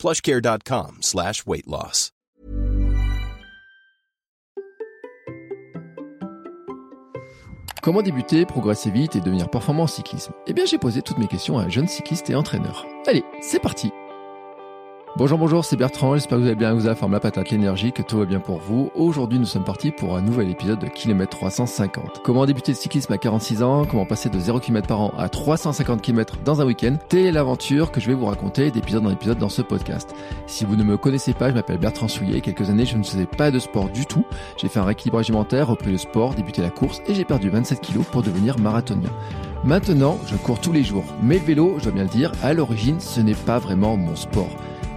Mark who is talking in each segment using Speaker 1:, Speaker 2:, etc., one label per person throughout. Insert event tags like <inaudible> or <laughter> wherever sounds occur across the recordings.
Speaker 1: plushcare.com slash.
Speaker 2: Comment débuter, progresser vite et devenir performant en cyclisme? Eh bien j'ai posé toutes mes questions à un jeune cycliste et entraîneur. Allez, c'est parti Bonjour, bonjour, c'est Bertrand, j'espère que vous allez bien, vous avez forme la patate, l'énergie, que tout va bien pour vous. Aujourd'hui, nous sommes partis pour un nouvel épisode de Kilomètre 350. Comment débuter le cyclisme à 46 ans, comment passer de 0 km par an à 350 km dans un week-end, telle l'aventure que je vais vous raconter d'épisode en épisode dans ce podcast. Si vous ne me connaissez pas, je m'appelle Bertrand Souillet, quelques années je ne faisais pas de sport du tout, j'ai fait un rééquilibrage alimentaire, repris le sport, débuté la course et j'ai perdu 27 kilos pour devenir marathonien. Maintenant, je cours tous les jours, mais le vélo, je dois bien le dire, à l'origine, ce n'est pas vraiment mon sport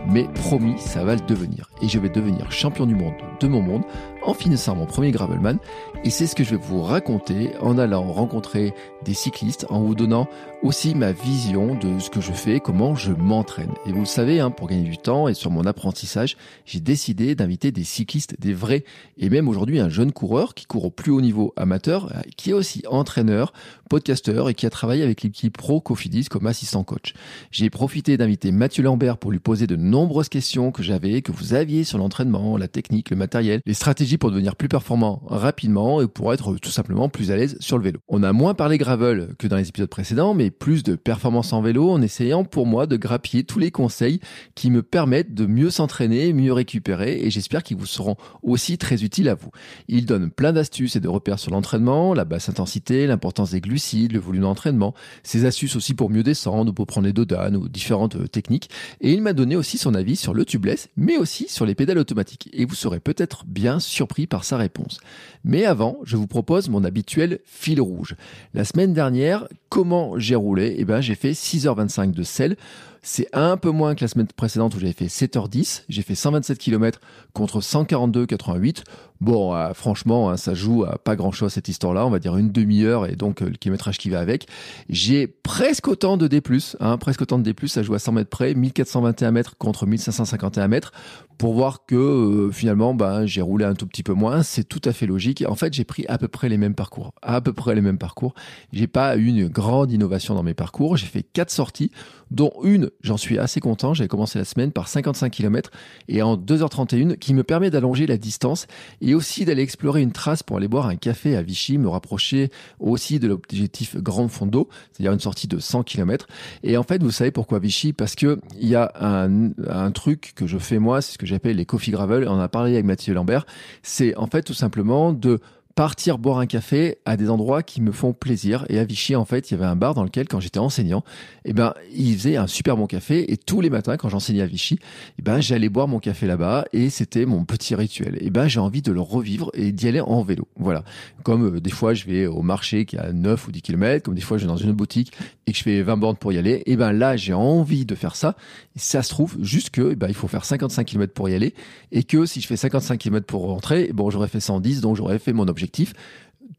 Speaker 2: mais promis, ça va le devenir. Et je vais devenir champion du monde de mon monde en finissant mon premier Gravelman. Et c'est ce que je vais vous raconter en allant rencontrer des cyclistes, en vous donnant aussi ma vision de ce que je fais, comment je m'entraîne. Et vous le savez, hein, pour gagner du temps et sur mon apprentissage, j'ai décidé d'inviter des cyclistes, des vrais, et même aujourd'hui un jeune coureur qui court au plus haut niveau amateur, qui est aussi entraîneur, podcasteur et qui a travaillé avec l'équipe pro Cofidis comme assistant coach. J'ai profité d'inviter Mathieu Lambert pour lui poser de nombreuses questions que j'avais, que vous aviez sur l'entraînement, la technique, le matériel, les stratégies pour devenir plus performant rapidement et pour être tout simplement plus à l'aise sur le vélo. On a moins parlé que dans les épisodes précédents, mais plus de performance en vélo en essayant pour moi de grappiller tous les conseils qui me permettent de mieux s'entraîner, mieux récupérer et j'espère qu'ils vous seront aussi très utiles à vous. Il donne plein d'astuces et de repères sur l'entraînement, la basse intensité, l'importance des glucides, le volume d'entraînement, ses astuces aussi pour mieux descendre ou pour prendre les dodanes ou différentes euh, techniques et il m'a donné aussi son avis sur le tubeless mais aussi sur les pédales automatiques et vous serez peut-être bien surpris par sa réponse. Mais avant, je vous propose mon habituel fil rouge. La semaine dernière, comment j'ai roulé? Eh ben, j'ai fait 6h25 de sel. C'est un peu moins que la semaine précédente où j'avais fait 7h10. J'ai fait 127 km contre 142,88. Bon, euh, franchement, hein, ça joue à pas grand-chose cette histoire-là. On va dire une demi-heure et donc euh, le kilométrage qui va avec. J'ai presque autant de D+, hein, presque autant de D+, ça joue à 100 mètres près, 1421 mètres contre 1551 mètres pour voir que euh, finalement, ben, j'ai roulé un tout petit peu moins. C'est tout à fait logique. En fait, j'ai pris à peu près les mêmes parcours, à peu près les mêmes parcours. J'ai pas eu une grande innovation dans mes parcours. J'ai fait quatre sorties, dont une, j'en suis assez content. J'avais commencé la semaine par 55 km et en 2h31, qui me permet d'allonger la distance et aussi d'aller explorer une trace pour aller boire un café à Vichy, me rapprocher aussi de l'objectif Grand Fondo, c'est-à-dire une sortie de 100 km. Et en fait, vous savez pourquoi Vichy? Parce que il y a un, un truc que je fais moi, c'est ce que j'appelle les coffee gravel. On a parlé avec Mathieu Lambert. C'est en fait tout simplement de partir boire un café à des endroits qui me font plaisir. Et à Vichy, en fait, il y avait un bar dans lequel, quand j'étais enseignant, eh ben, il faisait un super bon café. Et tous les matins, quand j'enseignais à Vichy, eh ben, j'allais boire mon café là-bas et c'était mon petit rituel. Et eh ben, j'ai envie de le revivre et d'y aller en vélo. Voilà. Comme euh, des fois, je vais au marché qui a 9 ou 10 km, comme des fois, je vais dans une boutique et que je fais 20 bornes pour y aller. Et eh ben, là, j'ai envie de faire ça. Et ça se trouve juste que, eh ben, il faut faire 55 km pour y aller et que si je fais 55 km pour rentrer, bon, j'aurais fait 110, donc j'aurais fait mon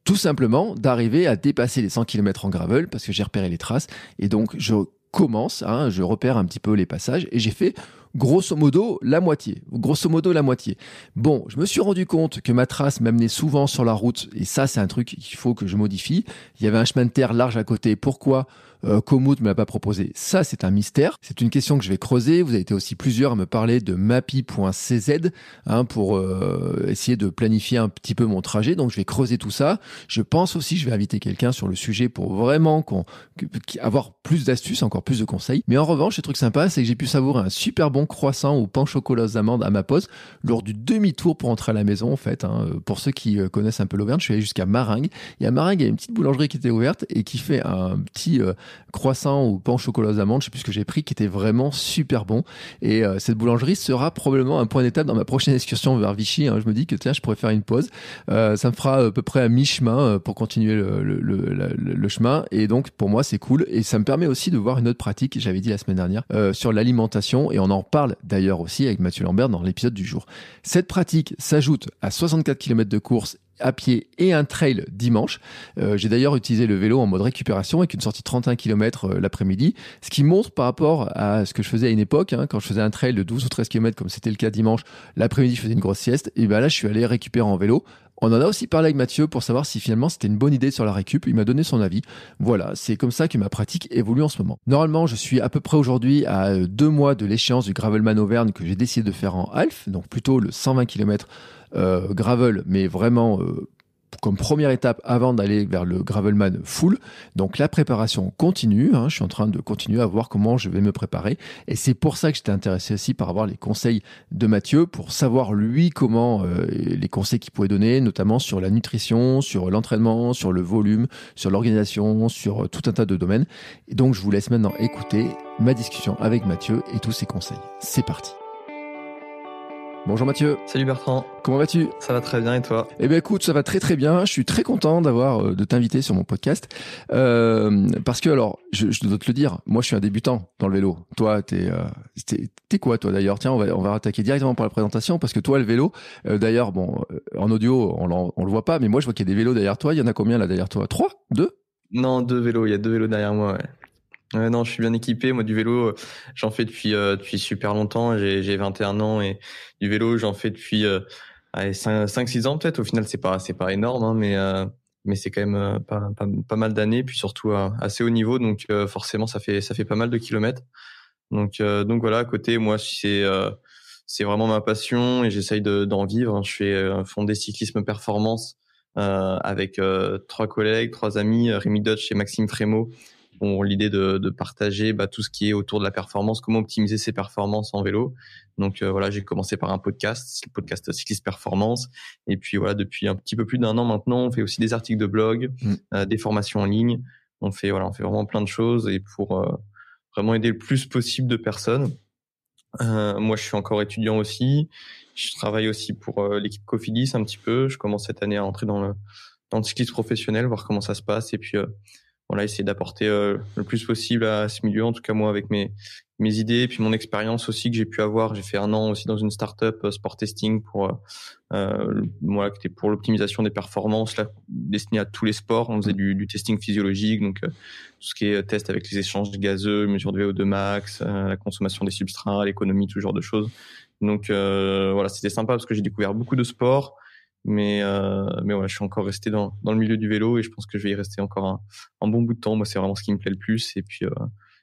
Speaker 2: tout simplement d'arriver à dépasser les 100 km en gravel parce que j'ai repéré les traces et donc je commence, hein, je repère un petit peu les passages et j'ai fait grosso modo la moitié. Grosso modo la moitié. Bon, je me suis rendu compte que ma trace m'amenait souvent sur la route et ça c'est un truc qu'il faut que je modifie. Il y avait un chemin de terre large à côté. Pourquoi? Euh, Komoot me l'a pas proposé. Ça, c'est un mystère. C'est une question que je vais creuser. Vous avez été aussi plusieurs à me parler de mappy.cz hein, pour euh, essayer de planifier un petit peu mon trajet. Donc, je vais creuser tout ça. Je pense aussi, je vais inviter quelqu'un sur le sujet pour vraiment qu'on, avoir plus d'astuces, encore plus de conseils. Mais en revanche, le truc sympa, c'est que j'ai pu savourer un super bon croissant au pain chocolat aux amandes à ma pause lors du demi-tour pour entrer à la maison, en fait. Hein. Pour ceux qui euh, connaissent un peu l'Auvergne, je suis allé jusqu'à Maringue. Et à Maringue, il y a une petite boulangerie qui était ouverte et qui fait un petit croissant ou pain chocolat aux amandes, je sais plus ce que j'ai pris, qui était vraiment super bon. Et euh, cette boulangerie sera probablement un point d'étape dans ma prochaine <laughs> excursion vers Vichy. Hein. Je me dis que tiens, je pourrais faire une pause. Euh, ça me fera à peu près à mi-chemin euh, pour continuer le, chemin. Et donc pour moi, c'est cool. Et ça me permet aussi de voir une autre pratique, j'avais dit la semaine dernière, sur l'alimentation. Et on en reparle d'ailleurs aussi avec Mathieu Lambert dans l'épisode du jour. Cette pratique s'ajoute à 64 km de course à pied et un trail dimanche. Euh, j'ai d'ailleurs utilisé le vélo en mode récupération avec une sortie de 31 km euh, l'après-midi, ce qui montre par rapport à ce que je faisais à une époque, hein, quand je faisais un trail de 12 ou 13 km comme c'était le cas dimanche, l'après-midi je faisais une grosse sieste, et ben là je suis allé récupérer en vélo. On en a aussi parlé avec Mathieu pour savoir si finalement c'était une bonne idée sur la récup. Il m'a donné son avis. Voilà, c'est comme ça que ma pratique évolue en ce moment. Normalement, je suis à peu près aujourd'hui à euh, deux mois de l'échéance du Gravelman Auvergne que j'ai décidé de faire en half, donc plutôt le 120 km gravel, mais vraiment euh, comme première étape avant d'aller vers le gravelman full. Donc la préparation continue. Hein, je suis en train de continuer à voir comment je vais me préparer. Et c'est pour ça que j'étais intéressé aussi par avoir les conseils de Mathieu pour savoir lui comment euh, les conseils qu'il pouvait donner, notamment sur la nutrition, sur l'entraînement, sur le volume, sur l'organisation, sur tout un tas de domaines. Et donc je vous laisse maintenant écouter ma discussion avec Mathieu et tous ses conseils. C'est parti. Bonjour Mathieu.
Speaker 3: Salut Bertrand.
Speaker 2: Comment vas-tu?
Speaker 3: Ça va très bien et toi?
Speaker 2: Eh bien écoute, ça va très très bien. Je suis très content d'avoir euh, de t'inviter sur mon podcast euh, parce que alors, je, je, dois te le dire, moi je suis un débutant dans le vélo. Toi, t'es euh, t'es quoi toi d'ailleurs? Tiens, on va on va attaquer directement par la présentation parce que toi le vélo, euh, d'ailleurs bon, en audio on, on le voit pas, mais moi je vois qu'il y a des vélos derrière toi. Il y en a combien là derrière toi? Trois? Deux?
Speaker 3: Non, deux vélos. Il y a deux vélos derrière moi. Ouais. Ouais, non, je suis bien équipé. Moi, du vélo, euh, j'en fais depuis euh, depuis super longtemps. J'ai j'ai 21 ans et du vélo, j'en fais depuis euh, 5 6 ans peut-être. Au final, c'est pas c'est pas énorme, hein, mais euh, mais c'est quand même euh, pas, pas, mal d'années, puis surtout assez haut niveau. Donc forcément, ça fait ça fait pas mal de kilomètres. Donc donc voilà, à côté, moi, c'est c'est vraiment ma passion et j'essaye d'en vivre. Je fais fondé cyclisme performance avec trois collègues, trois amis, Rémi Dutch et Maxime Frémaux ont l'idée de, de, partager bah, tout ce qui est autour de la performance, comment optimiser ses performances en vélo. Donc euh, voilà, j'ai commencé par un podcast, le podcast Cycliste Performance. Et puis voilà, depuis un petit peu plus d'un an maintenant, on fait aussi des articles de blog, mmh. euh, des formations en ligne. On fait voilà, on fait vraiment plein de choses et pour euh, vraiment aider le plus possible de personnes. moi, je suis encore étudiant aussi. Je travaille aussi pour l'équipe Cofidis un petit peu. Je commence cette année à entrer dans le dans le cyclisme professionnel, voir comment ça se passe. Et puis voilà, essayer d'apporter euh, le plus possible à ce milieu, en tout cas moi avec mes mes idées et puis mon expérience aussi que j'ai pu avoir. J'ai fait un an aussi dans une startup euh, sport testing pour euh, euh pour l'optimisation des performances là destinée à tous les sports. On faisait du, du testing physiologique, donc tout ce qui est test avec les échanges gazeux, mesure de VO2 max, la consommation des substrats, l'économie, tout genre de choses. Donc voilà, c'était sympa parce que j'ai découvert beaucoup de sports mais euh, mais voilà, je suis encore resté dans dans le milieu du vélo et je pense que je vais y rester encore un, bon bout de temps. Moi, c'est vraiment ce qui me plaît le plus. Et puis euh,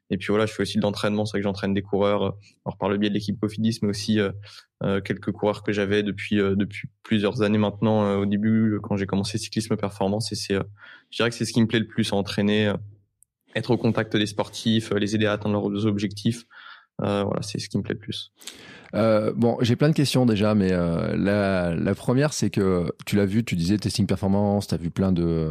Speaker 3: et puis voilà, je fais aussi de l'entraînement. C'est vrai que j'entraîne des coureurs, euh, alors par le biais de l'équipe Cofidis, mais aussi euh, euh quelques coureurs que j'avais depuis depuis plusieurs années maintenant. au début, quand j'ai commencé cyclisme performance, et c'est, je dirais que c'est ce qui me plaît le plus, entraîner, être au contact des sportifs, les aider à atteindre leurs objectifs. voilà, c'est ce qui me plaît le plus.
Speaker 2: Euh, bon, j'ai plein de questions déjà, mais euh, la, la, première, c'est que tu l'as vu, tu disais testing performance, tu as vu plein de,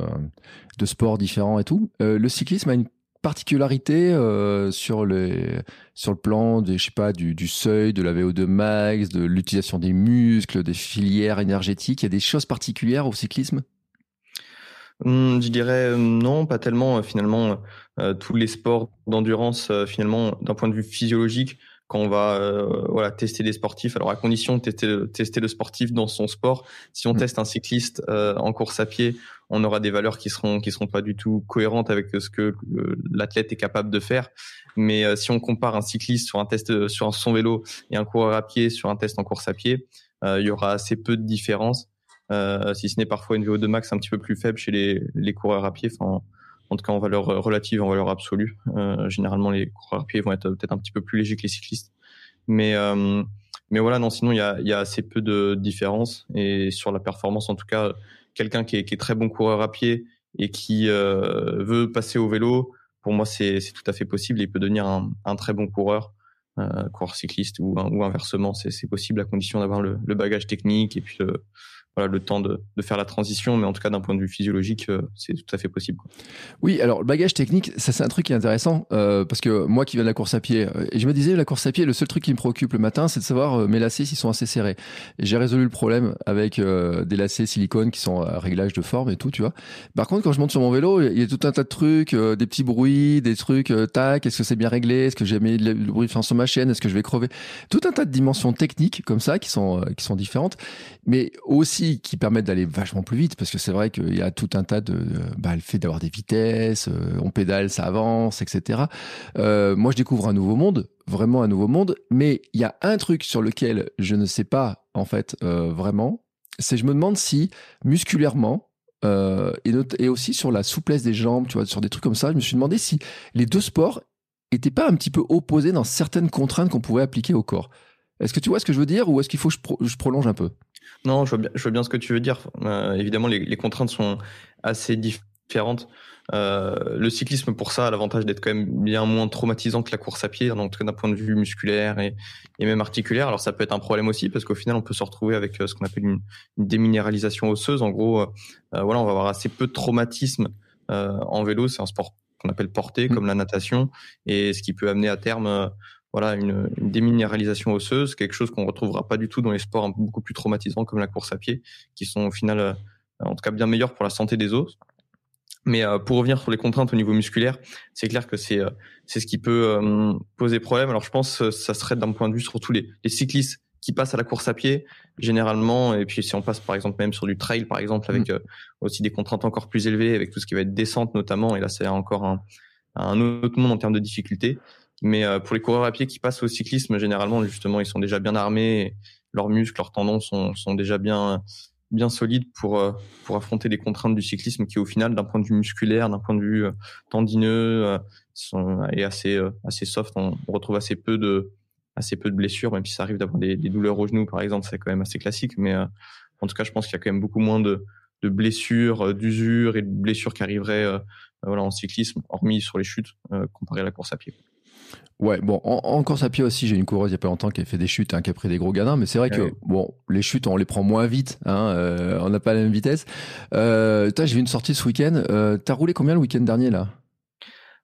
Speaker 2: de sports différents et tout. Euh, le cyclisme a une particularité euh, sur, les, sur le plan des, je sais pas, du, du seuil, de la VO2 max, de l'utilisation des muscles, des filières énergétiques. Il y a des choses particulières au cyclisme?
Speaker 3: Hum, je dirais non, pas tellement. Finalement, tous les sports d'endurance, finalement, d'un point de vue physiologique, quand on va euh, voilà tester des sportifs. Alors à condition de tester, tester le sportif dans son sport. Si on mm. teste un cycliste euh, en course à pied, on aura des valeurs qui seront qui seront pas du tout cohérentes avec ce que euh, l'athlète est capable de faire. Mais si on compare un cycliste sur un test sur son vélo et un coureur à pied sur un test en course à pied, il y aura assez peu de différence. si ce n'est parfois une VO2 max un petit peu plus faible chez les, les coureurs à pied. Enfin, en tout cas en valeur euh, relative, en valeur absolue. Euh, généralement, les coureurs à pied vont être peut-être un petit peu plus légers que les cyclistes. Mais, euh, mais voilà, non, sinon, il y a, y a assez peu de différences. Et sur la performance, en tout cas, quelqu'un qui est, très bon coureur à pied et qui euh, veut passer au vélo, pour moi, c'est tout à fait possible. il peut devenir un, très bon coureur, euh, coureur cycliste ou, ou inversement. C'est possible à condition d'avoir le, le, bagage technique et puis le, le temps de, faire la transition, mais en tout cas d'un point de vue physiologique, c'est tout à fait possible.
Speaker 2: Oui, alors le bagage technique, ça c'est un truc qui est intéressant parce que moi qui viens de la course à pied, et je me disais la course à pied, le seul truc qui me préoccupe le matin, c'est de savoir mes lacets s'ils sont assez serrés. J'ai résolu le problème avec des lacets silicone qui sont à réglage de forme et tout, tu vois. Par contre, quand je monte sur mon vélo, il y a tout un tas de trucs, des petits bruits, des trucs, tac, est-ce que c'est bien réglé, est-ce que j'ai mis le bruit sur ma chaîne, est-ce que je vais crever, tout un tas de dimensions techniques comme ça qui sont qui sont différentes, mais aussi qui permettent d'aller vachement plus vite parce que c'est vrai qu'il y a tout un tas de, bah, le fait d'avoir des vitesses, euh, on pédale, ça avance, etc. Euh, moi, je découvre un nouveau monde, vraiment un nouveau monde, mais il y a un truc sur lequel je ne sais pas en fait euh, vraiment, c'est je me demande si musculairement et, et, aussi sur la souplesse des jambes, tu vois, sur des trucs comme ça, je me suis demandé si les deux sports étaient pas un petit peu opposés dans certaines contraintes qu'on pouvait appliquer au corps. Est-ce que tu vois ce que je veux dire ou est-ce qu'il faut que je, prolonge un peu?
Speaker 3: Non, je vois, bien, je vois bien ce que tu veux dire. Euh, évidemment, les, les, contraintes sont assez différentes. Euh, le cyclisme, pour ça, a l'avantage d'être quand même bien moins traumatisant que la course à pied, donc d'un point de vue musculaire et, et, même articulaire. Alors ça peut être un problème aussi parce qu'au final, on peut se retrouver avec euh, ce qu'on appelle une, une, déminéralisation osseuse. En gros, euh, voilà, on va avoir assez peu de traumatisme en vélo. C'est un sport qu'on appelle porté, mmh. comme la natation, et ce qui peut amener à terme voilà une, une, déminéralisation osseuse, quelque chose qu'on retrouvera pas du tout dans les sports beaucoup plus traumatisants comme la course à pied, qui sont au final, euh, en tout cas, bien meilleurs pour la santé des os. Mais euh, pour revenir sur les contraintes au niveau musculaire, c'est clair que c'est euh, c'est ce qui peut euh, poser problème. Alors je pense que ça serait d'un point de vue surtout les, les cyclistes qui passent à la course à pied généralement, et puis si on passe par exemple même sur du trail par exemple avec mmh. aussi des contraintes encore plus élevées, avec tout ce qui va être descente notamment, et là c'est encore un, un autre monde en termes de difficulté. Mais euh, pour les coureurs à pied qui passent au cyclisme, généralement, justement, ils sont déjà bien armés, leurs muscles, leurs tendons sont, sont déjà bien bien solides pour euh, pour affronter les contraintes du cyclisme qui, au final, d'un point de vue musculaire, d'un point de vue euh, tendineux, sont est assez assez soft. On, retrouve assez peu de assez peu de blessures, même si ça arrive d'avoir des, douleurs aux genoux, par exemple, c'est quand même assez classique. Mais en tout cas, je pense qu'il y a quand même beaucoup moins de de blessures, d'usure et de blessures qui arriveraient voilà en cyclisme, hormis sur les chutes, comparé à la course à pied.
Speaker 2: Ouais, bon, en, course à pied aussi, j'ai une coureuse il y a pas longtemps qui a fait des chutes, hein, qui a pris des gros gadins, mais c'est vrai que bon, les chutes, on les prend moins vite, hein, euh, on n'a pas la même vitesse. Euh, j'ai vu une sortie ce week-end. Euh, T'as roulé combien le week-end dernier là?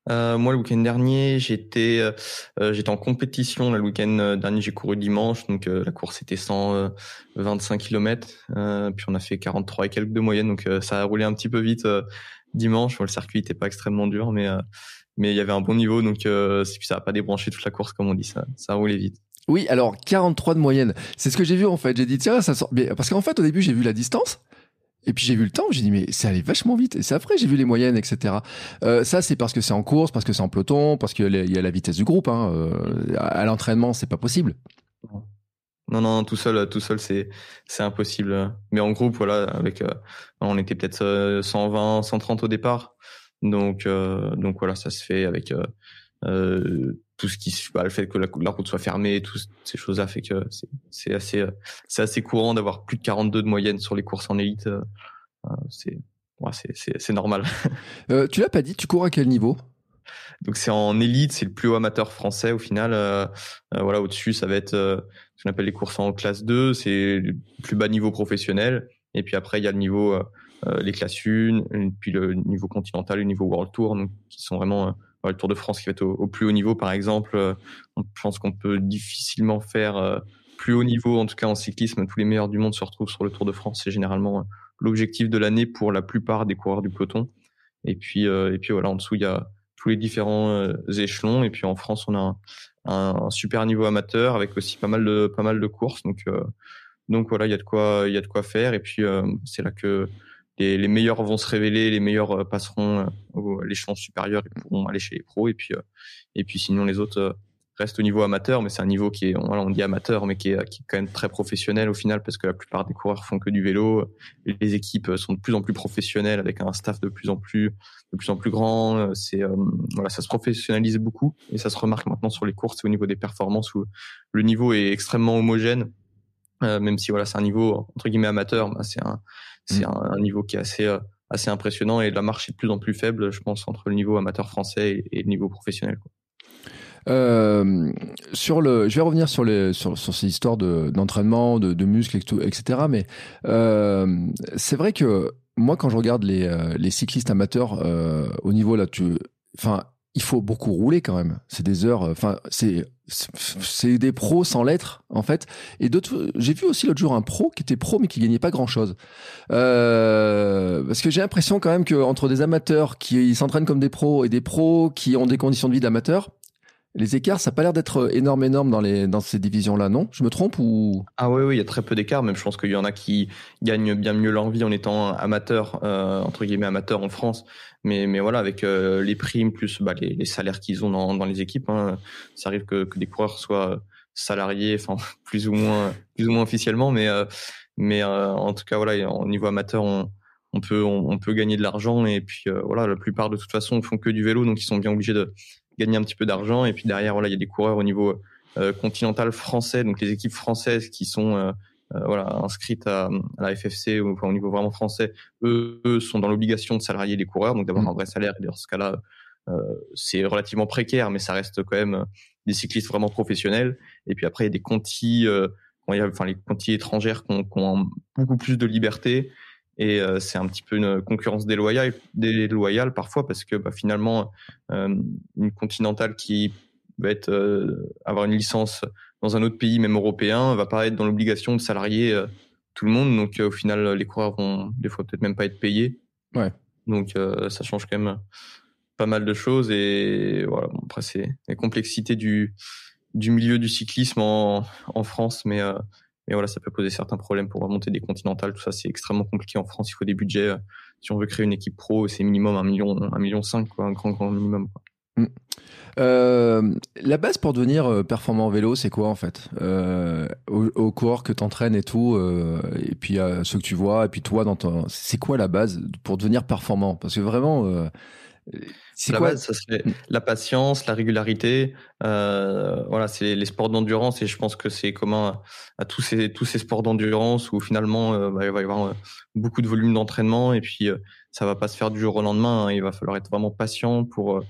Speaker 3: Euh, moi, le week-end dernier, j'étais euh, j'étais en compétition. le week-end dernier, j'ai couru dimanche, donc la course était 125 km. puis on a fait 43 et quelques de moyenne, donc ça a roulé un petit peu vite dimanche. le circuit n'était pas extrêmement dur, mais mais il y avait un bon niveau, donc euh, ça n'a pas débranché toute la course comme on dit, ça, ça a roulé vite.
Speaker 2: Oui, alors 43 de moyenne, c'est ce que j'ai vu en fait. J'ai dit tiens, ça sort. Mais parce qu'en fait au début j'ai vu la distance. Et puis j'ai vu le temps, j'ai dit mais c'est allé vachement vite. Et c'est après j'ai vu les moyennes, etc. Euh, ça c'est parce que c'est en course, parce que c'est en peloton, parce qu'il y a la vitesse du groupe. Hein. Euh, à l'entraînement c'est pas possible.
Speaker 3: Non, non, tout seul, tout seul, c'est c'est impossible. Mais en groupe, voilà, avec, euh, on était peut-être 120, 130 au départ. Donc, euh, donc voilà, ça se fait avec euh, euh, tout ce qui, bah, le fait que la, la route soit fermée, toutes ces choses-là fait que c'est assez, c'est assez courant d'avoir plus de 42 de moyenne sur les courses en élite. c'est, ouais, c'est normal. <laughs>
Speaker 2: euh, tu l'as pas dit, tu cours à quel niveau?
Speaker 3: Donc c'est en élite, c'est le plus haut amateur français au final. Euh, voilà, au-dessus ça va être ce qu'on appelle les courses en classe 2, c'est le plus bas niveau professionnel. Et puis après il y a le niveau les classes 1, puis le niveau continental, le niveau World Tour, donc, qui sont vraiment euh, le Tour de France qui va être au, plus haut niveau, par exemple. Euh, on pense qu'on peut difficilement faire plus haut niveau, en tout cas en cyclisme. Tous les meilleurs du monde se retrouvent sur le Tour de France. C'est généralement l'objectif de l'année pour la plupart des coureurs du peloton. Et puis, et puis voilà, en dessous, il y a tous les différents échelons. Et puis en France, on a un, super niveau amateur avec aussi pas mal de, pas mal de courses. Donc, donc voilà, il y a de quoi, il y a de quoi faire. Et puis, c'est là que les, les, meilleurs vont se révéler, les meilleurs euh, passeront euh, à l'échelon supérieur et pourront aller chez les pros. Et puis, euh, et puis sinon, les autres restent au niveau amateur, mais c'est un niveau qui est, on dit amateur, mais qui est, qui est quand même très professionnel au final, parce que la plupart des coureurs font que du vélo. Les équipes sont de plus en plus professionnelles, avec un staff de plus en plus, de plus en plus grand. C'est, voilà, ça se professionnalise beaucoup, et ça se remarque maintenant sur les courses au niveau des performances où le niveau est extrêmement homogène. même si voilà c'est un niveau entre guillemets amateur, bah, c'est un c'est mm. un, niveau qui est assez euh, assez impressionnant et la marche est de plus en plus faible, je pense, entre le niveau amateur français et, le niveau professionnel. Quoi.
Speaker 2: Euh, sur le, je vais revenir sur les sur, sur ces histoires de d'entraînement, de, de muscles, etc. Mais euh, c'est vrai que moi, quand je regarde les euh, les cyclistes amateurs euh, au niveau là, tu, enfin, il faut beaucoup rouler quand même. C'est des heures. Enfin, c'est c'est des pros sans lettres en fait. Et d'autres, j'ai vu aussi l'autre jour un pro qui était pro mais qui gagnait pas grand chose. Euh, parce que j'ai l'impression quand même que entre des amateurs qui s'entraînent comme des pros et des pros qui ont des conditions de vie d'amateurs, les écarts, ça a pas l'air d'être énorme énorme dans ces divisions-là, non? Je me trompe ou?
Speaker 3: Ah oui, il y a très peu d'écart. Même je pense qu'il y en a qui gagnent bien mieux leur vie en étant amateur, euh, entre guillemets amateur en France. Mais, mais voilà, avec euh, les primes plus bah, les, salaires qu'ils ont dans, les équipes, hein, ça arrive que, des coureurs soient salariés, enfin <laughs> plus ou moins, plus ou moins officiellement. Mais, euh, mais euh, en tout cas, voilà, au niveau amateur, on, peut, on, peut gagner de l'argent. Et puis euh, voilà, la plupart de toute façon font que du vélo, donc ils sont bien obligés de gagner un petit peu d'argent. Et puis derrière, voilà, il y a des coureurs au niveau euh, continental français, donc les équipes françaises qui sont euh, euh, voilà inscrites à, à la FFC ou enfin, au niveau vraiment français, eux, eux sont dans l'obligation de salarier les coureurs, donc d'avoir
Speaker 2: Mm.
Speaker 3: un vrai salaire. Et dans ce cas-là, euh, c'est relativement précaire, mais ça reste quand même des cyclistes vraiment professionnels. Et puis après, il y a des contis, euh, enfin les contis étrangères qui ont, qui ont beaucoup plus de liberté. Et euh, c'est un petit peu une concurrence déloyale, déloyale parfois parce que bah, finalement, euh, une continentale qui va être euh, avoir une licence dans un autre pays, même européen, va pas être dans l'obligation de salarier tout le monde. Donc au final, les coureurs vont des fois peut-être même pas être payés.
Speaker 2: Ouais.
Speaker 3: Donc ça change quand même pas mal de choses. Et voilà, bon, après c'est la complexité du du milieu du cyclisme en, en France, mais mais voilà, ça peut poser certains problèmes pour remonter des continentales. Tout ça, c'est extrêmement compliqué en France. Il faut des budgets. euh, Si on veut créer une équipe pro, c'est minimum un million, un million cinq, un grand grand minimum. Quoi.
Speaker 2: Euh, la base pour devenir euh, performant en vélo, c'est quoi en fait? Euh, aux coureurs que t'entraînes et tout, et puis ceux que tu vois, et puis toi, ton... c'est quoi la base pour devenir performant? Parce que vraiment, c'est
Speaker 3: la
Speaker 2: quoi
Speaker 3: base, ça serait la patience, la régularité. Euh, voilà, c'est les sports d'endurance et je pense que c'est commun à, à tous ces tous ces sports d'endurance où finalement euh, bah, il va y avoir euh, beaucoup de volume d'entraînement et puis euh, ça va pas se faire du jour au lendemain. hein. Il va falloir être vraiment patient pour euh,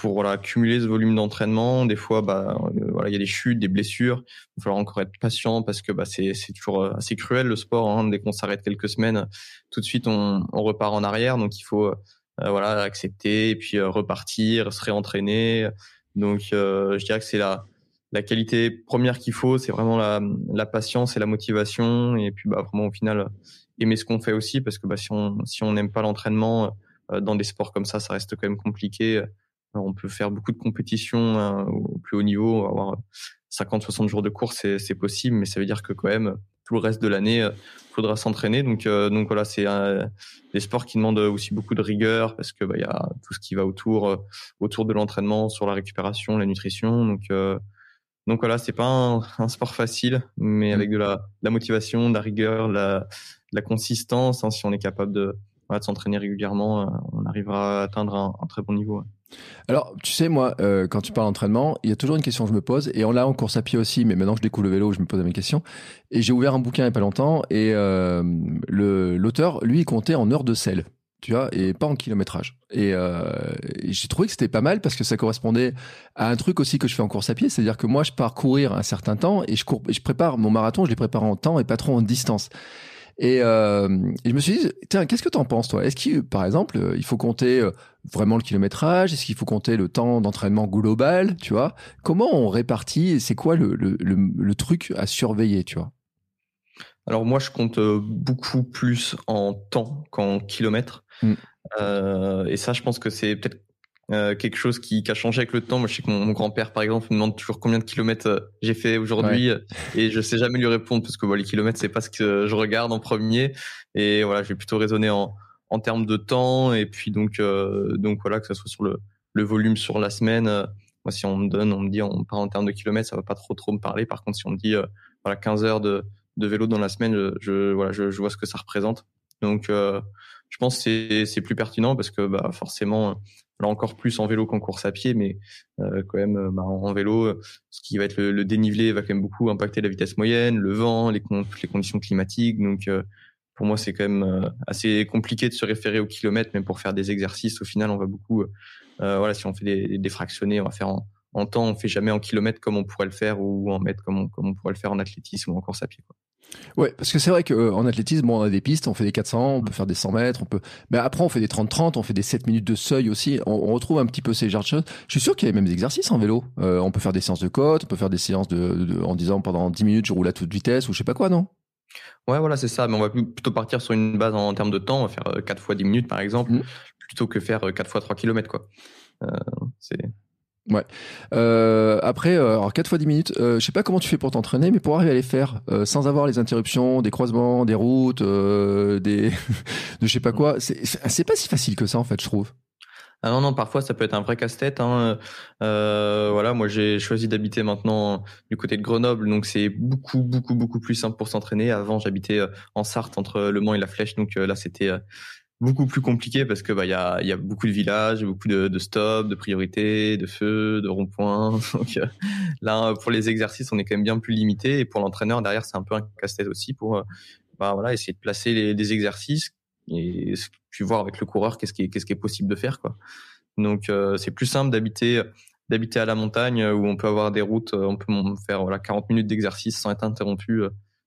Speaker 3: pour voilà, accumuler ce volume d'entraînement. Des fois, bah voilà, il y a des chutes, des blessures. Il va falloir encore être patient parce que bah c'est c'est toujours assez cruel le sport. Hein. Dès qu'on s'arrête quelques semaines, tout de suite on on repart en arrière. Donc il faut voilà, accepter et puis euh, repartir, se réentraîner. Donc, euh, je dirais que c'est la la qualité première qu'il faut, c'est vraiment la, la patience et la motivation et puis bah vraiment au final aimer ce qu'on fait aussi parce que bah si on si on n'aime pas l'entraînement euh, dans des sports comme ça, ça reste quand même compliqué. On peut faire beaucoup de compétitions hein, au plus haut niveau, avoir 50 60 jours de course, c'est possible mais ça veut dire que quand même tout le reste de l'année euh, faudra s'entraîner. Donc euh, donc voilà c'est des sports qui demandent aussi beaucoup de rigueur parce que bah il y a tout ce qui va autour euh, autour de l'entraînement sur la récupération la nutrition. Donc euh, donc voilà c'est pas un, un, sport facile mais avec de la, de la motivation de la rigueur de la, de la consistance hein, si on est capable de, de s'entraîner régulièrement euh, on arrivera à atteindre un, très bon niveau.
Speaker 2: Alors, tu sais, moi, euh, quand tu parles d'entraînement, il y a toujours une question que je me pose, et on l'a en course à pied aussi, mais maintenant que je découvre le vélo, je me pose mes questions. Et j'ai ouvert un bouquin il n'y a pas longtemps, et euh, l'auteur, lui, comptait en heures de selle, tu vois, et pas en kilométrage. Et, et j'ai trouvé que c'était pas mal parce que ça correspondait à un truc aussi que je fais en course à pied, c'est-à-dire que moi, je pars courir un certain temps, et je, cours, je prépare mon marathon, je les prépare en temps et pas trop en distance. Et, euh, et, je me suis dit, tiens, qu'est-ce que tu en penses, toi? Est-ce qu'il, par exemple, euh, il faut compter vraiment le kilométrage? Est-ce qu'il faut compter le temps d'entraînement global Tu vois? Comment on répartit C'est quoi le, le, le, le, truc à surveiller, tu vois?
Speaker 3: Alors moi, je compte beaucoup plus en temps qu'en kilomètres. Mm. Euh, et ça, je pense que c'est peut-être euh, quelque chose qui, qui, a changé avec le temps. Moi, je sais que mon, mon grand-père, par exemple, me demande toujours combien de kilomètres euh, j'ai fait aujourd'hui, ouais. et je sais jamais lui répondre parce que les kilomètres, c'est pas ce que je regarde en premier. Et voilà, je vais plutôt raisonner en, en termes de temps, et puis donc, euh, donc voilà, que ce soit sur le, le volume sur la semaine. Euh, moi, si on me donne, on me dit, on parle en termes de kilomètres, ça va pas trop trop me parler. Par contre, si on me dit, euh, voilà, 15 heures de, de vélo dans la semaine, je, je voilà, je, je, vois ce que ça représente. Donc, euh, je pense que c'est plus pertinent parce que bah, forcément, là encore plus en vélo qu'en course à pied, mais euh, quand même bah, en vélo, ce qui va être le, dénivelé va quand même beaucoup impacter la vitesse moyenne, le vent, les, conditions climatiques. Donc euh, pour moi, c'est quand même euh, assez compliqué de se référer au kilomètre, même pour faire des exercices. Au final, on va beaucoup, euh, voilà, si on fait des, fractionnés, on va faire en, temps, on fait jamais en kilomètres comme on pourrait le faire ou en mètres comme on, pourrait le faire en athlétisme ou en course à pied.
Speaker 2: Ouais, parce que c'est vrai qu'en athlétisme, bon, on a des pistes, on fait des 400, on peut faire des 100 mètres, on peut. Mais après, on fait des 30-30, on fait des 7 minutes de seuil aussi. On, retrouve un petit peu ces genres de choses. Je suis sûr qu'il y a même des exercices en vélo. Euh, on peut faire des séances de côte, on peut faire des séances de, en disant pendant 10 minutes, je roule à toute vitesse ou je sais pas quoi, non?
Speaker 3: Ouais, voilà, c'est ça. Mais on va plutôt partir sur une base en, termes de temps. On va faire 4 euh, fois 10 minutes, par exemple, mmh. plutôt que faire 4 euh, fois 3 km, quoi.
Speaker 2: c'est Ouais. Euh, après, euh, alors 4 fois 10 minutes, euh, je sais pas comment tu fais pour t'entraîner, mais pour arriver à les faire euh, sans avoir les interruptions, des croisements, des routes, euh, des, <laughs> de je sais pas quoi, c'est pas si facile que ça en fait, je trouve.
Speaker 3: Ah non, non, parfois ça peut être un vrai casse-tête. Hein. Euh, voilà, moi j'ai choisi d'habiter maintenant du côté de Grenoble, donc c'est beaucoup, beaucoup, beaucoup plus simple pour s'entraîner. Avant, j'habitais en Sarthe entre Le Mans et La Flèche, donc là c'était beaucoup plus compliqué parce que bah il y a, beaucoup de villages, beaucoup de, stops, de priorités, de feux, de ronds-points. <laughs> Donc euh, là pour les exercices on est quand même bien plus limité et pour l'entraîneur derrière c'est un peu un casse-tête aussi pour euh, bah voilà essayer de placer les, des exercices et puis voir avec le coureur qu'est-ce qui est qu'est-ce qui est possible de faire quoi. Donc euh, c'est plus simple d'habiter d'habiter à la montagne où on peut avoir des routes, on peut faire voilà 40 minutes d'exercice sans être interrompu.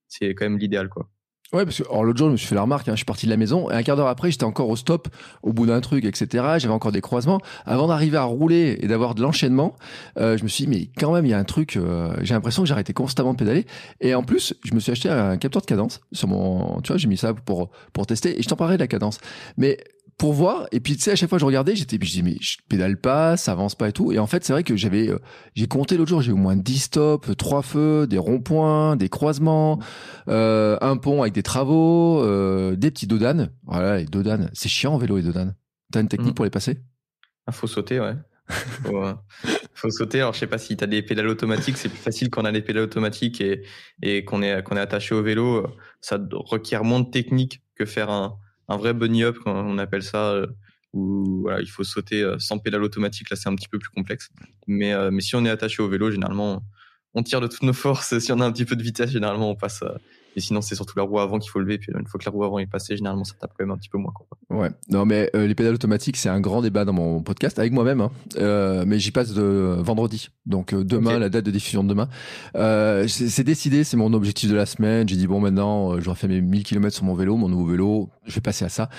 Speaker 3: C'est quand même l'idéal quoi.
Speaker 2: Ouais, parce que l'autre jour, je me suis fait la remarque, hein, je suis parti de la maison, et un quart d'heure après, j'étais encore au stop, au bout d'un truc, etc. J'avais encore des croisements. Avant d'arriver à rouler et d'avoir de l'enchaînement, euh, je me suis dit, mais quand même, il y a un truc, euh, j'ai l'impression que j'arrêtais constamment de pédaler. Et en plus, je me suis acheté un capteur de cadence sur mon, tu vois, j'ai mis ça pour, pour tester, et je t'en parlais de la cadence. Mais pour voir. Et puis, tu sais, à chaque fois, je regardais, j'étais, je disais, mais je pédale pas, ça avance pas et tout. Et en fait, c'est vrai que j'avais, euh, j'ai compté l'autre jour, j'ai au moins 10 stops, trois feux, des ronds-points, des croisements, euh, un pont avec des travaux, euh, des petits dodanes. Voilà, les dodanes. C'est chiant en vélo, les dodanes. T'as une technique mm. pour les passer?
Speaker 3: Ah, faut sauter, ouais. faut, euh, faut, sauter. Alors, je sais pas si t'as des pédales automatiques, c'est plus facile quand on a des pédales automatiques et, et qu'on est, qu'on est attaché au vélo. Ça requiert moins de technique que faire un, un vrai bunny up, on appelle ça, euh, où il faut sauter euh, sans pédale automatique. Là, c'est un petit peu plus complexe. Mais, euh, mais si on est attaché au vélo, généralement, on tire de toutes nos forces. <laughs> Si on a un petit peu de vitesse, généralement, on passe et sinon, c'est surtout la roue avant qu'il faut lever. Puis une fois que la roue avant est passée, généralement, ça tape quand même un petit peu moins. Quoi.
Speaker 2: Ouais. Non, mais euh, les pédales automatiques, c'est un grand débat dans mon podcast avec moi-même. Hein. Euh, mais j'y passe de vendredi. Donc euh, demain, la date de diffusion de demain. Euh, c'est décidé, c'est mon objectif de la semaine. J'ai dit bon, maintenant, euh, j'aurai fait mes 1000 km sur mon vélo, mon nouveau vélo. Je vais passer à ça.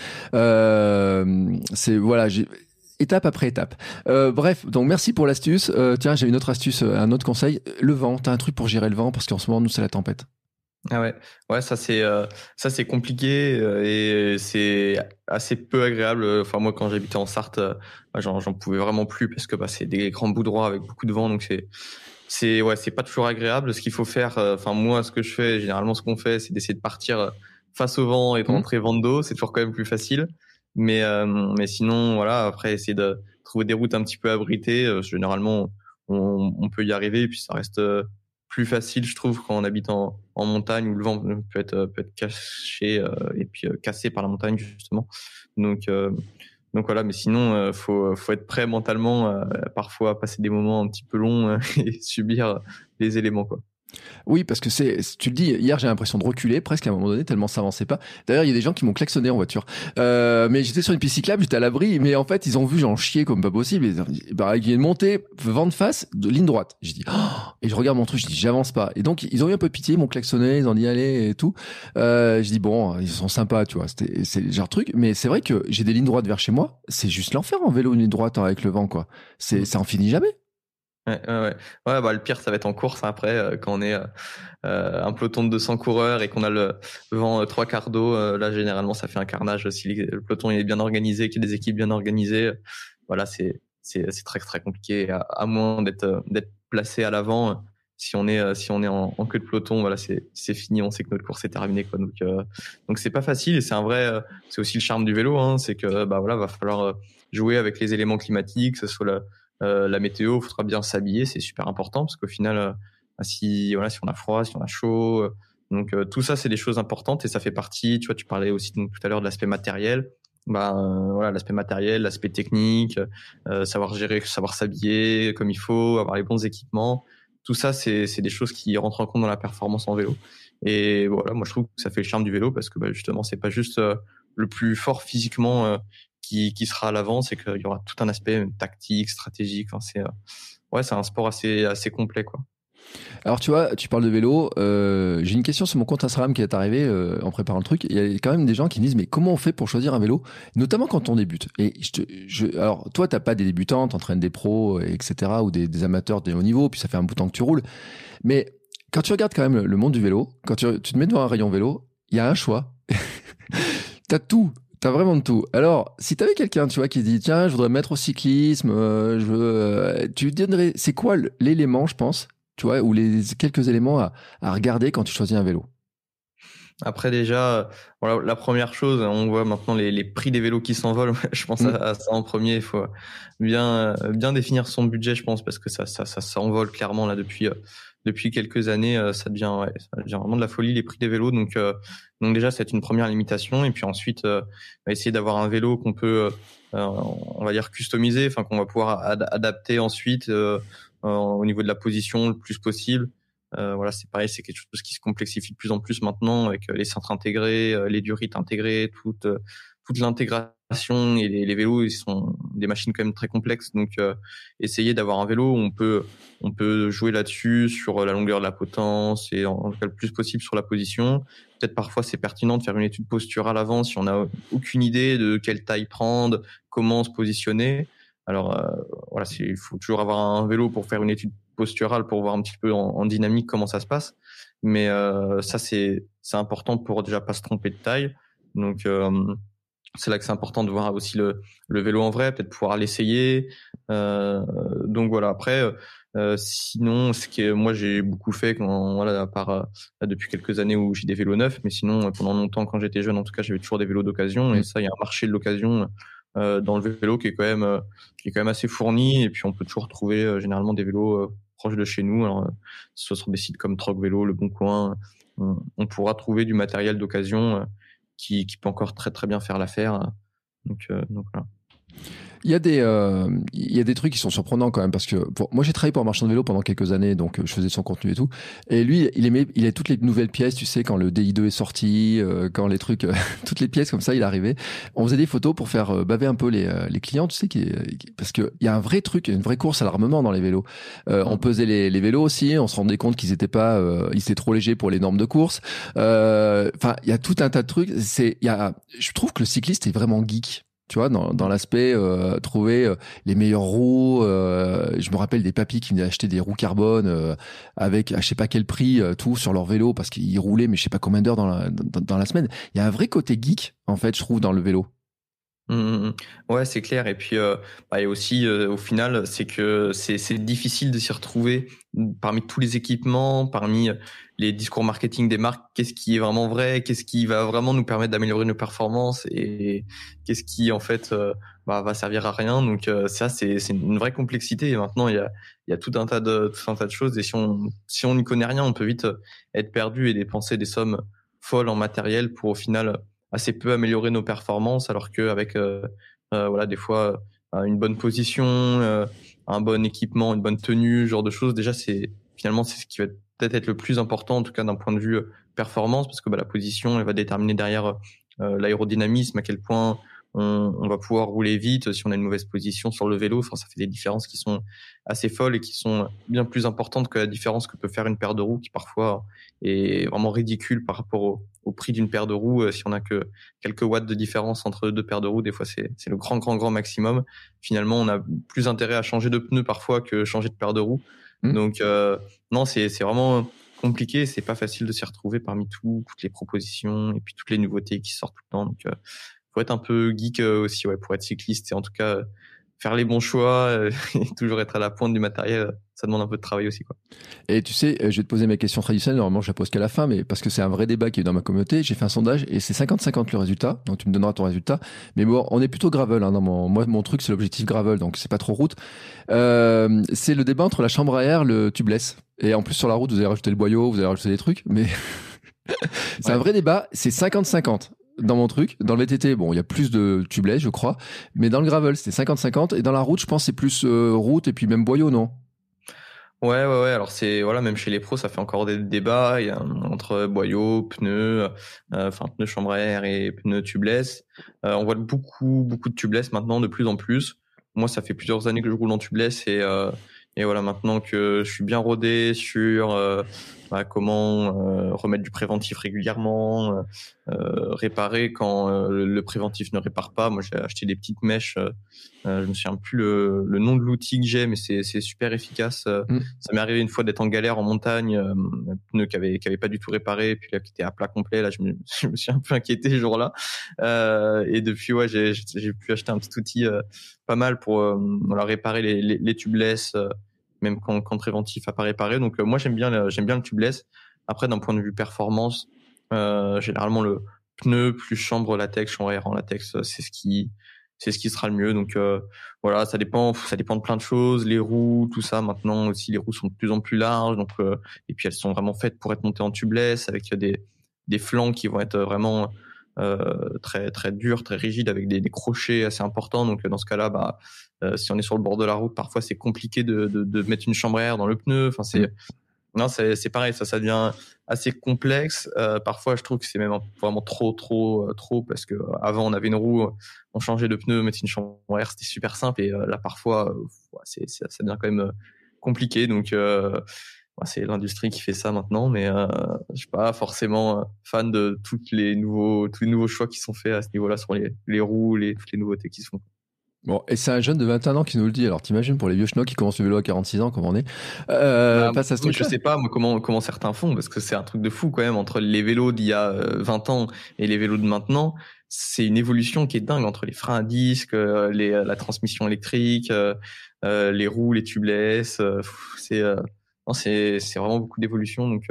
Speaker 2: c'est voilà, j'ai étape après étape. Euh, bref, donc merci pour l'astuce. Euh, tiens, j'ai une autre astuce, un autre conseil. Le vent, t'as un truc pour gérer le vent? Parce qu'en ce moment, nous, c'est la tempête.
Speaker 3: Ah ouais, ouais, ça c'est euh, ça c'est compliqué euh, et c'est assez peu agréable. Enfin moi quand j'habitais en Sarthe, euh, bah, j'en pouvais vraiment plus parce que bah, c'est des grands bouts droits avec beaucoup de vent, donc c'est c'est ouais c'est pas toujours agréable. Ce qu'il faut faire, enfin moi ce que je fais généralement ce qu'on fait, c'est d'essayer de partir face au vent et de mmh. rentrer vent de dos. C'est toujours quand même plus facile. Mais mais sinon voilà après essayer de trouver des routes un petit peu abritées. généralement on, on, peut y arriver et puis ça reste plus facile, je trouve, quand on habite en, en montagne où le vent peut être, peut être caché euh, et puis euh, cassé par la montagne, justement. Donc, euh, donc voilà, mais sinon, faut, faut être prêt mentalement, parfois à passer des moments un petit peu longs <laughs> et subir les éléments, quoi.
Speaker 2: Oui, parce que c'est, tu le dis, hier j'ai l'impression de reculer presque à un moment donné tellement ça avançait pas. D'ailleurs, il y a des gens qui m'ont klaxonné en voiture. Euh, mais j'étais sur une piste cyclable, j'étais à l'abri, mais en fait ils ont vu j'en chier comme pas possible. Et, bah, il y a une montée, vent de face, de ligne droite. J'ai dit, oh et je regarde mon truc, je dis j'avance pas. Et donc ils ont eu un peu pitié, ils m'ont klaxonné, ils ont dit allez et tout. Euh, je dis bon, ils sont sympas, tu vois, c'était c'est le genre truc. Mais c'est vrai que j'ai des lignes droites vers chez moi, c'est juste l'enfer en vélo une ligne droite avec le vent quoi. C'est ça en finit jamais.
Speaker 3: Ouais, ouais, bah, le pire, ça va être en course hein, après, euh, quand on est euh, euh, un peloton de 200 coureurs et qu'on a le vent trois quarts d'eau. là, généralement, ça fait un carnage. Si le peloton est bien organisé, qu'il y a des équipes bien organisées, voilà, c'est c'est très très compliqué. À, moins d'être d'être placé à l'avant, si on est si on est en, queue de peloton, voilà, c'est c'est fini. On sait que notre course est terminée, quoi. Donc donc c'est pas facile et c'est un vrai. c'est aussi le charme du vélo, hein, c'est que bah voilà, va falloir jouer avec les éléments climatiques, que ce soit euh, la météo, il faudra bien s'habiller, c'est super important parce qu'au final, euh, si voilà, si on a froid, si on a chaud, euh, donc tout ça, c'est des choses importantes et ça fait partie. Tu vois, tu parlais aussi tout à l'heure de l'aspect matériel. Bah voilà, l'aspect matériel, l'aspect technique, savoir gérer, savoir s'habiller comme il faut, avoir les bons équipements. Tout ça, c'est des choses qui rentrent en compte dans la performance en vélo. Et voilà, moi je trouve que ça fait le charme du vélo parce que bah, justement, c'est pas juste le plus fort physiquement qui, sera à l'avant, c'est qu'il y aura tout un aspect tactique, stratégique. C'est euh, ouais, c'est un sport assez assez complet quoi.
Speaker 2: Alors tu vois, tu parles de vélo. Euh, j'ai une question sur mon compte Instagram qui est arrivé euh, en préparant le truc. Il y a quand même des gens qui disent mais comment on fait pour choisir un vélo, notamment quand on débute. Et alors toi t'as pas des débutants, t'entraînes des pros, etc. ou des, des, amateurs de haut niveau, puis ça fait un bout de temps que tu roules. Mais quand tu regardes quand même le monde du vélo, quand tu, tu te mets devant un rayon vélo, il y a un choix. <laughs> t'as tout. T'as vraiment de tout. Alors, si t'avais quelqu'un, tu vois, qui dit tiens, je voudrais mettre au cyclisme, euh, je veux, euh, tu donnerais, c'est quoi l'élément, je pense, tu vois, ou les quelques éléments à, à regarder quand tu choisis un vélo?
Speaker 3: Après déjà, voilà, la première chose, on voit maintenant les, les prix des vélos qui s'envolent. <laughs> je pense mm. à, ça en premier. Il faut bien bien définir son budget, je pense, parce que ça ça ça s'envole clairement là depuis depuis quelques années. Ça devient ça devient vraiment de la folie les prix des vélos. Donc donc déjà c'est une première limitation. Et puis ensuite, va essayer d'avoir un vélo qu'on peut on va dire customiser, enfin qu'on va pouvoir adapter ensuite au niveau de la position le plus possible. Euh, voilà, c'est pareil, c'est quelque chose qui se complexifie de plus en plus maintenant avec euh, les centres intégrés, euh, les durites intégrées, toute toute l'intégration et les, vélos, ils sont des machines quand même très complexes. Donc, essayer d'avoir un vélo, on peut on peut jouer là-dessus sur la longueur de la potence et en, tout cas le plus possible sur la position. Peut-être parfois c'est pertinent de faire une étude posturale avant si on n'a aucune idée de quelle taille prendre, comment se positionner. Alors voilà, il faut toujours avoir un vélo pour faire une étude posturale pour voir un petit peu en, dynamique comment ça se passe. Mais euh, ça, c'est important pour déjà pas se tromper de taille. Donc, euh, c'est là que c'est important de voir aussi le, le vélo en vrai, peut-être pouvoir l'essayer. Euh, donc voilà. Après, euh, sinon, ce que moi j'ai beaucoup fait, quand, voilà, à part euh, depuis quelques années où j'ai des vélos neufs, mais sinon pendant longtemps quand j'étais jeune, en tout cas, j'avais toujours des vélos d'occasion. Et mmh. ça, il y a un marché de l'occasion dans le vélo qui est quand même qui est quand même assez fourni. Et puis on peut toujours trouver généralement des vélos proche de chez nous. Alors, soit sur des sites comme Troc Vélo, Le Bon Coin, on, pourra trouver du matériel d'occasion euh, qui, qui, peut encore très très bien faire l'affaire. Donc, euh, voilà.
Speaker 2: Il y a des euh, il y a des trucs qui sont surprenants quand même parce que moi j'ai travaillé pour un marchand de vélo pendant quelques années donc euh, je faisais son contenu et tout. Et lui il aimait il a toutes les nouvelles pièces tu sais quand le DI2 est sorti euh, quand les trucs <laughs> toutes les pièces comme ça il arrivait. On faisait des photos pour faire baver un peu les, les clients tu sais qui, parce que il y a un vrai truc une vraie course à l'armement dans les vélos. On pesait les, les, vélos aussi on se rendait compte qu'ils étaient pas ils étaient trop légers pour les normes de course. Enfin il y a tout un tas de trucs c'est il y a je trouve que le cycliste est vraiment geek tu vois, dans, dans l'aspect euh, trouver euh, les meilleures roues. Euh, je me rappelle des papis qui venaient acheter des roues carbone avec, je sais pas quel prix, tout sur leur vélo parce qu'ils roulaient, mais je sais pas combien d'heures dans la, dans, la semaine. Il y a un vrai côté geek, en fait, je trouve, dans le vélo.
Speaker 3: Mmh, mmh, mmh. Ouais, c'est clair. Et puis, euh, bah, et aussi, euh, au final, c'est que c'est difficile de s'y retrouver parmi tous les équipements, parmi les discours marketing des marques. Qu'est-ce qui est vraiment vrai? Qu'est-ce qui va vraiment nous permettre d'améliorer nos performances? Et qu'est-ce qui, en fait, euh, bah, va servir à rien? Donc ça, c'est une vraie complexité. Et maintenant, il y a, il y a tout un tas de tout un tas de choses. Et si on si on n'y connaît rien, on peut vite être perdu et dépenser des sommes folles en matériel pour au final assez peu améliorer nos performances, alors qu'avec euh, euh, voilà des fois euh, une bonne position, un bon équipement, une bonne tenue, ce genre de choses, déjà c'est finalement c'est ce qui va peut-être être le plus important en tout cas d'un point de vue performance parce que bah, la position elle va déterminer derrière l'aérodynamisme à quel point on, va pouvoir rouler vite si on a une mauvaise position sur le vélo. Enfin, ça fait des différences qui sont assez folles et qui sont bien plus importantes que la différence que peut faire une paire de roues qui parfois est vraiment ridicule par rapport au, prix d'une paire de roues. Euh, si on a que quelques watts de différence entre deux paires de roues, des fois c'est le grand, grand, grand maximum. Finalement, on a plus intérêt à changer de pneus parfois que changer de paire de roues. Mmh. Donc, euh, non, c'est vraiment compliqué. C'est pas facile de s'y retrouver parmi tout, toutes les propositions et puis toutes les nouveautés qui sortent tout le temps. Donc, euh, faut être un peu geek euh, aussi, ouais, pour être cycliste et en tout cas euh, faire les bons choix euh, <laughs> et toujours être à la pointe du matériel, ça demande un peu de travail aussi. Quoi.
Speaker 2: Et tu sais, je vais te poser mes questions traditionnelles, normalement je la pose qu'à la fin, mais parce que c'est un vrai débat qui est dans ma communauté, j'ai fait un sondage et c'est 50-50 le résultat, donc tu me donneras ton résultat. Mais bon, on est plutôt gravel, hein, dans mon, moi mon truc c'est l'objectif gravel, donc c'est pas trop route. Euh, c'est le débat entre la chambre à air, le tubeless. Et en plus sur la route, vous avez rajouté le boyau, vous avez rajouté des trucs, mais <laughs> c'est un vrai débat, c'est 50-50 dans mon truc. Dans le VTT, bon, il y a plus de tubeless, je crois. Mais dans le gravel, c'était 50-50. Et dans la route, je pense c'est plus euh, route et puis même boyau, non?
Speaker 3: Ouais, ouais, ouais. Alors c'est voilà, même chez les pros, ça fait encore des débats. Il y a, entre boyau, pneus, euh, enfin pneus chambre à air et pneus tubeless. Euh, on voit beaucoup, beaucoup de tubeless maintenant, de plus en plus. Moi, ça fait plusieurs années que je roule en tubeless et et voilà, maintenant que je suis bien rodé sur bah, comment euh, remettre du préventif régulièrement, euh, euh, réparer quand le préventif ne répare pas. Moi, j'ai acheté des petites mèches. je me souviens plus le, le nom de l'outil que j'ai, mais c'est super efficace. Mm. Ça m'est arrivé une fois d'être en galère en montagne, un pneu qui avait, qui avait pas du tout réparé, puis là qui était à plat complet. Là, je me, <laughs> je me suis un peu inquiété ce jour-là. et depuis, ouais, j'ai pu acheter un petit outil pas mal pour voilà, réparer les, les, les tubeless même quand, quand préventif a pas réparé. Donc euh, moi j'aime bien j'aime bien le tubeless. Après d'un point de vue performance, euh, généralement le pneu plus chambre latex, chambre air en latex, euh, c'est ce qui c'est ce qui sera le mieux. Donc euh, voilà, ça dépend, ça dépend de plein de choses. Les roues, tout ça. Maintenant aussi, les roues sont de plus en plus larges. Donc euh, et puis elles sont vraiment faites pour être montées en tubeless avec des des flancs qui vont être vraiment euh, très très durs, très rigides avec des, des, crochets assez importants. Donc dans ce cas-là, bah euh, si on est sur le bord de la route, parfois c'est compliqué de, de, de, mettre une chambre à air dans le pneu. Enfin, c'est mm. non, c'est pareil, ça, ça devient assez complexe. Euh, parfois, je trouve que c'est même vraiment trop, trop, euh, trop parce que avant on avait une roue, on changeait de pneu, mettre une chambre à air, c'était super simple. Et là, parfois, c'est ça devient quand même compliqué. Donc c'est l'industrie qui fait ça maintenant, mais euh, je suis pas forcément fan de toutes les nouveaux, tous les nouveaux choix qui sont faits à ce niveau-là sur les, les roues, les, toutes les nouveautés qui se font.
Speaker 2: Bon, et c'est un jeune de 21 ans qui nous le dit. Alors, t'imagines pour les vieux schnocks qui commencent le vélo à 46 ans, comment on est euh,
Speaker 3: bah, à ce Je sais pas moi, comment, comment certains font, parce que c'est un truc de fou quand même, entre les vélos d'il y a 20 euh, ans et les vélos de maintenant. C'est une évolution qui est dingue entre les freins à disque, euh, les, la transmission électrique, euh, les roues, les tubeless. c'est c'est c'est vraiment beaucoup d'évolution. Donc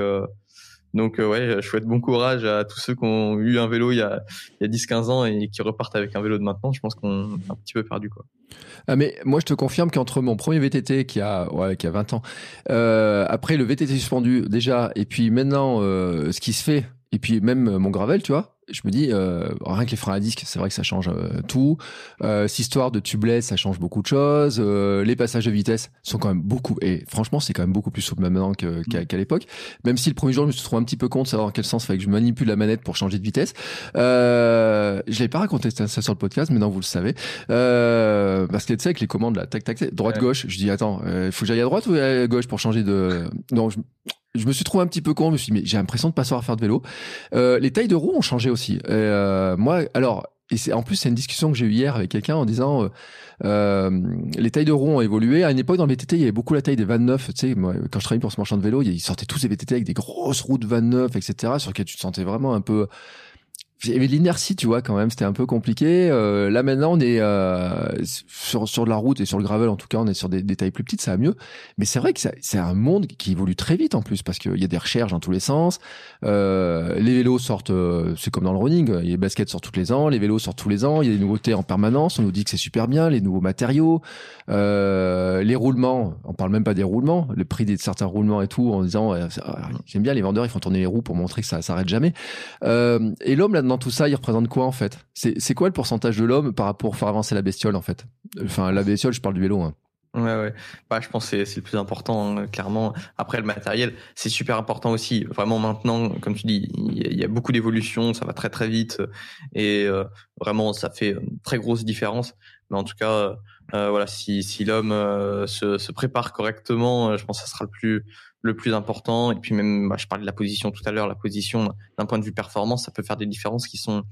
Speaker 3: donc euh, ouais, je souhaite bon courage à tous ceux qui ont eu un vélo il y a, il y a 10-15 ans et qui repartent avec un vélo de maintenant. Je pense qu'on est un petit peu perdu quoi.
Speaker 2: Ah mais moi je te confirme qu'entre mon premier VTT qui a ouais, qui a 20 ans, euh, après le VTT suspendu déjà et puis maintenant euh, ce qui se fait et puis même mon gravel, tu vois, je me dis, euh, rien que les freins à disque, c'est vrai que ça change euh, tout. Euh, cette histoire de tubeless, ça change beaucoup de choses. Euh, les passages de vitesse sont quand même beaucoup, et franchement, c'est quand même beaucoup plus souple maintenant qu'à l'époque. Même si le premier jour, je me suis trouvé un petit peu compte de savoir dans quel sens il fallait que je manipule la manette pour changer de vitesse. Euh, je l'ai pas raconté ça sur le podcast, mais non, vous le savez. Euh, parce que tu sais, avec les commandes, là, tac, tac, droite, gauche, je dis, attends, il faut que j'aille à droite ou à gauche pour changer de... Non, je, je me suis trouvé un petit peu con. Je me suis dit, mais j'ai l'impression de pas savoir faire de vélo. Euh, les tailles de roues ont changé aussi. Euh, moi, alors, et c'est en plus c'est une discussion que j'ai eue hier avec quelqu'un en disant euh, les tailles de roues ont évolué. À une époque dans le VTT, il y avait beaucoup la taille des 29. Tu sais, moi, quand je travaillais pour ce marchand de vélo, ils sortaient tous ces VTT avec des grosses roues de 29, etc. Sur lesquelles tu te sentais vraiment un peu il y avait l'inertie, tu vois, quand même, c'était un peu compliqué. Euh, là maintenant, on est euh, sur sur de la route et sur le gravel, en tout cas, on est sur des, des tailles plus petites, ça va mieux. Mais c'est vrai que c'est un monde qui évolue très vite en plus parce qu'il y a des recherches dans tous les sens. Euh, les vélos sortent, euh, c'est comme dans le running, les baskets sortent tous les ans, les vélos sortent tous les ans. Il y a des nouveautés en permanence. On nous dit que c'est super bien, les nouveaux matériaux, euh, les roulements. On parle même pas des roulements, le prix de certains roulements et tout, en disant j'aime bien les vendeurs, ils font tourner les roues pour montrer que ça s'arrête jamais. et l'homme là dans tout ça, il représente quoi en fait? C'est quoi le pourcentage de l'homme par rapport à faire avancer la bestiole en fait? Enfin, la bestiole, je parle du vélo. Hein.
Speaker 3: Ouais, ouais. Bah, je pense que c'est le plus important, hein, clairement. Après, le matériel, c'est super important aussi. Vraiment, maintenant, comme tu dis, il y, a beaucoup d'évolutions, ça va très très vite. Et euh, vraiment, ça fait une très grosse différence. Mais en tout cas, euh, voilà, si, si l'homme euh, se, se, prépare correctement, je pense que ça sera le plus le plus important. Et puis même, bah, je parlais de la position tout à l'heure, la position d'un point de vue performance, ça peut faire des différences qui sont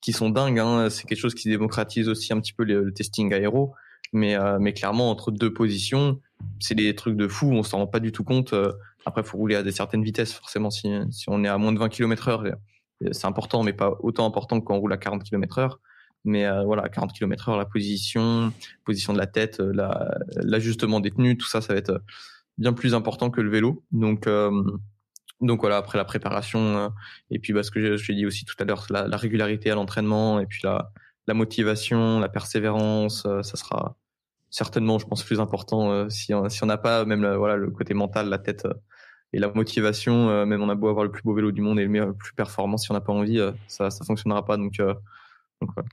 Speaker 3: qui sont dingues. Hein. C'est quelque chose qui démocratise aussi un petit peu le, testing aéro. Mais euh, mais clairement entre deux positions, c'est des trucs de fou. On s'en rend pas du tout compte. Euh, après, faut rouler à des certaines vitesses. Forcément, si si on est à moins de 20 km heure, euh, c'est important, mais pas autant important que quand on roule à 40 km Mais voilà, à 40 km heure, la position, position de la tête, l'ajustement des tenues, tout ça, ça va être bien plus important que le vélo. Donc euh, donc voilà, après la préparation euh, et puis bah, ce que j'ai dit aussi tout à l'heure, la, la, régularité à l'entraînement et puis la, la motivation, la persévérance, euh, ça sera certainement, je pense, plus important si on si n'a pas même voilà le côté mental, la tête et la motivation. même on a beau avoir le plus beau vélo du monde et le meilleur, le plus performant, si on n'a pas envie, ça ça fonctionnera pas. Donc, voilà.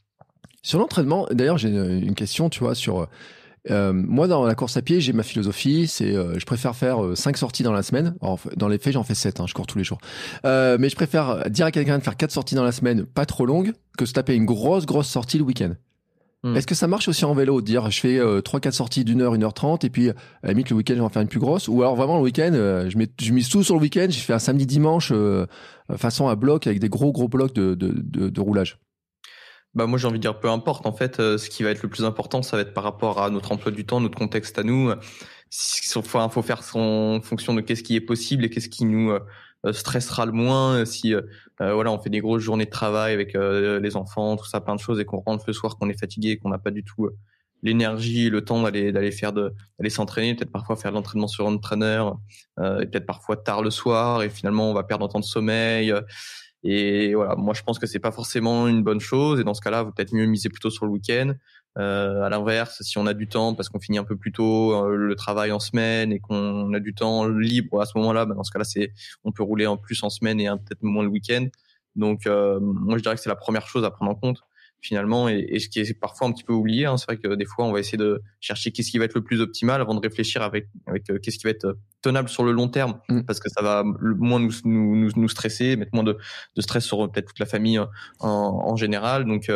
Speaker 2: Sur l'entraînement, d'ailleurs, j'ai une question, tu vois, sur euh, moi, dans la course à pied, j'ai ma philosophie, c'est euh, je préfère faire euh, cinq sorties dans la semaine. dans les faits, j'en fais 7, hein, je cours tous les jours. Euh, mais je préfère dire à quelqu'un de faire quatre sorties dans la semaine, pas trop longues, que se taper une grosse, grosse sortie le week-end. Hmm. Est-ce que ça marche aussi en vélo Dire je fais 3-4 sorties d'une heure, une heure trente, et puis à la limite le week-end je vais en faire une plus grosse? Ou alors vraiment le week-end, je, mets, je mise tout sur le week-end, je fais un samedi dimanche façon à bloc avec des gros gros blocs de, de, de, de roulage?
Speaker 3: Bah moi j'ai envie de dire peu importe en fait ce qui va être le plus important ça va être par rapport à notre emploi du temps notre contexte à nous. Il faut, faut faire son fonction de qu'est-ce qui est possible et qu'est-ce qui nous euh, stressera le moins. Si euh, euh, voilà on fait des grosses journées de travail avec les enfants tout ça plein de choses et qu'on rentre le soir qu'on est fatigué qu'on n'a pas du tout l'énergie le temps d'aller d'aller faire de d'aller s'entraîner peut-être parfois faire de l'entraînement sur un entraîneur et peut-être parfois tard le soir et finalement on va perdre un temps de sommeil et voilà moi je pense que c'est pas forcément une bonne chose. Et dans ce cas-là vous peut-être mieux miser plutôt sur le week-end. Euh, à l'inverse, si on a du temps parce qu'on finit un peu plus tôt euh, le travail en semaine et qu'on a du temps libre à ce moment-là, bah, dans ce cas-là, c'est on peut rouler en plus en semaine et peut-être moins le week-end. Donc, euh, moi, je dirais que c'est la première chose à prendre en compte finalement et, et ce qui est parfois un petit peu oublié. Hein, c'est vrai que des fois, on va essayer de chercher qu'est-ce qui va être le plus optimal avant de réfléchir avec avec qu'est-ce qui va être tenable sur le long terme mmh. parce que ça va moins nous nous, nous, stresser, mettre moins de, de stress sur peut-être toute la famille en, en général. Donc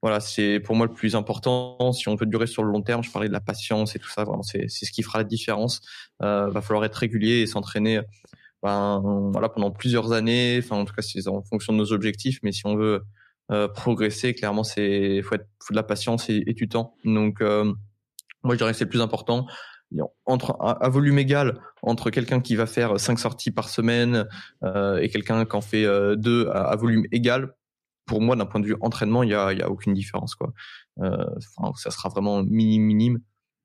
Speaker 3: voilà, c'est pour moi le plus important. Si on veut durer sur le long terme, je parlais de la patience et tout ça. Vraiment, c'est ce qui fera la différence. Euh, va falloir être régulier et s'entraîner. Ben, voilà, pendant plusieurs années. Enfin, en tout cas, c'est en fonction de nos objectifs. Mais si on veut euh, progresser, clairement, c'est faut être faut de la patience et, du temps. Donc, euh, moi, je dirais que c'est le plus important. Entre à, volume égal entre quelqu'un qui va faire cinq sorties par semaine euh, et quelqu'un qui en fait euh, deux à, volume égal, pour moi, d'un point de vue entraînement, il y a, y a aucune différence quoi. Euh, ça sera vraiment minime minime.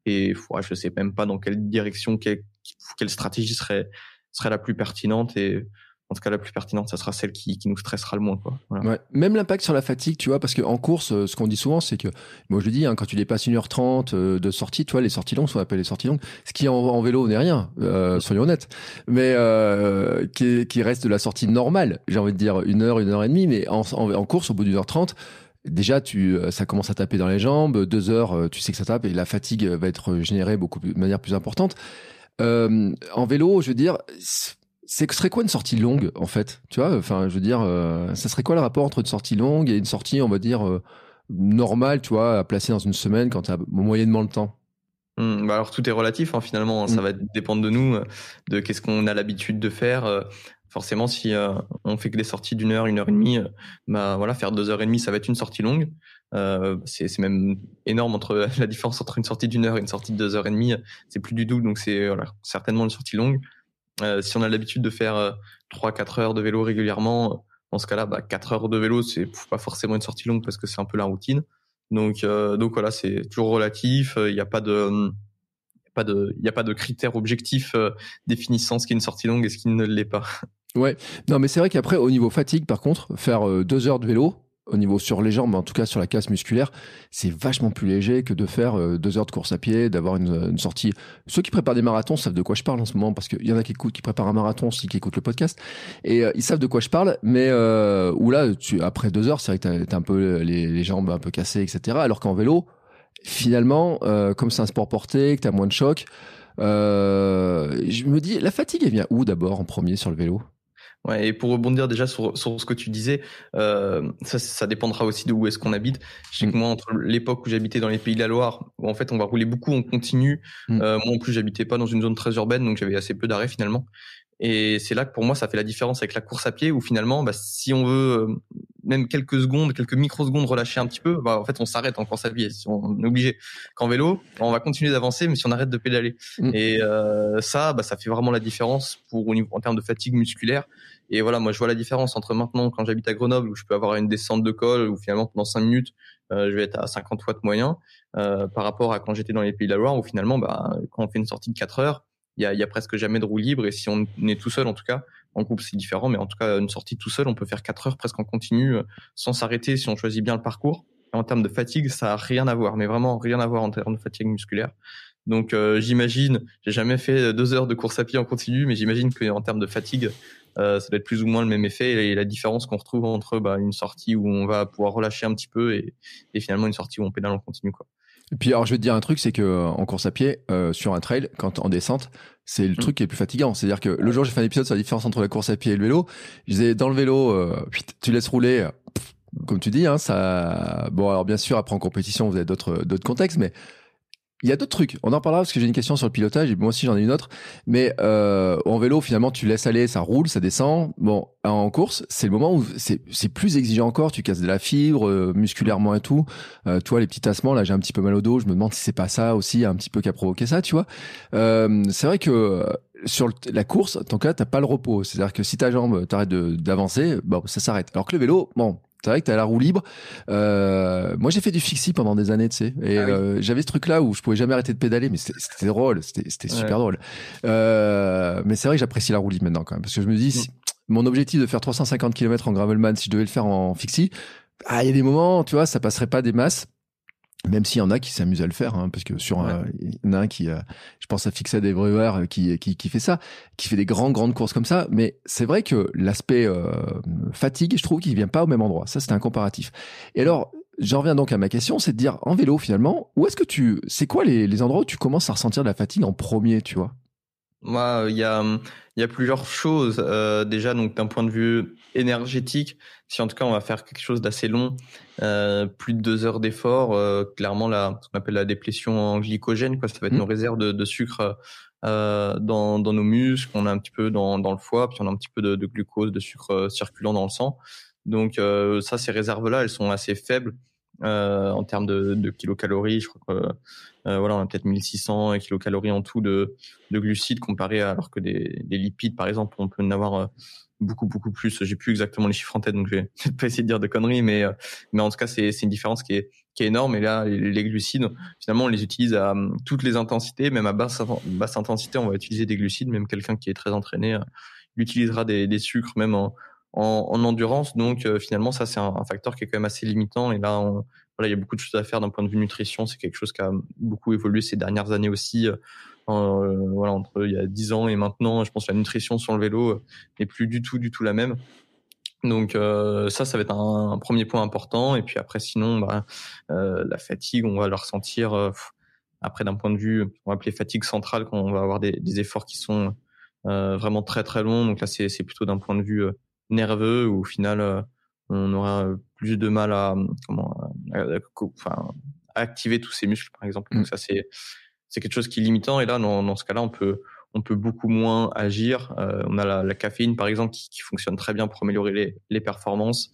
Speaker 3: Et ouais, je sais même pas dans quelle direction, quelle, quelle stratégie serait serait la plus pertinente. Et en tout cas la plus pertinente, ça sera celle qui, nous stressera le moins. Quoi.
Speaker 2: Ouais. Même l'impact sur la fatigue, tu vois, parce qu'en course, euh, ce qu'on dit souvent, c'est que, moi je le dis, hein, quand tu dépasses 1h30 euh, de sortie, tu vois, les sorties longues, qu'on appelle les sorties longues, ce qui en, vélo n'est rien, euh, soyons honnêtes, mais euh, qui, reste de la sortie normale, j'ai envie de dire une heure, une heure et demie, mais en, course, au bout d'une heure trente, déjà tu ça commence à taper dans les jambes deux heures tu sais que ça tape et la fatigue va être générée beaucoup de manière plus importante en vélo je veux dire c'est ce serait quoi une sortie longue en fait? Tu vois, enfin, je veux dire, euh, ça serait quoi le rapport entre une sortie longue et une sortie, on va dire euh, normale, tu vois, à placer dans une semaine quand tu as moyennement le temps?
Speaker 3: Mmh, bah alors tout est relatif hein, finalement, ça mmh. va dépendre de nous, euh, de qu'est-ce qu'on a l'habitude de faire. forcément, si on fait que des sorties d'une heure, une heure et demie, bah voilà, faire deux heures et demie, ça va être une sortie longue. c'est même énorme entre <laughs> la différence entre une sortie d'une heure et une sortie de deux heures et demie. C'est plus du tout, donc c'est voilà, certainement une sortie longue. Euh, si on a l'habitude de faire euh, 3-4 heures de vélo régulièrement, dans ce cas-là, bah, 4 heures de vélo, c'est pas forcément une sortie longue parce que c'est un peu la routine. Donc, euh, donc voilà, c'est toujours relatif. Il n'y a pas de, pas de, il a pas de critères objectifs définissant ce qui est une sortie longue et ce qui ne l'est pas.
Speaker 2: Ouais, non, mais c'est vrai qu'après, au niveau fatigue, par contre, faire deux heures de vélo, au niveau sur les jambes, en tout cas sur la casse musculaire, c'est vachement plus léger que de faire euh, deux heures de course à pied, d'avoir une, sortie. Ceux qui préparent des marathons savent de quoi je parle en ce moment, parce qu'il y en a qui écoutent, qui préparent un marathon aussi, qui écoutent le podcast, et euh, ils savent de quoi je parle, mais euh, où là, après deux heures, c'est vrai que t'as, un peu les, jambes un peu cassées, etc. Alors qu'en vélo, finalement, euh, comme c'est un sport porté, que t'as moins de choc, je me dis, la fatigue, elle vient où d'abord en premier sur le vélo?
Speaker 3: Ouais, et pour rebondir déjà sur, sur ce que tu disais, euh, ça, ça dépendra aussi de où est-ce qu'on habite. Je sais que mm. moi, entre l'époque où j'habitais dans les Pays de la Loire, où en fait on va rouler beaucoup on continue, mm. euh, moi en plus j'habitais pas dans une zone très urbaine, donc j'avais assez peu d'arrêts finalement. Et c'est là que pour moi ça fait la différence avec la course à pied, où finalement, bah, si on veut euh, même quelques secondes, quelques microsecondes relâcher un petit peu, bah, en fait on s'arrête en course à pied. Si on est obligé. Qu'en vélo, on va continuer d'avancer, mais si on arrête de pédaler. Mm. Et euh, ça, bah, ça fait vraiment la différence pour en termes de fatigue musculaire et voilà, moi je vois la différence entre maintenant quand j'habite à Grenoble où je peux avoir une descente de col où finalement pendant 5 minutes euh, je vais être à 50 watts moyen euh, par rapport à quand j'étais dans les Pays de la Loire où finalement bah, quand on fait une sortie de 4 heures, il y a, y a, presque jamais de roue libre et si on est tout seul en tout cas, en groupe c'est différent, mais en tout cas une sortie tout seul on peut faire 4 heures presque en continu euh, sans s'arrêter si on choisit bien le parcours. En termes de fatigue, ça a rien à voir, mais vraiment rien à voir en termes de fatigue musculaire. Donc euh, j'imagine, j'ai jamais fait deux heures de course à pied en continu, mais j'imagine qu'en termes de fatigue, euh, ça doit être plus ou moins le même effet et la différence qu'on retrouve entre bah, une sortie où on va pouvoir relâcher un petit peu et, et finalement une sortie où on pédale en continu quoi.
Speaker 2: Et puis alors je vais te dire un truc, c'est que euh, en course à pied, euh, sur un trail, quand en descente, c'est le mm. truc qui est plus fatigant. C'est-à-dire que le jour j'ai fait un épisode sur la différence entre la course à pied et le vélo, je disais dans le vélo, euh, tu laisses rouler, comme tu dis, hein, ça. Bon, alors bien sûr, après en compétition, vous avez d'autres d'autres contextes, mais il y a d'autres trucs. On en parlera parce que j'ai une question sur le pilotage et moi aussi j'en ai une autre. Mais euh, en vélo, finalement, tu laisses aller, ça roule, ça descend. Bon, en course, c'est le moment où c'est plus exigeant encore. Tu casses de la fibre euh, musculairement et tout. Euh, toi, les petits tassements, là, j'ai un petit peu mal au dos. Je me demande si c'est pas ça aussi, un petit peu qui a provoqué ça, tu vois. Euh, c'est vrai que sur la course, en tout cas, t'as pas le repos. C'est-à-dire que si ta jambe t'arrête d'avancer, bon, ça s'arrête. Alors que le vélo, bon, c'est vrai que t'as la roue libre. Euh, moi, j'ai fait du fixie pendant des années, tu sais. Et ah euh, j'avais ce truc-là où je pouvais jamais arrêter de pédaler, mais c'était drôle, c'était super drôle. Euh, mais c'est vrai que j'apprécie la roue libre maintenant quand même, parce que je me dis, mm. mon objectif de faire 350 km en gravelman, si je devais le faire en fixie, ah, il y a des moments, tu vois, ça passerait pas des masses. Même s'il y en a qui s'amusent à le faire, hein, parce que sur un, il y en a un qui, euh, je pense à Fixer des Brewer euh, qui, qui, qui fait ça, qui fait des grandes grandes courses comme ça. Mais c'est vrai que l'aspect euh, fatigue, je trouve qu'il vient pas au même endroit. Ça, c'est un comparatif. Et alors, j'en reviens donc à ma question, c'est de dire en vélo finalement, où est-ce que tu, c'est quoi les, les endroits où tu commences à ressentir de la fatigue en premier, tu vois?
Speaker 3: Moi, il y a il y a plusieurs choses. Euh, déjà, donc d'un point de vue énergétique, si en tout cas on va faire quelque chose d'assez long, euh, plus de deux heures d'effort, euh, clairement la, ce qu'on appelle la déplétion en glycogène, quoi, ça va être mmh. nos réserves de, de sucre euh, dans, dans nos muscles, on a un petit peu dans, dans le foie, puis on a un petit peu de, de glucose, de sucre euh, circulant dans le sang. Donc euh, ça, ces réserves-là, elles sont assez faibles. Euh, en termes de, kilocalories. Je crois que euh, voilà, on a peut-être 1600 kilocalories en tout de, de glucides comparé à, alors que des, des, lipides, par exemple, on peut en avoir euh, beaucoup beaucoup plus. J'ai plus exactement les chiffres en tête, donc je vais <laughs> pas essayer de dire de conneries, mais mais en tout cas c'est une différence qui est qui est énorme. Et là, les, glucides, finalement, on les utilise à toutes les intensités, même à basse intensité, on va utiliser des glucides. Même quelqu'un qui est très entraîné, il utilisera des, des sucres, même en en, en endurance. Donc euh, finalement, ça c'est un, facteur qui est quand même assez limitant. Et là, voilà, il y a beaucoup de choses à faire d'un point de vue nutrition. C'est quelque chose qui a beaucoup évolué ces dernières années aussi. Euh, voilà, entre il y a 10 ans et maintenant, je pense que la nutrition sur le vélo euh, n'est plus du tout, du tout la même. Donc euh, ça, ça va être un, premier point important. Et puis après, sinon, bah, euh, la fatigue, on va le ressentir. après, d'un point de vue, on va appeler fatigue centrale, quand on va avoir des efforts qui sont vraiment très très longs. Donc là, c'est plutôt d'un point de vue nerveux où au final euh, on aura plus de mal à comment enfin, activer tous ces muscles par exemple. Donc mm. ça c'est c'est quelque chose qui est limitant et là dans, dans ce cas-là on peut on peut beaucoup moins agir. Euh, on a la, la, caféine par exemple qui, qui, fonctionne très bien pour améliorer les, les performances,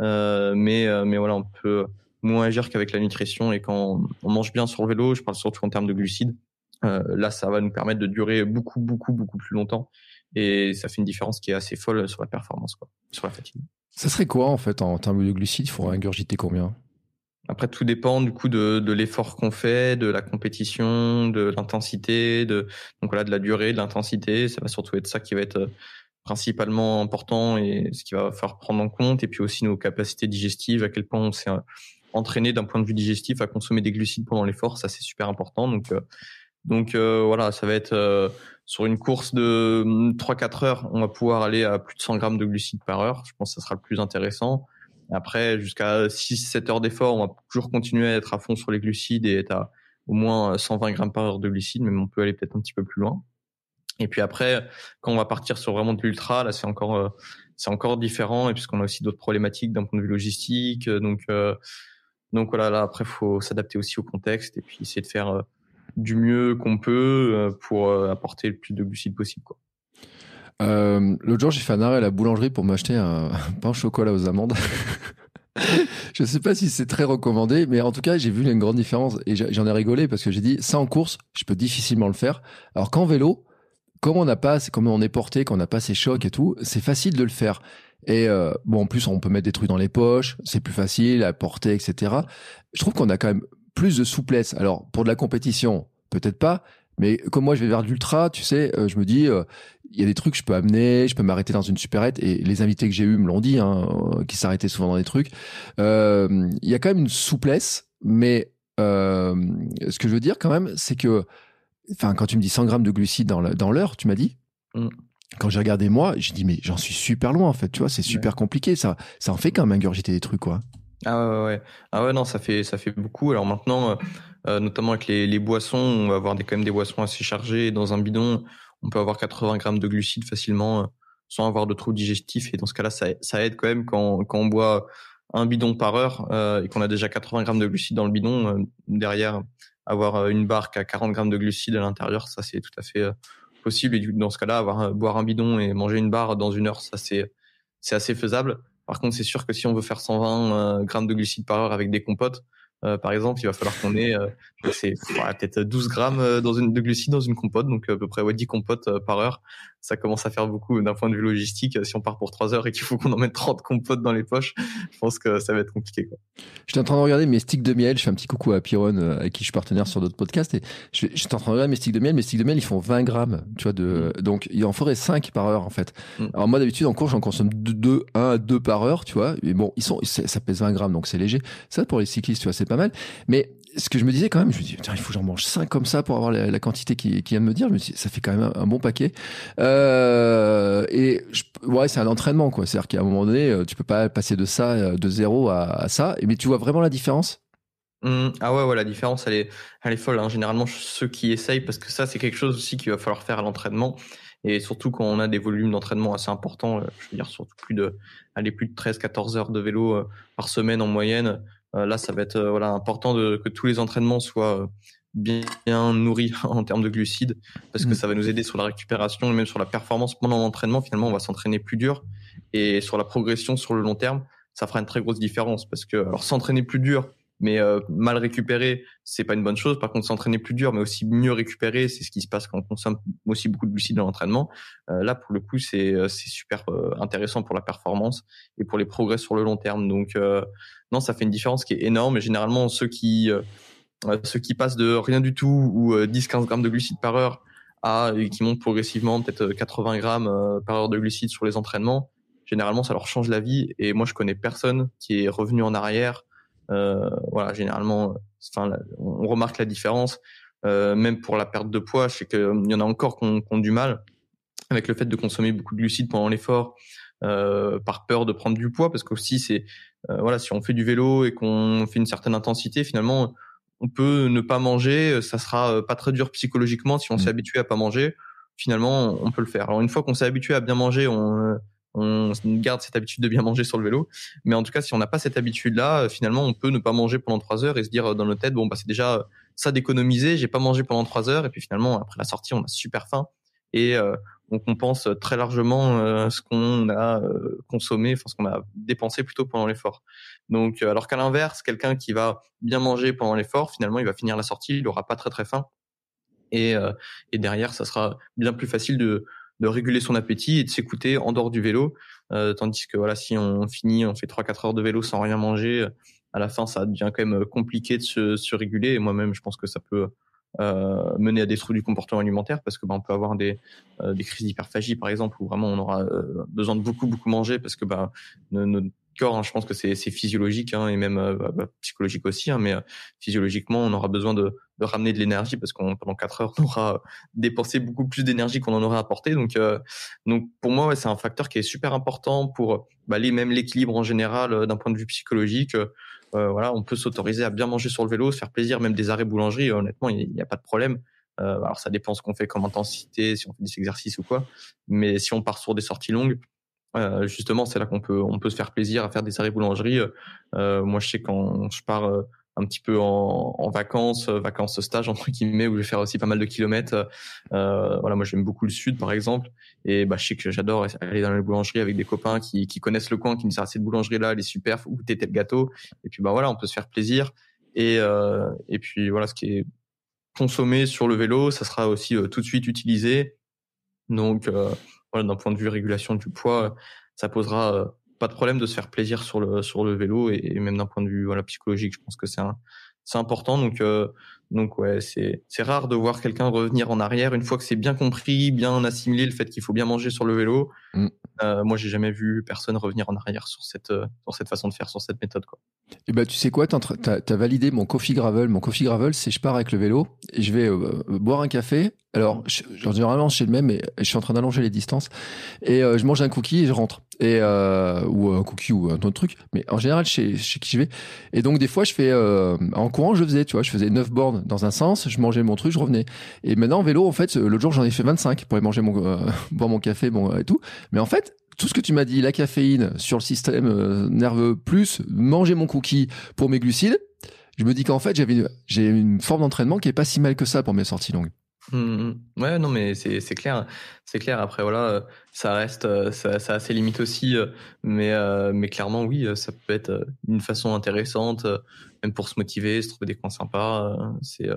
Speaker 3: euh, mais euh, mais voilà on peut moins agir qu'avec la nutrition et quand on mange bien sur le vélo, je parle surtout en termes de glucides. Euh, là, ça va nous permettre de durer beaucoup, beaucoup, beaucoup plus longtemps et ça fait une différence qui est assez folle sur la performance, quoi, sur la fatigue.
Speaker 2: Ça serait quoi en fait en termes de glucides? Il faudrait ingurgiter combien?
Speaker 3: Après, tout dépend du coup de, de l'effort qu'on fait, de la compétition, de l'intensité, de donc voilà de la durée, de l'intensité. Ça va surtout être ça qui va être euh, principalement important et ce qui va falloir prendre en compte. Et puis aussi nos capacités digestives, à quel point on s'est euh, entraîné d'un point de vue digestif à consommer des glucides pendant l'effort. Ça c'est super important. Donc euh, donc voilà, ça va être sur une course de 3-4 hum, heures, on va pouvoir aller à plus de 100 grammes de glucides par heure. Je pense que ça sera le plus intéressant. Après, jusqu'à 6-7 heures d'effort, on va toujours continuer à être à fond sur les glucides et être à au moins 120 grammes par heure de glucides, mais on peut aller peut-être un petit peu plus loin. Et puis après, quand on va partir sur vraiment de l'ultra, là, c'est encore, euh, c'est encore différent, et puisqu'on a aussi d'autres problématiques d'un point de vue logistique. Donc, euh, donc voilà, là, après, faut s'adapter aussi au contexte et puis essayer de faire euh, du mieux qu'on peut euh, pour euh, apporter le plus de glucides possible. Quoi.
Speaker 2: Euh, L'autre jour, j'ai fait un arrêt à la boulangerie pour m'acheter un, pain au chocolat aux amandes. <laughs> je sais pas si c'est très recommandé, mais en tout cas, j'ai vu une grande différence et j'en ai rigolé parce que j'ai dit ça en course, je peux difficilement le faire. Alors qu'en vélo, comme on n'a pas, comme on est porté, qu'on n'a pas ces chocs et tout, c'est facile de le faire. Et bon, en plus, on peut mettre des trucs dans les poches, c'est plus facile à porter, etc. Je trouve qu'on a quand même plus de souplesse. Alors pour de la compétition, peut-être pas, mais comme moi je vais vers l'ultra, tu sais, euh, je me dis euh, il y a des trucs que je peux amener, je peux m'arrêter dans une supérette et les invités que j'ai eus me l'ont dit, hein, euh, qui s'arrêtaient souvent dans des trucs. Il y a quand même une souplesse, mais ce que je veux dire quand même, c'est que, enfin, quand tu me dis 100 grammes de glucides dans l'heure, tu m'as dit. Mm. Quand j'ai regardé moi, j'ai dit mais j'en suis super loin en fait, tu vois, c'est super compliqué ça. Ça en fait quand même ingurgiter des trucs quoi.
Speaker 3: Ah ouais, ouais, Ah ouais, non, ça fait, ça fait beaucoup. Alors maintenant, euh, euh, notamment avec les, les, boissons, on va avoir des, quand même des boissons assez chargées. Dans un bidon, on peut avoir 80 grammes de glucides facilement euh, sans avoir de troubles digestifs. Et dans ce cas-là, ça, ça aide quand même quand, quand on boit un bidon par heure et qu'on a déjà 80 grammes de glucides dans le bidon, derrière avoir une barre qui a 40 grammes de glucides à l'intérieur, ça c'est tout à fait possible. Et dans ce cas-là, avoir boire un bidon et manger une barre dans une heure, ça c'est c'est assez faisable. Par contre, c'est sûr que si on veut faire 120 grammes de glucides par heure avec des compotes, euh, par exemple, il va falloir qu'on ait euh, peut-être 12 grammes euh, de glucides dans une compote, donc à peu près ouais, 10 compotes par heure. Ça commence à faire beaucoup d'un point de vue logistique. Si on part pour 3 heures et qu'il faut qu'on en mette 30 compotes dans les poches, je pense que ça va être compliqué. Quoi.
Speaker 2: J'étais en train de regarder mes sticks de miel. Je fais un petit coucou à Piron, avec qui je suis partenaire sur d'autres podcasts. Et j'étais en train de regarder mes sticks de miel. Mes sticks de miel, ils font 20 grammes. Tu vois, de, mm. donc il en faudrait 5 par heure en fait. Mm. Alors moi d'habitude en cours, j'en consomme 2, 1 à 2 par heure, tu vois. Mais bon, ils sont, ça pèse 20 grammes, donc c'est léger. Ça pour les cyclistes, tu vois, c'est pas mal. Mais ce que je me disais quand même, je me dis, il faut que j'en mange 5 comme ça pour avoir la, quantité qui, qui, vient de me dire. Je ça fait quand même un, bon paquet. Euh, et ouais, c'est un entraînement, quoi. C'est-à-dire qu'à un moment donné, euh, tu peux pas passer de ça, euh, de zéro à, ça. Mais tu vois vraiment la différence?
Speaker 3: Mmh. ah ouais, ouais, la différence, elle est, elle est folle. Hein. Généralement, ceux qui essayent, parce que ça, c'est quelque chose aussi qu'il va falloir faire à l'entraînement. Et surtout quand on a des volumes d'entraînement assez importants, je veux dire surtout plus de, aller plus de 13, 14 heures de vélo par semaine en moyenne. Euh, là, ça va être euh, voilà important de, que tous les entraînements soient euh, bien, nourris <laughs> en termes de glucides parce que mm. ça va nous aider sur la récupération et même sur la performance pendant l'entraînement. Finalement, on va s'entraîner plus dur et sur la progression sur le long terme, ça fera une très grosse différence parce que alors s'entraîner plus dur mais mal récupérer, c'est pas une bonne chose. Par contre, s'entraîner plus dur, mais aussi mieux récupérer, c'est ce qui se passe quand on consomme aussi beaucoup de glucides dans l'entraînement. là, pour le coup, c'est c'est super intéressant pour la performance et pour les progrès sur le long terme. Donc non, ça fait une différence qui est énorme. Et généralement, ceux qui, euh, euh, ceux qui passent de rien du tout ou 10-15 euh, grammes de glucides par heure à et qui montent progressivement peut-être 80 grammes par heure de glucides sur les entraînements, généralement, ça leur change la vie. Et moi, je connais personne qui est revenu en arrière. Voilà, généralement, enfin, on remarque la différence. même pour la perte de poids, je sais qu'il y en a encore qui ont, du mal avec le fait de consommer beaucoup de glucides pendant l'effort, par peur de prendre du poids, parce qu'aussi c'est euh, voilà, si on fait du vélo et qu'on fait une certaine intensité, finalement, on peut ne pas manger. Ça sera euh, pas très dur psychologiquement si on s'est mmh. habitué à pas manger. Finalement, on peut le faire. Alors une fois qu'on s'est habitué à bien manger, on, on garde cette habitude de bien manger sur le vélo. Mais en tout cas, si on n'a pas cette habitude-là, finalement, on peut ne pas manger pendant trois heures et se dire dans notre tête, bon, bah, c'est déjà ça d'économiser. J'ai pas mangé pendant trois heures et puis finalement, après la sortie, on a super faim et euh, on compense très largement euh, ce qu'on a euh, consommé, enfin ce qu'on a dépensé plutôt pendant l'effort. Donc, alors qu'à l'inverse, quelqu'un qui va bien manger pendant l'effort, finalement, il va finir la sortie, il aura pas très très faim, et, et derrière, ça sera bien plus facile de, de réguler son appétit et de s'écouter en dehors du vélo, tandis que voilà, si on finit, on fait 3-4 heures de vélo sans rien manger, à la fin, ça devient quand même compliqué de se, réguler. Et moi-même, je pense que ça peut euh, mener à des troubles du comportement alimentaire parce que bah, on peut avoir des, euh, des crises d'hyperphagie par exemple où vraiment on aura euh, besoin de beaucoup beaucoup manger parce que bah, notre corps, hein, je pense que c'est physiologique hein, et même bah, bah, psychologique aussi, hein, mais physiologiquement on aura besoin de, de ramener de l'énergie parce qu'on pendant quatre heures <laughs> on aura dépensé beaucoup plus d'énergie qu'on en aurait apporté. Donc donc pour moi c'est un facteur qui est super important pour bah, les, même l'équilibre en général d'un point de vue psychologique. Euh, voilà, on peut s'autoriser à bien manger sur le vélo, se faire plaisir, même des arrêts boulangerie. honnêtement, il n'y a pas de problème. Euh, alors ça dépend ce qu'on fait comme intensité, si on fait des exercices ou quoi. Mais si on part sur des sorties longues, euh, justement, c'est là qu'on peut on peut se faire plaisir à faire des arrêts boulangerie. moi, je sais quand je pars un petit peu en, en vacances, euh, vacances stage entre guillemets, où je vais faire aussi pas mal de kilomètres. Euh, voilà, moi j'aime beaucoup le sud par exemple, et bah je sais que j'adore aller dans les boulangeries avec des copains qui, qui connaissent le coin, qui me disent ah, cette boulangerie là, elle est super, faut goûter tel gâteau. Et puis bah voilà, on peut se faire plaisir. Et euh, et puis voilà, ce qui est consommé sur le vélo, ça sera aussi euh, tout de suite utilisé. Donc euh, voilà, d'un point de vue régulation du poids, ça posera pas de problème de se faire plaisir sur le sur le vélo et, même d'un point de vue psychologique, je pense que c'est c'est important. Donc euh, donc ouais, c'est c'est rare de voir quelqu'un revenir en arrière une fois que c'est bien compris, bien assimilé le fait qu'il faut bien manger sur le vélo. Mm. Euh, moi, j'ai jamais vu personne revenir en arrière sur cette euh, sur cette façon de faire, sur cette méthode quoi.
Speaker 2: Et ben tu sais quoi, tu as, validé mon coffee gravel. Mon coffee gravel, c'est je pars avec le vélo et je vais boire un café. Alors, je, généralement chez le même, et je suis en train d'allonger les distances et je mange un cookie et je rentre et euh, ou un cookie ou un autre truc mais en général chez, chez qui je vais et donc des fois je fais euh, en courant je faisais tu vois je faisais 9 bornes dans un sens je mangeais mon truc je revenais et maintenant en vélo en fait l'autre jour j'en ai fait 25 pour aller manger mon euh, <laughs> boire mon café bon et tout mais en fait tout ce que tu m'as dit, la caféine sur le système euh, nerveux, plus manger mon cookie pour mes glucides, je me dis qu'en fait, j'ai une forme d'entraînement qui est pas si mal que ça pour mes sorties longues.
Speaker 3: Mmh, mmh. Ouais, non, mais c'est clair, c'est clair. Après, voilà, euh, ça reste, euh, ça, ça a ses limites aussi, euh, mais mais clairement, oui, ça peut être une façon intéressante, même pour se motiver, se trouver des coins sympas. C'est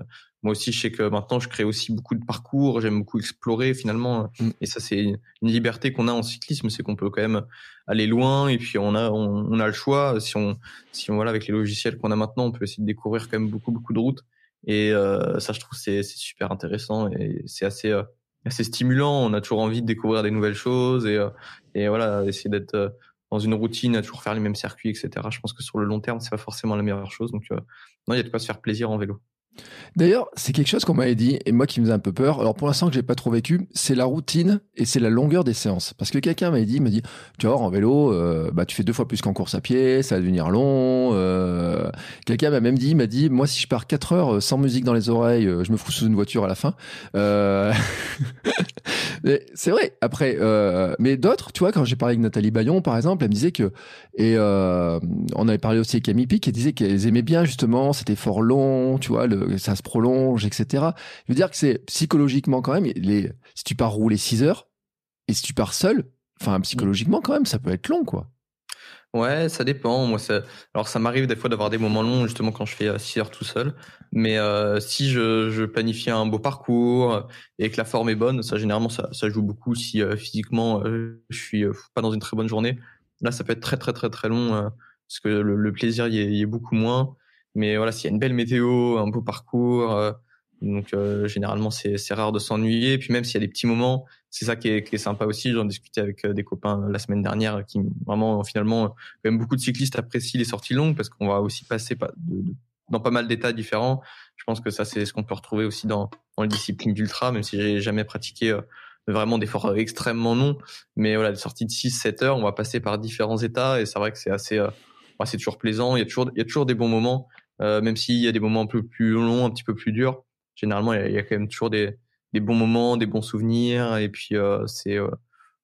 Speaker 3: moi aussi, je sais que maintenant, je crée aussi beaucoup de parcours. J'aime beaucoup explorer finalement, mmh. et ça, c'est une liberté qu'on a en cyclisme, c'est qu'on peut quand même aller loin, et puis on a on, on a le choix. Si on si on voilà avec les logiciels qu'on a maintenant, on peut essayer de découvrir quand même beaucoup beaucoup de routes. Et euh, ça, je trouve, c'est super intéressant et c'est assez euh, assez stimulant. On a toujours envie de découvrir des nouvelles choses et, euh, et voilà, essayer d'être dans une routine, à toujours faire les mêmes circuits, etc. Je pense que sur le long terme, c'est pas forcément la meilleure chose. Donc, non, il y a de quoi se faire plaisir en vélo.
Speaker 2: D'ailleurs, c'est quelque chose qu'on m'avait dit, et moi qui me faisait un peu peur. Alors pour l'instant que j'ai pas trop vécu, c'est la routine et c'est la longueur des séances. Parce que quelqu'un m'avait dit, m'a dit, tu vois, en vélo, euh, bah tu fais deux fois plus qu'en course à pied, ça va devenir long. Euh... Quelqu'un m'a même dit, m'a dit, moi si je pars 4 heures sans musique dans les oreilles, euh, je me fous sous une voiture à la fin. Euh... <laughs> c'est vrai. Après, euh, mais d'autres, tu vois, quand j'ai parlé avec Nathalie Bayon, par exemple, elle me disait que, et on avait parlé aussi avec Camille Pic, elle disait qu'elles aimaient bien justement cet effort long, tu vois, le ça se prolonge, etc. Je veux dire que c'est psychologiquement quand même, les, si tu pars rouler 6 heures, et si tu pars seul, enfin psychologiquement quand même, ça peut être long, quoi.
Speaker 3: Ouais, ça dépend. Moi, ça... alors ça m'arrive des fois d'avoir des moments longs justement quand je fais 6 euh, heures tout seul. Mais euh, si je, planifie un beau parcours et que la forme est bonne, ça généralement ça, joue beaucoup. Si euh, physiquement je suis pas dans une très bonne journée, là ça peut être très très très très long parce que le, plaisir y y est, beaucoup moins. Mais voilà, s'il y a une belle météo, un beau parcours, euh, donc euh, généralement c'est rare de s'ennuyer. Puis même s'il y a des petits moments, c'est ça qui est, qui est, sympa aussi. J'en discutais avec euh, des copains la semaine dernière qui vraiment finalement même beaucoup de cyclistes apprécient les sorties longues parce qu'on va aussi passer dans pas mal d'états différents. Je pense que ça c'est ce qu'on peut retrouver aussi dans, dans les disciplines d'ultra, même si j'ai jamais pratiqué vraiment des forts extrêmement longs. Mais voilà, des sorties de 6-7 heures, on va passer par différents états et c'est vrai que c'est assez, c'est toujours plaisant. Il y a toujours, il y a toujours des bons moments. Euh, même s'il y a des moments un peu plus longs, un petit peu plus durs, généralement il y a, quand même toujours des, des, bons moments, des bons souvenirs. Et puis euh, c'est euh,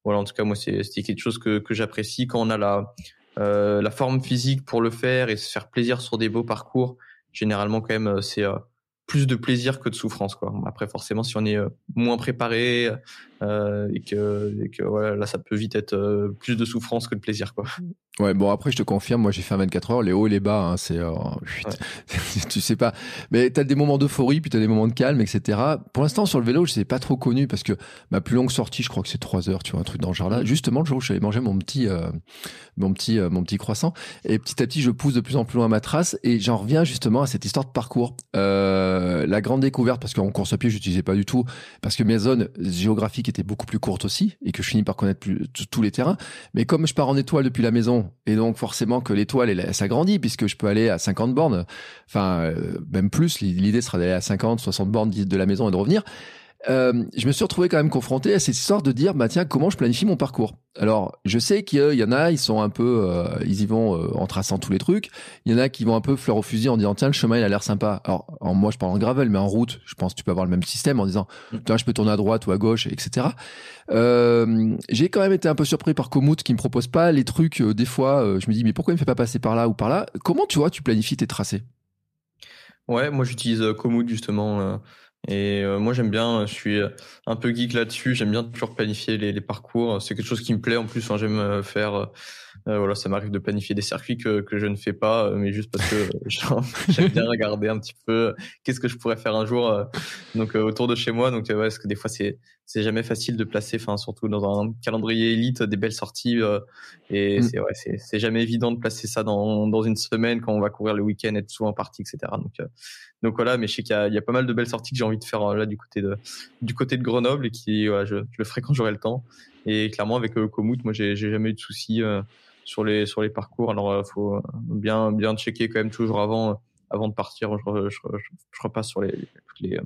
Speaker 3: voilà, en tout cas moi c'est quelque chose que, que j'apprécie quand on a la la forme physique pour le faire et se faire plaisir sur des beaux parcours. Généralement quand même c'est plus de plaisir que de souffrance quoi. Après forcément si on est moins préparé et que, et que voilà, là ça peut vite être plus de souffrance que de plaisir quoi.
Speaker 2: Ouais, bon après je te confirme, moi j'ai fait un 24 heures, les hauts et les bas, hein, c'est euh, <laughs> tu sais pas. Mais t'as des moments d'euphorie, puis t'as des moments de calme, etc. Pour l'instant sur le vélo, je sais pas trop connu parce que ma plus longue sortie, je crois que c'est 3 heures, tu vois, un truc dans le genre là. Justement le jour où je suis allé manger mon petit, euh, mon petit, euh, mon petit croissant, et petit à petit je pousse de plus en plus loin ma trace et j'en reviens justement à cette histoire de parcours. La grande découverte parce qu'en course à pied j'utilisais pas du tout parce que mes zones géographiques étaient beaucoup plus courtes aussi et que je finis par connaître tous les terrains. Mais comme je pars en étoile depuis la maison et donc forcément que l'étoile elle, s'agrandit puisque je peux aller à 50 bornes, enfin euh, même plus. L'idée sera d'aller à 50, 60 bornes de la maison et de revenir. Euh, je me suis retrouvé quand même confronté à cette histoire de dire bah tiens comment je planifie mon parcours? Alors je sais qu'il y en a ils sont un peu euh, ils y vont euh, en traçant tous les trucs. Il y en a qui vont un peu fleur au fusil en disant tiens le chemin il a l'air sympa. Alors en, moi je parle en gravel mais en route je pense que tu peux avoir le même système en disant mm. tiens je peux tourner à droite ou à gauche etc. J'ai quand même été un peu surpris par Komoot qui me propose pas les trucs des fois je me dis mais pourquoi il me fait pas passer par là ou par là? Comment tu vois tu planifies tes tracés?
Speaker 3: Ouais, moi j'utilise Komoot justement. Et euh, moi j'aime bien, je suis un peu geek là-dessus, j'aime bien toujours planifier les, parcours. C'est quelque chose qui me plaît en plus. Hein, j'aime euh, faire euh, voilà, ça m'arrive de planifier des circuits que, je ne fais pas, euh, mais juste parce que <laughs> j'aime bien regarder un petit peu euh, qu'est-ce que je pourrais faire un jour donc autour de chez moi. Donc ouais, parce que des fois c'est c'est jamais facile de placer, enfin surtout dans un calendrier élite, des belles sorties et mm. c'est ouais, c'est c'est jamais évident de placer ça dans dans une semaine quand on va courir le week-end, être souvent parti, etc. Donc donc voilà, mais je sais qu'il y a, il y a pas mal de belles sorties que j'ai envie de faire là du côté de du côté de Grenoble et qui je, je le ferai quand j'aurai le temps. Et clairement avec Komoot, moi j'ai jamais eu de soucis sur les sur les parcours. Alors, il faut bien bien checker quand même toujours avant avant de partir. Je, je, je, repasse sur les toutes les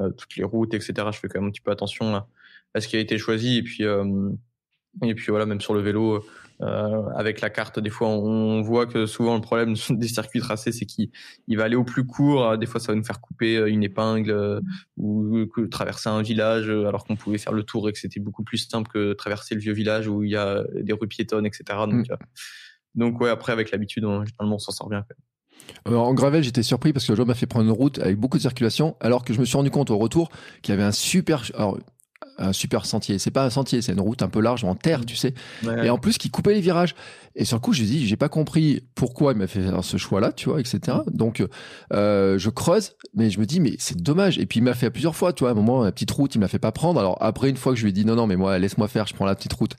Speaker 3: euh, toutes les routes, etc. Je fais quand même un petit peu attention à, ce qui a été choisi et puis euh, et puis voilà, même sur le vélo, avec la carte, des fois, on voit que souvent le problème <laughs> des circuits tracés, c'est qu'il va aller au plus court. Des fois, ça va nous faire couper une épingle ou traverser un village, alors qu'on pouvait faire le tour et que c'était beaucoup plus simple que traverser le vieux village où il y a des rues piétonnes, etc. Donc, mm. donc ouais, après, avec l'habitude, généralement, on s'en sort bien.
Speaker 2: En gravel, j'étais surpris parce que le jour m'a fait prendre une route avec beaucoup de circulation, alors que je me suis rendu compte au retour qu'il y avait un super, un super sentier. C'est pas un sentier, c'est une route un peu large en terre, tu sais. Et en plus, qui coupait les virages. Et sur le coup, j'ai dit, j'ai pas compris pourquoi il m'a fait faire ce choix-là, tu vois, etc. Donc, euh, je creuse, mais je me dis, mais c'est dommage. Et puis, il m'a fait à plusieurs fois, tu vois, à un moment, la petite route, il me l'a fait pas prendre. Alors, après, une fois que je lui ai dit, non, non, mais moi, laisse-moi faire, je prends la petite route.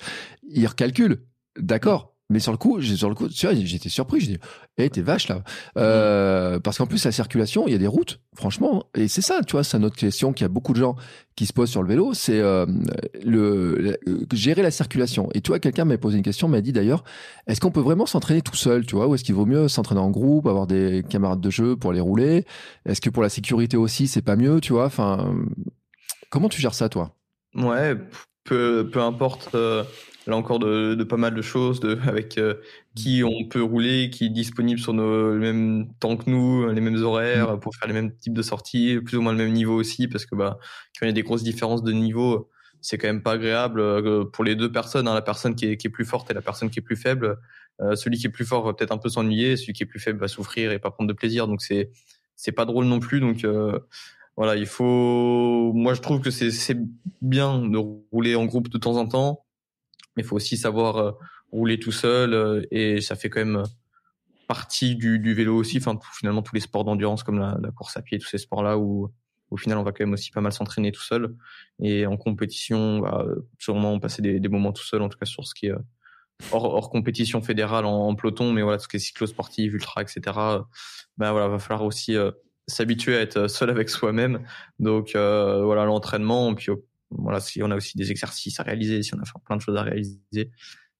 Speaker 2: Il recalcule. D'accord. Mais sur le coup, sur le coup, j'étais surpris. Je dis, hé, t'es vache là. Euh, parce qu'en plus, la circulation, il y a des routes, franchement. Et c'est ça, tu vois, c'est une autre question qu'il y a beaucoup de gens qui se posent sur le vélo, c'est euh, le, gérer la circulation. Et tu vois, quelqu'un m'a posé une question, m'a dit d'ailleurs, est-ce qu'on peut vraiment s'entraîner tout seul, tu vois, ou est-ce qu'il vaut mieux s'entraîner en groupe, avoir des camarades de jeu pour les rouler? Est-ce que pour la sécurité aussi, c'est pas mieux, tu vois? Enfin, comment tu gères ça, toi?
Speaker 3: Ouais, peu, peu importe. Euh, là encore de, de, pas mal de choses, de, <laughs> avec euh, qui on peut rouler, qui est disponible sur nos, le même temps que nous, les mêmes horaires, pour faire les mêmes types de sorties, plus ou moins le même niveau aussi, parce que bah, quand il y a des grosses différences de niveau, c'est quand même pas agréable euh, pour les deux personnes, hein, la personne qui est, qui est, plus forte et la personne qui est plus faible. Euh, celui qui est plus fort va peut-être un peu s'ennuyer, celui qui est plus faible va souffrir et pas prendre de plaisir, donc c'est c'est pas drôle non plus, donc voilà, il faut. Moi, je trouve que c'est bien de rouler en groupe de temps en temps mais il faut aussi savoir euh, rouler tout seul euh, et ça fait quand même partie du, vélo aussi. Enfin, finalement, tous les sports d'endurance comme la, course à pied, tous ces sports-là où au final, on va quand même aussi pas mal s'entraîner tout seul. Et en compétition, on va sûrement passer des, des, moments tout seul, en tout cas sur ce qui est euh, hors, compétition fédérale en, peloton, mais voilà, tout ce qui est cyclo-sportif, ultra, etc. Ben voilà, va falloir aussi s'habituer à être seul avec soi-même. Donc voilà, l'entraînement, puis voilà, si on a aussi des exercices à réaliser, si on a plein de choses à réaliser,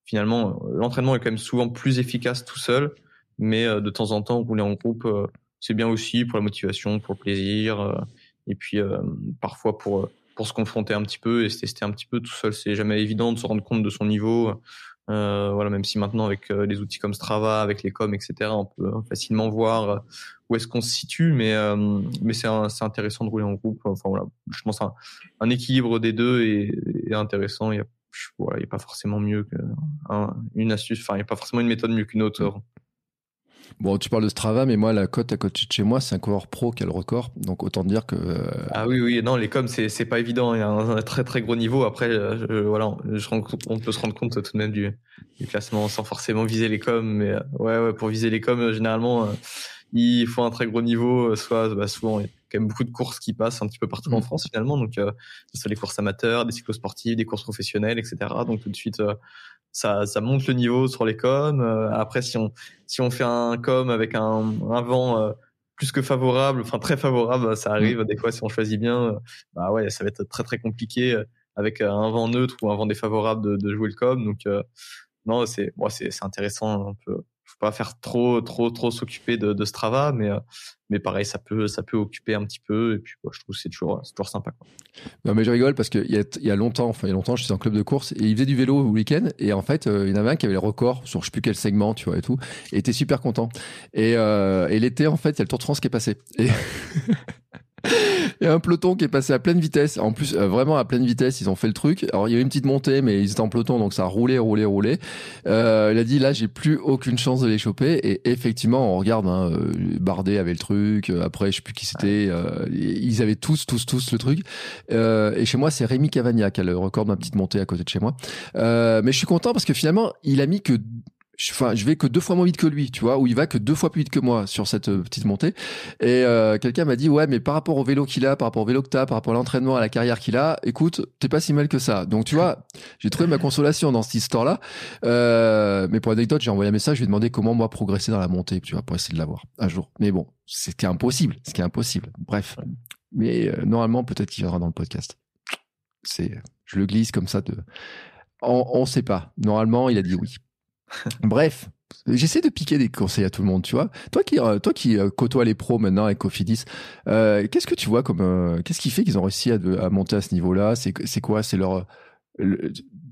Speaker 3: finalement, euh, l'entraînement est quand même souvent plus efficace tout seul, mais euh, de temps en temps, rouler en groupe, euh, c'est bien aussi pour la motivation, pour le plaisir, et puis parfois pour pour se confronter un petit peu et se tester un petit peu tout seul. C'est jamais évident de se rendre compte de son niveau. Euh, voilà, même si maintenant avec les outils comme Strava, avec les coms, etc., on peut facilement voir où est-ce qu'on se situe, mais euh, mais c'est intéressant de rouler en groupe. Enfin voilà, je pense un, un équilibre des deux est, est intéressant. Il y a voilà, il a pas forcément mieux qu'une astuce. Enfin, il n'y a pas forcément une méthode mieux qu'une autre.
Speaker 2: Bon, tu parles de Strava, mais moi, la cote à côté de chez moi, c'est un coureur pro qui a le record. Donc, autant dire que. Euh,
Speaker 3: ah oui, oui, non, les coms, c'est, pas évident. Il y a un, très, très gros niveau. Après, je, voilà, on peut se rendre compte tout de même du, du classement sans forcément viser les coms. Mais ouais, ouais, pour viser les coms, généralement, il faut un très gros niveau, euh, soit bah, souvent il y a quand même beaucoup de courses qui passent un petit peu partout en mm. France finalement, donc euh, ce soit les courses amateurs, des cyclosportives, des courses professionnelles, etc. Donc tout de suite euh, ça, ça monte le niveau sur les coms. Euh, après si on si on fait un com avec un, un vent plus que favorable, enfin très favorable, ça arrive mm. des fois si on choisit bien, bah ouais ça va être très très compliqué avec un vent neutre ou un vent défavorable de, de jouer le com. Donc non c'est bon, c'est intéressant un peu faut pas faire trop trop trop s'occuper de, de Strava mais euh, mais pareil ça peut ça peut occuper un petit peu et puis je trouve c'est toujours c'est toujours sympa quoi.
Speaker 2: Non mais je rigole parce que il y a, il y a longtemps enfin il y a longtemps je suis en club de course et il faisait du vélo le week-end et en fait euh, il y en avait un qui avait le record sur je sais plus quel segment tu vois et tout et était super content et euh, et l'été en fait il y a le Tour de France qui est passé et <laughs> <laughs> il y a un peloton qui est passé à pleine vitesse. En plus, euh, vraiment à pleine vitesse, ils ont fait le truc. Alors, il y a eu une petite montée, mais ils étaient en peloton, donc ça a roulé, roulé, roulé. Euh, il a dit, là, j'ai plus aucune chance de les choper. Et effectivement, on regarde, hein, euh, Bardet avait le truc. Euh, après, je sais plus qui c'était. ils avaient tous, tous, tous le truc. et chez moi, c'est Rémi Cavagna qui a le record de ma petite montée à côté de chez moi. mais je suis content parce que finalement, il a mis que enfin, je vais que deux fois moins vite que lui, tu vois, ou il va que deux fois plus vite que moi sur cette euh, petite montée. Et euh, quelqu'un m'a dit, ouais, mais par rapport au vélo qu'il a, par rapport au vélo que t'as, par rapport à l'entraînement, à la carrière qu'il a, écoute, t'es pas si mal que ça. Donc, tu vois, <laughs> j'ai trouvé ma consolation dans cette histoire-là. Euh, mais pour l'anecdote, j'ai envoyé un message, je lui ai demandé comment moi progresser dans la montée, tu vois, pour essayer de l'avoir un jour. Mais bon, c'est impossible, ce qui est impossible. Bref. Mais euh, normalement, peut-être qu'il viendra dans le podcast. C'est, je le glisse comme ça de, on, on sait pas. Normalement, il a dit oui. Bref, j'essaie de piquer des conseils à tout le monde, tu vois. Toi qui, euh, toi qui euh, côtoies les pros maintenant avec Cofidis, euh, qu'est-ce que tu vois comme, qu'est-ce qui fait qu'ils ont réussi à, monter à ce niveau-là? C'est quoi? C'est leur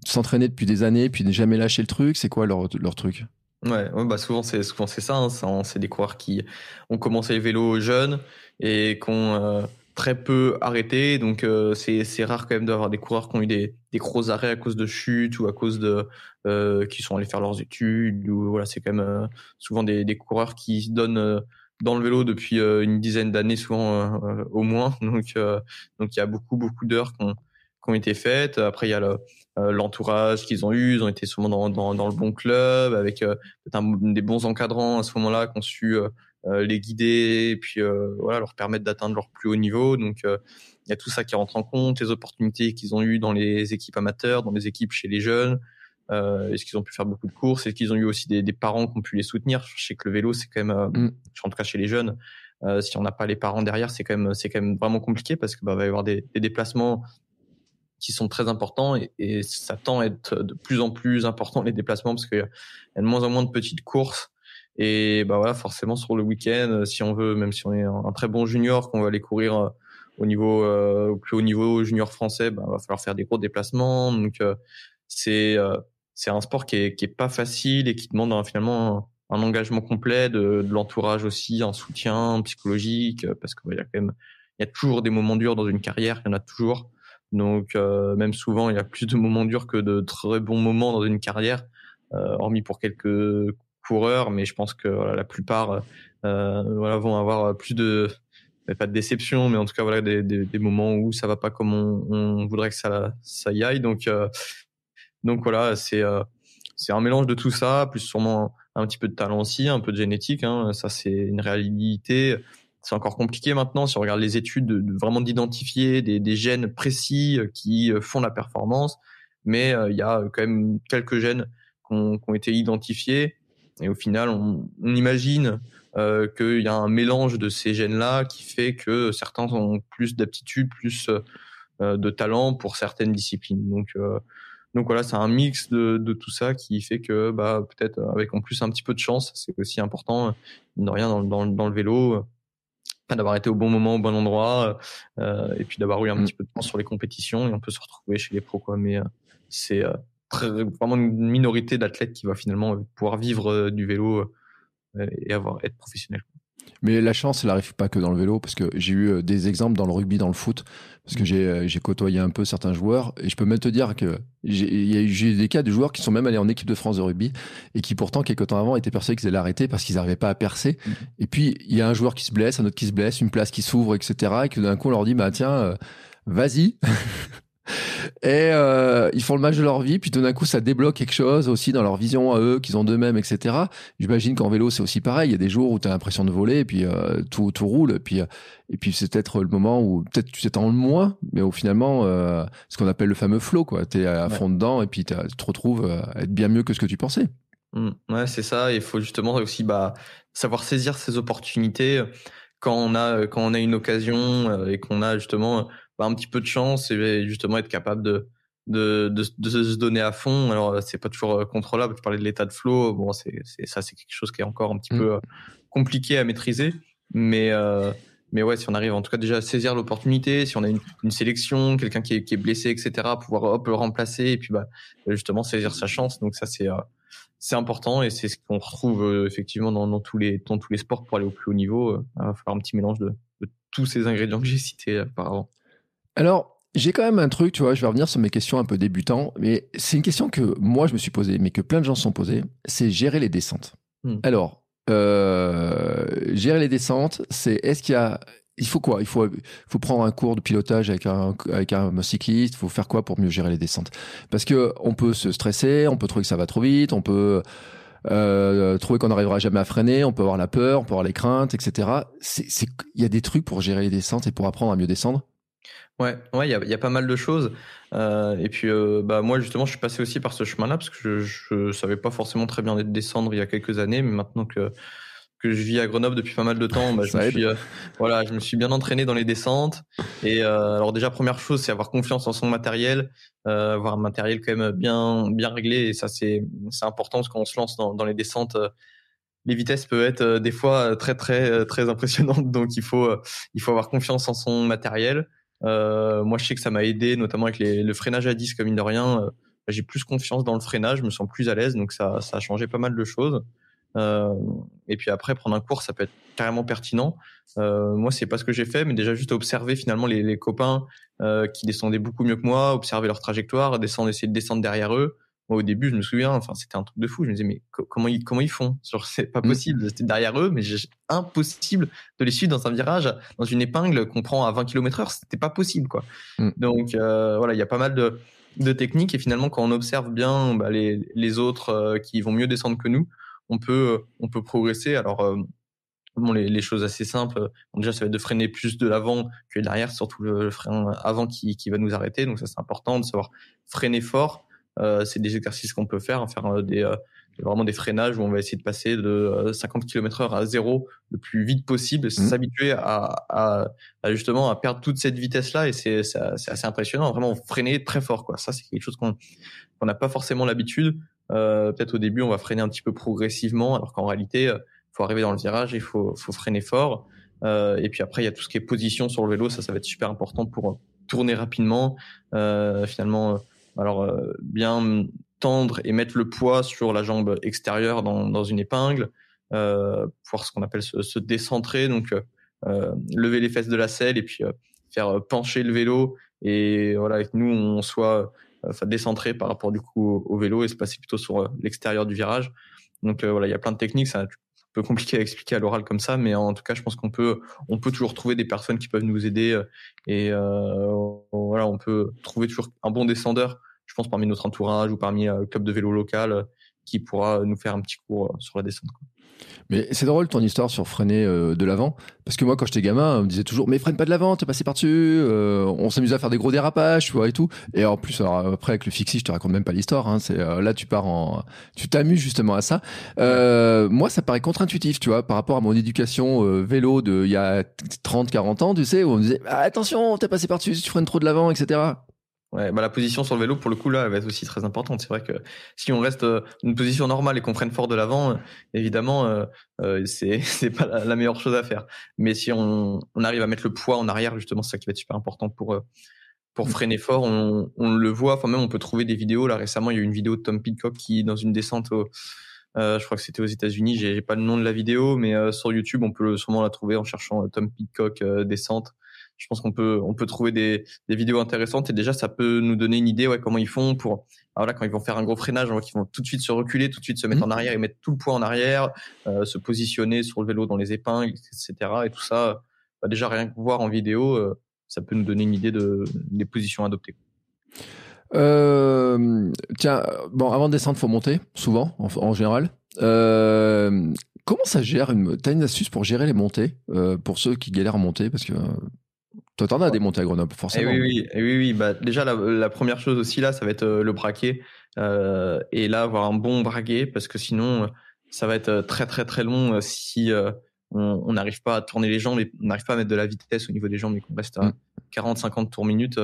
Speaker 2: s'entraîner depuis des années, puis ne jamais lâcher le truc? C'est quoi leur, leur truc?
Speaker 3: Ouais, bah souvent c'est souvent c'est ça. Hein, c'est des coureurs qui ont commencé le vélo jeunes et euh, très peu arrêté. Donc euh, c'est rare quand même d'avoir des coureurs qui ont eu des des gros arrêts à cause de chutes ou à cause de euh, qui sont allés faire leurs études. Ou voilà, c'est quand même souvent des des coureurs qui se donnent dans le vélo depuis une dizaine d'années souvent au moins. <laughs> Donc donc il y a beaucoup beaucoup d'heures qui ont été faites. Après, il y a euh, l'entourage qu'ils ont eu. Ils ont été souvent dans, dans, dans le bon club, avec euh, des bons encadrants à ce moment-là qui ont su euh, les guider et puis voilà leur permettre d'atteindre leur plus haut niveau. Donc, il y a tout ça qui rentre en compte, les opportunités qu'ils ont eues dans les équipes amateurs, dans les équipes chez les jeunes. est-ce qu'ils ont pu faire beaucoup de courses? Est-ce qu'ils ont eu aussi des, des, parents qui ont pu les soutenir? Je sais que le vélo, c'est quand même, mm. en tout cas chez les jeunes, si on n'a pas les parents derrière, c'est quand même, c'est quand même vraiment compliqué parce que bah, va y avoir des, des déplacements qui sont très importants et, et, ça tend à être de plus en plus important les déplacements parce qu'il y a de moins en moins de petites courses et bah voilà forcément sur le week-end si on veut même si on est un, très bon junior qu'on va aller courir euh, au niveau euh, au plus haut niveau junior français bah va falloir faire des gros déplacements. Donc euh, c'est c'est un sport qui est qui est pas facile et qui demande finalement un, engagement complet de, de l'entourage aussi un soutien psychologique parce qu'il bah, y a quand même il y a toujours des moments durs dans une carrière il y en a toujours. Donc euh, même souvent, il y a plus de moments durs que de très bons moments dans une carrière, euh, hormis pour quelques coureurs, mais je pense que voilà, la plupart euh, voilà, vont avoir plus de pas de déception, mais en tout cas voilà des, des, des moments où ça va pas comme on, on voudrait que ça ça y aille. Donc euh, donc voilà, c'est euh, c'est un mélange de tout ça, plus sûrement un, petit peu de talent aussi, un peu de génétique. Hein, ça c'est une réalité c'est encore compliqué maintenant si on regarde les études de, vraiment d'identifier des, des, gènes précis euh, qui euh, font la performance mais euh, il y a quand même quelques gènes qui ont, qui ont été identifiés et au final on, on imagine euh, qu'il y a un mélange de ces gènes là qui fait que certains ont plus d'aptitude plus euh, de talent pour certaines disciplines donc donc voilà, c'est un mix de, de, tout ça qui fait que bah, peut-être avec en plus un petit peu de chance, c'est aussi important, de rien dans, dans, dans le vélo, d'avoir été au bon moment, au bon endroit, euh, et puis d'avoir eu un mm. petit peu de temps sur les compétitions, et on peut se retrouver chez les pros, quoi. Mais euh, c'est euh, vraiment une minorité d'athlètes qui va finalement pouvoir vivre du vélo et avoir être professionnel.
Speaker 2: Mais la chance, elle n'arrive pas que dans le vélo, parce que j'ai eu euh, des exemples dans le rugby, dans le foot, parce que j'ai euh, j'ai côtoyé un peu certains joueurs, et je peux même te dire que j'ai eu des cas de joueurs qui sont même allés en équipe de France de rugby, et qui pourtant, quelques temps avant, étaient persuadés qu'ils allaient arrêter parce qu'ils n'arrivaient pas à percer. Mm. Et puis, il y a un joueur qui se blesse, un autre qui se blesse, une place qui s'ouvre, etc., et que d'un coup, on leur dit, bah tiens, euh, vas-y <laughs> et euh, ils font le match de leur vie, puis tout d'un coup, ça débloque quelque chose aussi dans leur vision à eux, qu'ils ont d'eux-mêmes, etc. J'imagine qu'en vélo, c'est aussi pareil. Il y a des jours où tu as l'impression de voler, et puis euh, tout, tout roule, et puis, euh, et puis c'est peut-être le moment où peut-être tu t'étends le moins, mais au finalement, euh, ce qu'on appelle le fameux flow, quoi. Tu es à fond dedans, et puis tu te retrouves à être bien mieux que ce que tu pensais.
Speaker 3: Mmh. ouais, c'est ça. Il faut justement aussi bah, savoir saisir ces opportunités quand on a, quand on a une occasion et qu'on a justement bah, un petit peu de chance et justement être capable de, de, de, de se donner à fond. Alors, c'est pas toujours euh, contrôlable. Tu parlais de l'état de flow. Bon, c'est, c'est, ça, c'est quelque chose qui est encore un petit mmh. peu euh, compliqué à maîtriser. Mais, euh, mais ouais, si on arrive en tout cas déjà à saisir l'opportunité, si on a une, une sélection, quelqu'un qui est, qui est blessé, etc., pouvoir hop le remplacer et puis bah, justement saisir sa chance. Donc ça, c'est, c'est important et c'est ce qu'on retrouve effectivement dans, dans, tous les, dans tous les sports pour aller au plus haut niveau. il va falloir un petit mélange de, de tous ces ingrédients que j'ai cités auparavant.
Speaker 2: Alors, j'ai quand même un truc, tu vois, je vais revenir sur mes questions un peu débutants, mais c'est une question que moi je me suis posée, mais que plein de gens se sont posées, c'est gérer les descentes. Hmm. Alors, euh, gérer les descentes, c'est est-ce qu'il y a il faut quoi? Il faut, faut prendre un cours de pilotage avec un, avec un cycliste. Il faut faire quoi pour mieux gérer les descentes? Parce que on peut se stresser, on peut trouver que ça va trop vite, on peut euh, trouver qu'on n'arrivera jamais à freiner, on peut avoir la peur, on peut avoir les craintes, etc. Il y a des trucs pour gérer les descentes et pour apprendre à mieux descendre?
Speaker 3: Ouais, ouais, il y a, y a, pas mal de choses. Euh, et puis, euh, bah moi justement, je suis passé aussi par ce chemin-là parce que je, je savais pas forcément très bien descendre il y a quelques années, mais maintenant que que je vis à Grenoble depuis pas mal de temps, bah, je me suis, euh, voilà, je me suis bien entraîné dans les descentes. Et alors déjà, première chose, c'est avoir confiance en son matériel, avoir un matériel quand même bien bien réglé. Et ça, c'est c'est important parce qu'on se lance dans, dans les descentes les vitesses peuvent être des fois très très très impressionnantes donc il faut il faut avoir confiance en son matériel moi, je sais que ça m'a aidé, notamment avec les, le freinage à disque, mine de rien. j'ai plus confiance dans le freinage, je me sens plus à l'aise, donc ça, ça a changé pas mal de choses. Euh, et puis après, prendre un cours, ça peut être carrément pertinent. Euh, moi, c'est pas ce que j'ai fait, mais déjà juste observer finalement les, les copains euh, qui descendaient beaucoup mieux que moi, observer leur trajectoire, descendre, essayer de descendre derrière eux. Moi, au début, je me souviens, enfin, c'était un truc de fou. Je me disais, mais comment ils, comment ils font? <laughs> C'est pas mm. possible. C'était derrière eux, mais impossible de les suivre dans un virage, dans une épingle qu'on prend à 20 km heure. C'était pas possible, quoi. Mm. Donc, euh, voilà, il y a pas mal de, de techniques et finalement, quand on observe bien bah, les, les autres euh, qui vont mieux descendre que nous, on peut, on peut progresser. Alors, euh, bon, les, les, choses assez simples, déjà, ça va être de freiner plus de l'avant que de l'arrière, surtout le, frein avant qui, qui va nous arrêter. Donc, ça, c'est important de savoir freiner fort. Euh, c'est des exercices qu'on peut faire, faire euh, des, vraiment des freinages où on va essayer de passer de 50 km heure à zéro le plus vite possible, mmh. s'habituer à, à, à, justement à perdre toute cette vitesse là et c'est assez impressionnant, vraiment freiner très fort quoi. Ça c'est quelque chose qu'on qu'on n'a pas forcément l'habitude. Euh, peut-être au début, on va freiner un petit peu progressivement, alors qu'en réalité, il euh, faut arriver dans le virage, il faut, faut freiner fort. Euh, et puis après, il y a tout ce qui est position sur le vélo, ça, ça va être super important pour tourner rapidement. finalement, alors bien tendre et mettre le poids sur la jambe extérieure dans, dans une épingle, euh, voir ce qu'on appelle se, décentrer, donc euh, lever les fesses de la selle et puis faire pencher le vélo. Et voilà que nous on soit enfin décentrer par rapport du coup au, vélo et se passer plutôt sur euh, l'extérieur du virage. Donc euh, voilà, il y a plein de techniques, peu compliqué à expliquer à l'oral comme ça, mais en tout cas, je pense qu'on peut, on peut toujours trouver des personnes qui peuvent nous aider euh, et voilà, on peut trouver toujours un bon descendeur, je pense parmi notre entourage ou parmi un club de vélo local qui pourra nous faire un petit cours sur la descente. Quoi.
Speaker 2: Mais c'est drôle ton histoire sur freiner euh, de l'avant. Parce que moi, quand j'étais gamin, on me disait toujours, mais freine pas de l'avant, t'es passé par-dessus. Euh, on s'amusait à faire des gros dérapages, tu vois, et tout. Et en plus, alors, après, avec le fixie, je te raconte même pas l'histoire. Hein, euh, là, tu pars en, tu t'amuses justement à ça. moi, ça paraît contre-intuitif, tu vois, par rapport à mon éducation vélo de il y a 30, 40 ans, tu sais, où on me disait, ah, attention, t'es passé par-dessus, tu freines trop de l'avant, etc.
Speaker 3: Ouais, bah la position sur le vélo, pour le coup, là, elle va être aussi très importante. C'est vrai que si on reste euh, une position normale et qu'on freine fort de l'avant, euh, évidemment, euh, euh c'est <laughs> c'est pas la, meilleure chose à faire. Mais si on, on arrive à mettre le poids en arrière, justement, c'est ça qui va être super important pour pour freiner fort. On, on le voit, enfin même on peut trouver des vidéos. Là récemment, il y a eu une vidéo de Tom Pitcock qui, dans une descente, au, je crois que c'était aux États-Unis. J'ai pas le nom de la vidéo, mais sur YouTube, on peut sûrement la trouver en cherchant Tom Pitcock descente je pense qu'on peut on peut trouver des, des vidéos intéressantes et déjà ça peut nous donner une idée ouais comment ils font pour alors là quand ils vont faire un gros freinage on voit qu'ils vont tout de suite se reculer tout de suite se mettre mmh. en arrière et mettre tout le poids en arrière euh, se positionner sur le vélo dans les épingles etc et tout ça bah déjà rien que voir en vidéo euh, ça peut nous donner une idée de des positions adoptées.
Speaker 2: Euh, tiens bon avant de descendre faut monter souvent en, en général. Comment ça gère une T'as une astuce pour gérer les montées euh, pour ceux qui galèrent à monter? Parce que toi, t'en as des montées à Grenoble, forcément.
Speaker 3: Et eh oui, oui, et eh oui, oui. Bah, déjà, la, la, première chose aussi, là, ça va être euh, le braquet. Euh, et là, avoir un bon braquet, parce que sinon, ça va être euh, très, très, très long si on n'arrive pas à tourner les jambes et on n'arrive pas à mettre de la vitesse au niveau des jambes et qu'on reste à 40, mm. 50 tours minutes.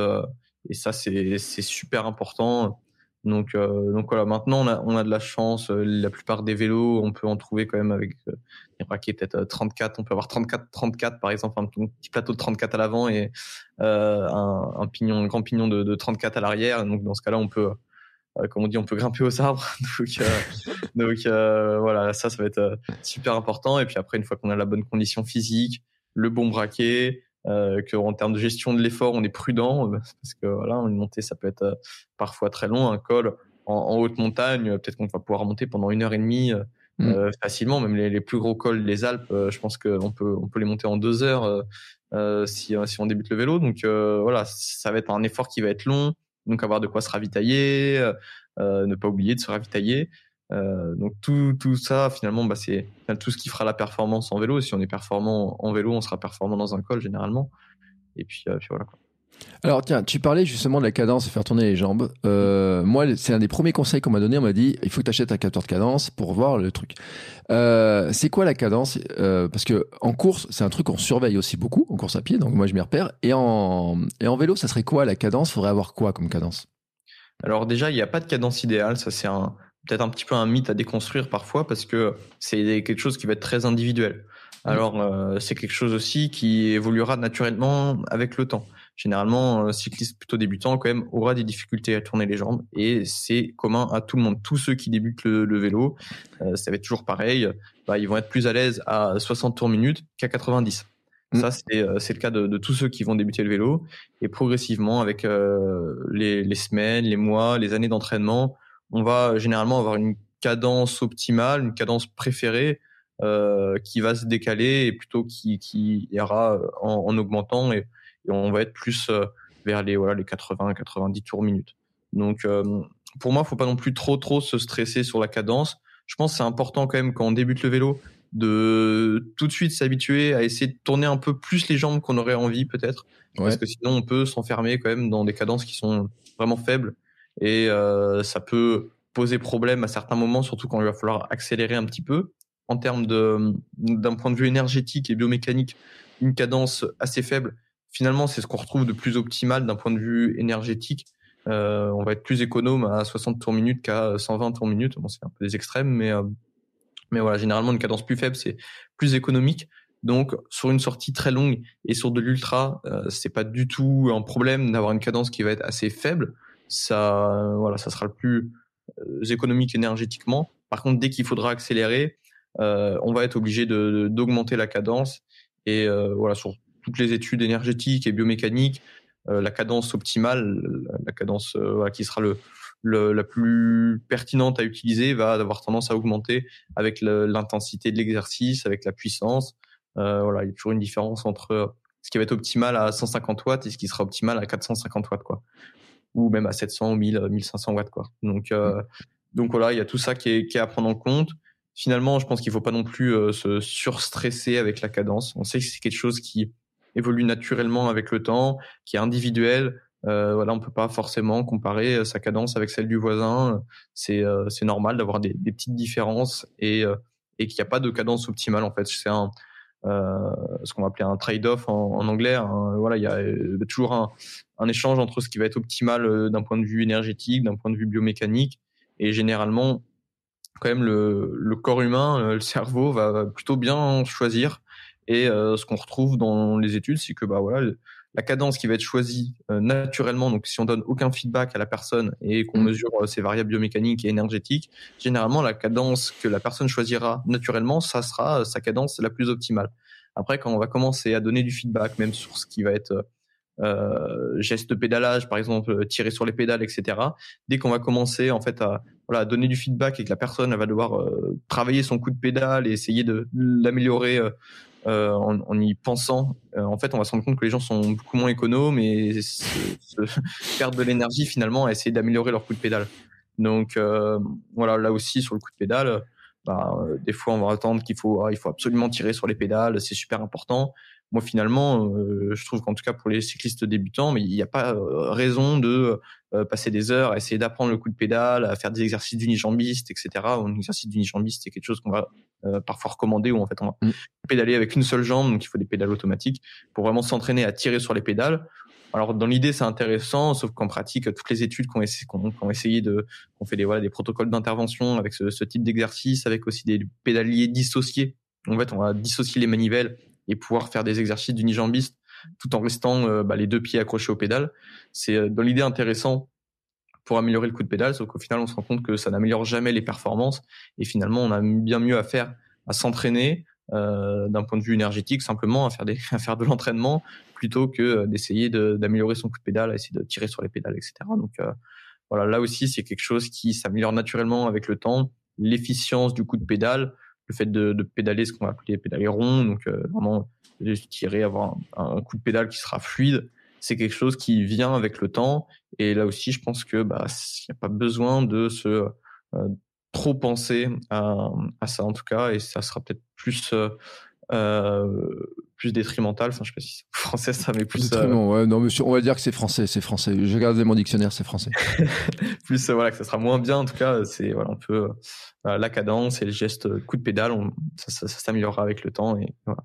Speaker 3: et ça, c'est super important. Donc, euh, donc voilà, maintenant on a, on a de la chance. Euh, la plupart des vélos, on peut en trouver quand même avec euh, braquets peut-être 34. On peut avoir 34, 34 par exemple, un petit plateau de 34 à l'avant et euh, un, un, pignon, un grand pignon de, de 34 à l'arrière. Donc dans ce cas-là, on peut, euh, comme on dit, on peut grimper aux arbres. <laughs> donc, donc voilà, ça, ça va être super important. Et puis après, une fois qu'on a la bonne condition physique, le bon braquet, euh, qu'en termes de gestion de l'effort, on est prudent euh, parce que voilà, une montée, ça peut être euh, parfois très long. Un col en, haute montagne, peut-être qu'on va pouvoir monter pendant une heure et demie mm. euh, facilement. Même les, les, plus gros cols des Alpes, je pense qu'on peut on peut les monter en deux heures si si on débute le vélo. Donc voilà, ça va être un effort qui va être long. Donc avoir de quoi se ravitailler, ne pas oublier de se ravitailler. Euh, donc tout, tout ça, finalement, bah, c'est tout ce qui fera la performance en vélo. Si on est performant en vélo, on sera performant dans un col généralement. Et puis, euh, puis voilà. Quoi.
Speaker 2: Alors tiens, tu parlais justement de la cadence et faire tourner les jambes. Euh, moi, c'est un des premiers conseils qu'on m'a donné. On m'a dit, il faut que tu achètes un capteur de cadence pour voir le truc. Euh, c'est quoi la cadence? Euh, Parce que en course, c'est un truc qu'on surveille aussi beaucoup en course à pied. Donc moi, je m'y repère. Et en et en vélo, ça serait quoi la cadence? Faudrait avoir quoi comme cadence?
Speaker 3: Alors déjà, il n'y a pas de cadence idéale. Ça, c'est un peut-être un petit peu un mythe à déconstruire parfois parce que c'est quelque chose qui va être très individuel. Mmh. Alors euh, c'est quelque chose aussi qui évoluera naturellement avec le temps. généralement, un cycliste plutôt débutant quand même aura des difficultés à tourner les jambes et c'est commun à tout le monde. Tous ceux qui débutent le, vélo, ça va être toujours pareil. Bah, ils vont être plus à l'aise à 60 tours minute qu'à 90. Mm. Ça, c'est le cas de, de, tous ceux qui vont débuter le vélo. Et progressivement, avec les, les, semaines, les mois, les années d'entraînement, on va généralement avoir une cadence optimale, une cadence préférée euh, qui va se décaler et plutôt qui, qui ira en, en augmentant et, on va être plus euh, vers les voilà les 80 90 tours minute. Donc euh, pour moi, faut pas non plus trop trop se stresser sur la cadence. Je pense que c'est important quand même quand on débute le vélo de tout de suite s'habituer à essayer de tourner un peu plus les jambes qu'on aurait envie peut-être parce que sinon on peut s'enfermer quand même dans des cadences qui sont vraiment faibles et euh, ça peut poser problème à certains moments surtout quand il va falloir accélérer un petit peu. En termes d'un point de vue énergétique et biomécanique une cadence assez faible finalement c'est ce qu'on retrouve de plus optimal d'un point de vue énergétique. Euh, on va être plus économe à 60 tours minute qu'à 120 tours minute bon c'est un peu des extrêmes mais euh, mais voilà généralement une cadence plus faible c'est plus économique. Donc sur une sortie très longue et sur de l'ultra euh, c'est pas du tout un problème d'avoir une cadence qui va être assez faible ça voilà ça sera le plus euh, économique énergétiquement par contre dès qu'il faudra accélérer euh, on va être obligé de d'augmenter la cadence. Et euh, voilà, sur toutes les études énergétiques et biomécaniques, la cadence optimale, la cadence qui sera le, le, la plus pertinente à utiliser va avoir tendance à augmenter avec l'intensité de l'exercice, avec la puissance. Voilà, il y a toujours une différence entre ce qui va être optimal à 150 watts et ce qui sera optimal à 450 watts, quoi, ou même à 700 ou 1000, 1500 watts, quoi. Donc, euh, donc voilà, il y a tout ça qui est, qui est à prendre en compte finalement, je pense qu'il faut pas non plus euh, se surstresser avec la cadence. On sait que c'est quelque chose qui évolue naturellement avec le temps, qui est individuel. Euh, voilà, on peut pas forcément comparer euh, sa cadence avec celle du voisin. C'est euh, c'est normal d'avoir des, des, petites différences et et qu'il n'y a pas de cadence optimale en fait. C'est un ce qu'on va appeler un trade-off en, anglais. Voilà, il y a toujours un, échange entre ce qui va être optimal d'un point de vue énergétique, d'un point de vue biomécanique, et généralement quand même le, corps humain, euh, le cerveau va plutôt bien choisir. Et euh, ce qu'on retrouve dans les études, c'est que bah voilà, la cadence qui va être choisie euh, naturellement, donc si on donne aucun feedback à la personne et qu'on mmh. mesure ses variables biomécaniques et énergétiques, généralement la cadence que la personne choisira naturellement, ça sera sa cadence la plus optimale. Après, quand on va commencer à donner du feedback, même sur ce qui va être euh, gestes de pédalage, par exemple, tirer sur les pédales, etc. Dès qu'on va commencer en fait à voilà donner du feedback et que la personne elle va devoir euh, travailler son coup de pédale et essayer de l'améliorer euh, euh en, en, y pensant, en fait, on va se rendre compte que les gens sont beaucoup moins économes et se, se <laughs> perdent de l'énergie finalement à essayer d'améliorer leur coup de pédale. Donc voilà, là aussi sur le coup de pédale, bah, des fois on va attendre qu'il faut, il faut absolument tirer sur les pédales, c'est super important moi finalement, euh, je trouve qu'en tout cas pour les cyclistes débutants, mais il n'y a pas euh, raison de euh, passer des heures à essayer d'apprendre le coup de pédale, à faire des exercices d'unijambiste, etc. Un exercice d'unijambiste, c'est quelque chose qu'on va parfois recommander où en fait on va mm. pédaler avec une seule jambe, donc il faut des pédales automatiques pour vraiment s'entraîner à tirer sur les pédales. Alors dans l'idée c'est intéressant, sauf qu'en pratique toutes les études qu'on qu'on essayé de, qu'on fait des voilà des protocoles d'intervention avec ce, ce type d'exercice, avec aussi des pédaliers dissociés. En fait on va dissocier les manivelles et pouvoir faire des exercices d'unijambiste tout en restant euh, bah, les deux pieds accrochés au pédale. C'est euh, dans l'idée intéressant pour améliorer le coup de pédale, sauf qu'au final on se rend compte que ça n'améliore jamais les performances et finalement on a bien mieux à faire à s'entraîner euh, d'un point de vue énergétique simplement à faire <laughs> de l'entraînement plutôt que d'essayer d'améliorer son coup de pédale, à essayer de tirer sur les pédales, etc. Donc voilà, là aussi c'est quelque chose qui s'améliore naturellement avec le temps, l'efficience du coup de pédale, le fait de, pédaler ce qu'on va appeler pédaler rond, donc euh, vraiment tirer, avoir un, coup de pédale qui sera fluide, c'est quelque chose qui vient avec le temps. Et là aussi, je pense que bah n'y a pas besoin de se euh, trop penser à, ça en tout cas, et ça sera peut-être plus euh, plus détrimental. Enfin, je sais pas si c'est <laughs> français ça, mais plus.
Speaker 2: Euh... ouais, non, monsieur, on va dire que c'est français, c'est français. Je regarde mon dictionnaire, c'est français. <laughs>
Speaker 3: plus, euh, voilà, que ça sera moins bien. En tout cas, c'est voilà, on peut euh, la cadence et le geste coup de pédale, on, ça, ça, ça s'améliorera avec le temps et voilà.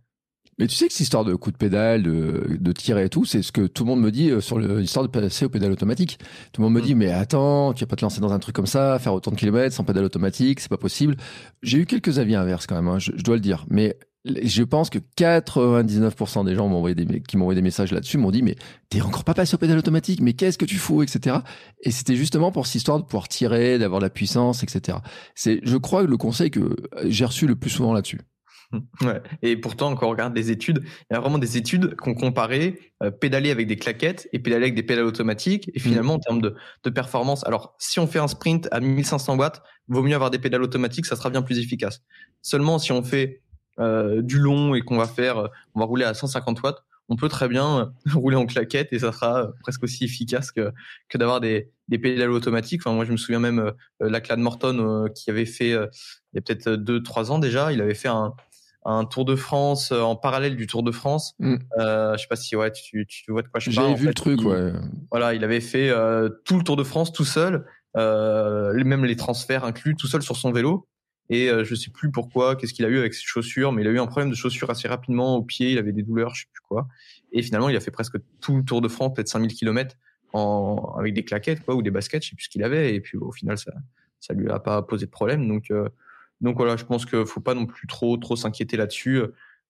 Speaker 2: Mais tu sais que cette histoire de coup de pédale, de, de tirer et tout, c'est ce que tout le monde me dit euh, sur l'histoire de passer au pédale automatique. Tout le monde me mm. dit, mais attends, tu vas pas te lancer dans un truc comme ça, faire autant de kilomètres sans pédale automatique, c'est pas possible. J'ai eu quelques avis inverses quand même, hein, je, je, dois le dire. Mais je pense que 99% des gens m'ont envoyé des, qui m'ont envoyé des messages là-dessus m'ont dit mais t'es encore pas passé au pédale automatique, mais qu'est-ce que tu fous, etc. Et c'était justement pour cette histoire de pouvoir tirer, d'avoir de la puissance, etc. C'est, je crois, le conseil que j'ai reçu le plus souvent là-dessus.
Speaker 3: Ouais. Et pourtant, quand on regarde des études, il y a vraiment des études qui ont comparé euh, pédaler avec des claquettes et pédaler avec des pédales automatiques. Et finalement, en termes de, de, performance, alors si on fait un sprint à 1500 watts, vaut mieux avoir des pédales automatiques, ça sera bien plus efficace. Seulement, si on fait euh, du long et qu'on va faire, on va rouler à 150 watts, on peut très bien <laughs> rouler en claquette et ça sera presque aussi efficace que, que d'avoir des, des pédales automatiques. Enfin, moi, je me souviens même euh, la Morton euh, qui avait fait il y a peut-être deux trois ans déjà, il avait fait un, un Tour de France euh, en parallèle du Tour de France. Mm. Euh, je sais pas si ouais, tu, tu vois de quoi je parle.
Speaker 2: J'ai vu le truc, ouais.
Speaker 3: Voilà, il avait fait euh, tout le Tour de France tout seul, euh, même les transferts inclus, tout seul sur son vélo. Et euh, je sais plus pourquoi, qu'est-ce qu'il a eu avec ses chaussures, mais il a eu un problème de chaussures assez rapidement au pied, il avait des douleurs, je sais plus quoi. Et finalement, il a fait presque tout le Tour de France, peut-être 5000 km en, avec des claquettes quoi, ou des baskets, je sais plus ce qu'il avait. Et puis au final, ça, ça lui a pas posé de problème. Donc euh, donc voilà, je pense qu'il faut pas non plus trop trop s'inquiéter là-dessus.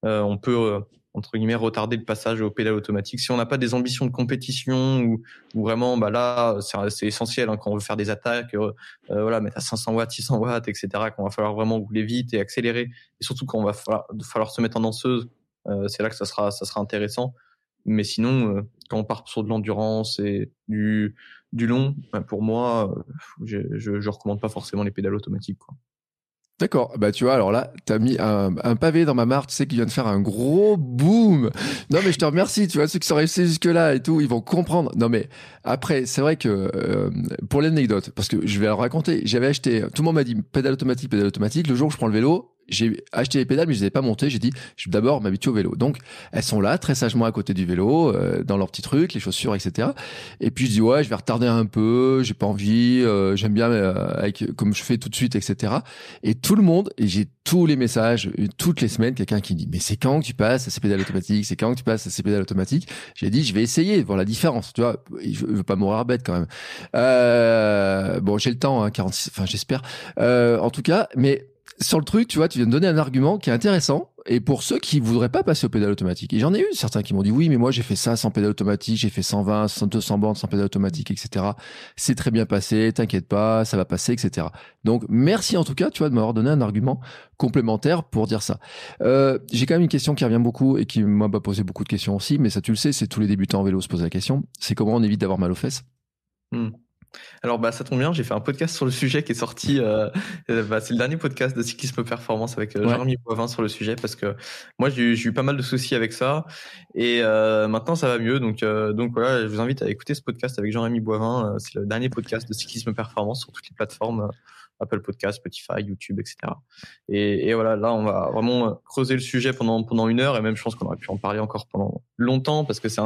Speaker 3: Euh, on peut euh, entre guillemets retarder le passage au pédale automatique. Si on n'a pas des ambitions de compétition ou, ou vraiment bah là c'est essentiel hein, quand on veut faire des attaques euh, euh voilà mettre à 500 watts 600 watts etc qu'on va falloir vraiment rouler vite et accélérer. Et surtout quand on va falloir, falloir se mettre en danseuse euh, c'est là que ça sera ça sera intéressant. Mais sinon euh, quand on part sur de l'endurance et du du long bah, pour moi je, je, je recommande pas forcément les pédales automatiques quoi.
Speaker 2: D'accord. Bah tu vois, alors là, t'as mis un, pavé dans ma mare, tu sais, qu'il vient de faire un gros boom. Non mais je te remercie, tu vois, ceux qui sont restés jusque là et tout, ils vont comprendre. Non mais après, c'est vrai que euh, pour l'anecdote, parce que je vais le raconter, j'avais acheté, tout le monde m'a dit pédale automatique, pédale automatique. Le jour où je prends le vélo, j'ai acheté les pédales, mais je les ai pas montées. J'ai dit, je vais d'abord m'habituer au vélo. Donc, elles sont là, très sagement à côté du vélo, euh, dans leurs petits trucs, les chaussures, etc. Et puis je dis, ouais, je vais retarder un peu, j'ai pas envie, euh, j'aime bien euh, avec comme je fais tout de suite, etc. Et tout le monde, et j'ai tous les messages, toutes les semaines, quelqu'un qui dit, mais c'est quand que tu passes à ces pédales automatiques, c'est quand que tu passes à ces pédales automatiques? J'ai dit, je vais essayer, voir la différence. Tu vois, je veux pas mourir bête quand même. bon, j'ai le temps, hein, 46, enfin j'espère. en tout cas, mais sur le truc, tu vois, tu viens de donner un argument qui est intéressant. Et pour ceux qui voudraient pas passer au pédale automatique, et j'en ai eu certains qui m'ont dit oui, mais moi j'ai fait ça sans pédale automatique, j'ai fait 120, 200 bandes sans pédale automatique, etc. C'est très bien passé, t'inquiète pas, ça va passer, etc. Donc merci en tout cas, tu vois, de m'avoir donné un argument complémentaire pour dire ça. Euh, j'ai quand même une question qui revient beaucoup et qui m'a posé beaucoup de questions aussi, mais ça tu le sais, c'est tous les débutants en vélo se posent la question. C'est comment on évite d'avoir mal aux fesses?
Speaker 3: Hmm. Alors bah ça tombe bien, j'ai fait un podcast sur le sujet qui est sorti. Euh, euh, bah, c'est le dernier podcast de cyclisme performance avec euh, Jérémy Boivin sur le sujet parce que moi j'ai eu, pas mal de soucis avec ça et euh, maintenant ça va mieux. Donc donc voilà, je vous invite à écouter ce podcast avec Jean-Rémy Boivin. c'est le dernier podcast de cyclisme performance sur toutes les plateformes. Apple Podcast, Spotify, YouTube, etc. Et, et, voilà, là, on va vraiment creuser le sujet pendant pendant une heure, et même je pense qu'on aurait pu en parler encore pendant longtemps parce que c'est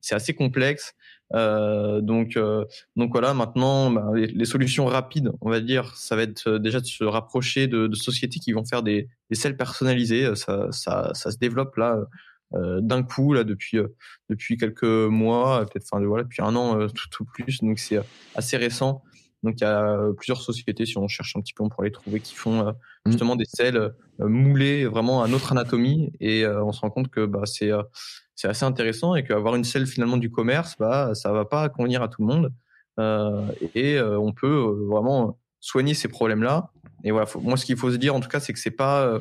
Speaker 3: c'est assez complexe. Euh, donc, euh, donc voilà, maintenant, bah, les, solutions rapides, on va dire, ça va être euh, déjà de se rapprocher de, de sociétés qui vont faire des, des selles personnalisées. Ça, ça, ça se développe là euh, d'un coup là depuis depuis quelques mois, peut-être enfin voilà depuis un an tout, tout plus. Donc c'est assez récent. Donc il y a plusieurs sociétés, si on cherche un petit peu, on pourrait les trouver, qui font mmh. justement des selles moulées vraiment à notre anatomie, et on se rend compte que bah, c'est c'est assez intéressant et qu'avoir une selle finalement du commerce, bah, ça va pas convenir à tout le monde. Euh, et euh, on peut euh, vraiment soigner ces problèmes-là. Et voilà, moi, ce qu'il faut se dire, en tout cas, c'est que c'est pas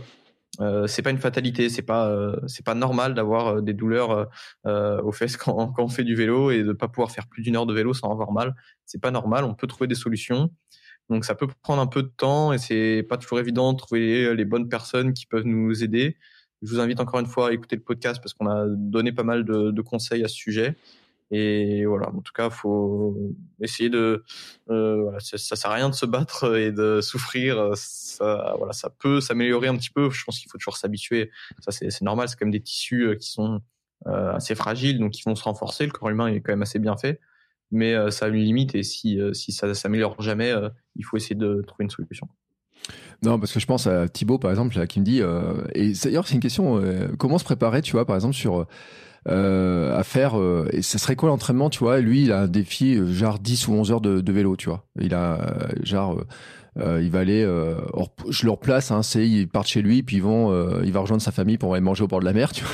Speaker 3: c'est pas une fatalité, c'est pas c'est pas normal d'avoir des douleurs aux fesses <laughs> quand, quand, on fait du vélo et de pas pouvoir faire plus d'une heure de vélo sans avoir mal. C'est pas normal. On peut trouver des solutions. Donc ça peut prendre un peu de temps et c'est pas toujours évident de trouver les bonnes personnes qui peuvent nous aider. Je vous invite encore une fois à écouter le podcast parce qu'on a donné pas mal de, conseils à ce sujet. Et voilà, en tout cas, faut essayer de. Euh, ça, ça, sert à rien de se battre et de souffrir. Ça, voilà, ça peut s'améliorer un petit peu. Je pense qu'il faut toujours s'habituer. Ça, c'est normal. C'est quand même des tissus euh, qui sont euh, assez fragiles, donc ils vont se renforcer. Le corps humain est quand même assez bien fait, mais ça a une limite. Et si si ça s'améliore jamais, il faut essayer de trouver une solution.
Speaker 2: Non, parce que je pense à Thibaut, par exemple, qui me dit, euh, et d'ailleurs, c'est une question, euh, comment se préparer, tu vois, par exemple, sur, euh, à faire, euh, et ce serait quoi l'entraînement, tu vois, lui, il a un défi, genre 10 ou 11 heures de, de vélo, tu vois. Il a, genre, euh, il va aller, euh, je le replace, hein, c'est ils partent chez lui, puis ils vont, euh, il va rejoindre sa famille pour aller manger au bord de la mer, <laughs> tu vois,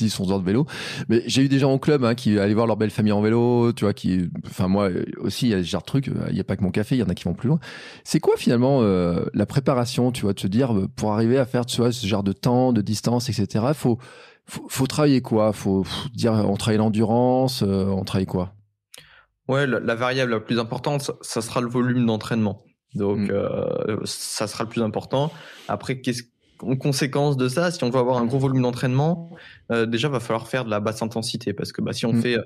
Speaker 2: ils sont de vélo. Mais j'ai eu des gens au club hein, qui allaient voir leur belle famille en vélo, tu vois, qui, enfin moi aussi, il y a ce genre de trucs, il n'y a pas que mon café, il y en a qui vont plus loin. C'est quoi finalement la préparation, tu vois, de se dire pour arriver à faire, tu vois, ce genre de temps, de distance, etc. Faut, faut, faut travailler quoi? Faut, dire, on travaille l'endurance, on travaille quoi?
Speaker 3: Ouais, la, variable la plus importante, ça, sera le volume d'entraînement. Donc, mm. euh, ça sera le plus important. Après, qu'est-ce en conséquence de ça, si on veut avoir un gros volume d'entraînement, euh, déjà va falloir faire de la basse intensité parce que bah, si on mm. fait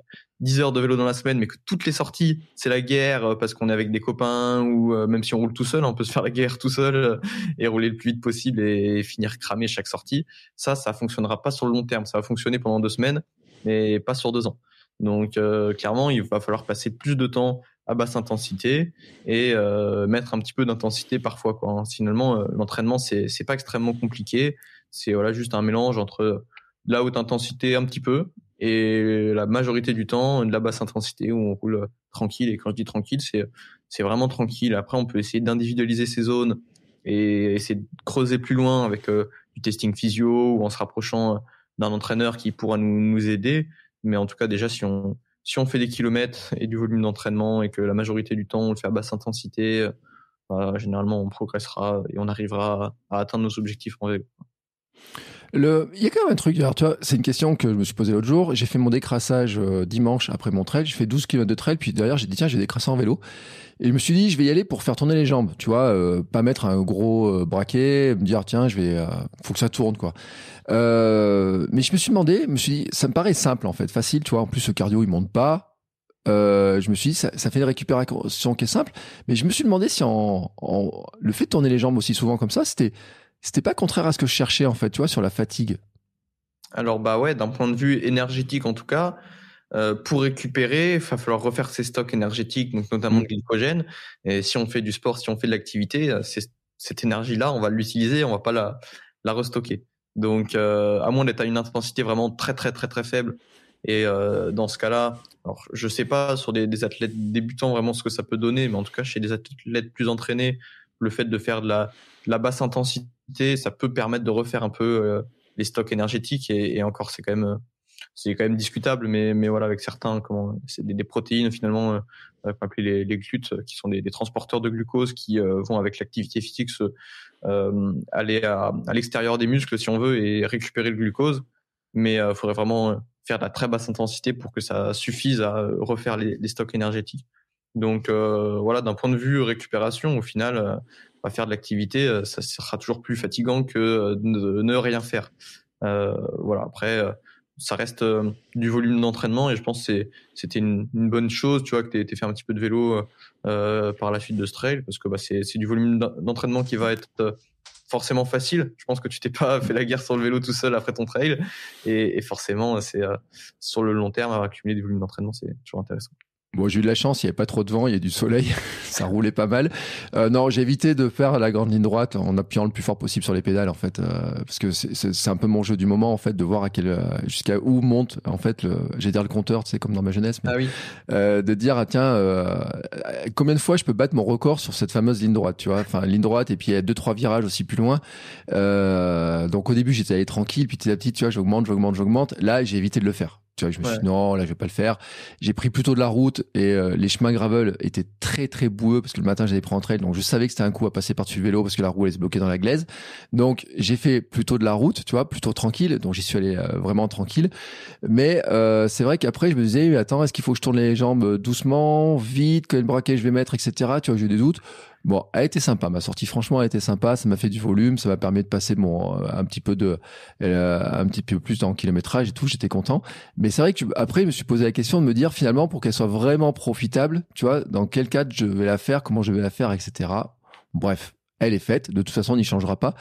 Speaker 3: 10 euh, heures de vélo dans la semaine, mais que toutes les sorties c'est la guerre euh, parce qu'on est avec des copains ou euh, même si on roule tout seul, on peut se faire la guerre tout seul et rouler le plus vite possible et finir cramé chaque sortie. Ça, ça fonctionnera pas sur le long terme. Ça va fonctionner pendant deux semaines, mais pas sur deux ans. Donc euh, clairement, il va falloir passer plus de temps à basse intensité et euh, mettre un petit peu d'intensité parfois. Quoi. Finalement, euh, l'entraînement c'est c'est pas extrêmement compliqué. C'est voilà juste un mélange entre de la haute intensité un petit peu et la majorité du temps de la basse intensité où on roule tranquille. Et quand je dis tranquille, c'est c'est vraiment tranquille. Après, on peut essayer d'individualiser ces zones et essayer de creuser plus loin avec du testing physio ou en se rapprochant d'un entraîneur qui pourra nous, nous aider. Mais en tout cas, déjà, si on, si on fait des kilomètres et du volume d'entraînement et que la majorité du temps, on le fait à basse intensité, bah, généralement, on progressera et on arrivera à, atteindre nos objectifs en vélo.
Speaker 2: Il y a quand même un truc, alors tu vois, c'est une question que je me suis posée l'autre jour. J'ai fait mon décrassage euh, dimanche après mon trail. J'ai fait 12 km de trail, puis derrière, j'ai dit, tiens, j'ai décrassé en vélo. Et je me suis dit, je vais y aller pour faire tourner les jambes, tu vois, euh, pas mettre un gros euh, braquet, me dire, tiens, je vais, faut que ça tourne, quoi. mais je me suis demandé, je me suis dit, ça me paraît simple, en fait, facile, tu vois. En plus, ce cardio, il monte pas. je me suis dit, ça, fait une récupération qui est simple. Mais je me suis demandé si en, le fait de tourner les jambes aussi souvent comme ça, c'était c'était pas contraire à ce que je cherchais en fait, tu vois, sur la fatigue.
Speaker 3: Alors bah ouais, d'un point de vue énergétique en tout cas, euh, pour récupérer, il va falloir refaire ses stocks énergétiques, donc notamment de mm. glycogène. Et si on fait du sport, si on fait de l'activité, euh, cette énergie-là, on va l'utiliser, on va pas la, la restocker. Donc, euh, à moins d'être à une intensité vraiment très très très très faible. Et euh, dans ce cas-là, alors je sais pas sur des, des, athlètes débutants vraiment ce que ça peut donner, mais en tout cas chez des athlètes plus entraînés, le fait de faire de la, de la basse intensité ça peut permettre de refaire un peu euh, les stocks énergétiques et, encore c'est quand même euh, c'est quand même discutable, mais, mais voilà, avec certains, comment, c'est des, protéines finalement, euh, les, les glutes, qui sont des, transporteurs de glucose qui vont avec l'activité physique se, aller à, l'extérieur des muscles si on veut et récupérer le glucose. Mais il faudrait vraiment faire de la très basse intensité pour que ça suffise à refaire les, stocks énergétiques. Donc voilà, d'un point de vue récupération, au final, faire de l'activité, euh, ça sera toujours plus fatigant que euh, de ne rien faire. Euh, voilà. Après, ça reste du volume d'entraînement et je pense que c'était une, bonne chose, tu vois, que tu aies fait un petit peu de vélo euh, par la suite de ce trail, parce que bah, c'est du volume d'entraînement qui va être forcément facile. Je pense que tu t'es pas <laughs> fait la guerre sur le vélo tout seul après ton trail, et, forcément, c'est sur le long terme, accumuler du volume d'entraînement, c'est toujours intéressant.
Speaker 2: Bon, j'ai eu de la chance, il n'y avait pas trop de vent, il y a du soleil, <laughs> ça roulait pas mal. Euh, non, j'ai évité de faire la grande ligne droite en appuyant le plus fort possible sur les pédales, en fait, euh, parce que c'est un peu mon jeu du moment, en fait, de voir à quel euh, jusqu'à où monte, en fait, le, j'ai dire le compteur, c'est comme dans ma jeunesse, mais,
Speaker 3: ah oui.
Speaker 2: euh, de dire ah tiens, euh, combien de fois je peux battre mon record sur cette fameuse ligne droite, tu vois, enfin ligne droite et puis il y a deux trois virages aussi plus loin. donc au début j'étais allé tranquille, puis petit à petit, tu vois, j'augmente, j'augmente, j'augmente. Là, j'ai évité de le faire. Tu vois, je me suis dit non, là je vais pas le faire. J'ai pris plutôt de la route et euh, les chemins gravel étaient très très boueux parce que le matin j'avais pris en trail, donc je savais que c'était un coup à passer par-dessus le vélo parce que la roue elle se bloquait dans la glaise. Donc j'ai fait plutôt de la route, tu vois, plutôt tranquille. Donc j'y suis allé euh, vraiment tranquille. Mais euh, c'est vrai qu'après je me disais attends, est-ce qu'il faut que je tourne les jambes doucement, vite, quel braquet je vais mettre, etc. Tu vois, j'ai eu des doutes. Bon, elle été sympa. Ma sortie, franchement, a été sympa. Ça m'a fait du volume. Ça m'a permis de passer mon euh, un petit peu de euh, un petit peu plus le kilométrage et tout. J'étais content. Mais c'est vrai que après, je me suis posé la question de me dire finalement pour qu'elle soit vraiment profitable, tu vois, dans quel cadre je vais la faire, comment je vais la faire, etc. Bref, elle est faite. De toute façon, on n'y changera pas.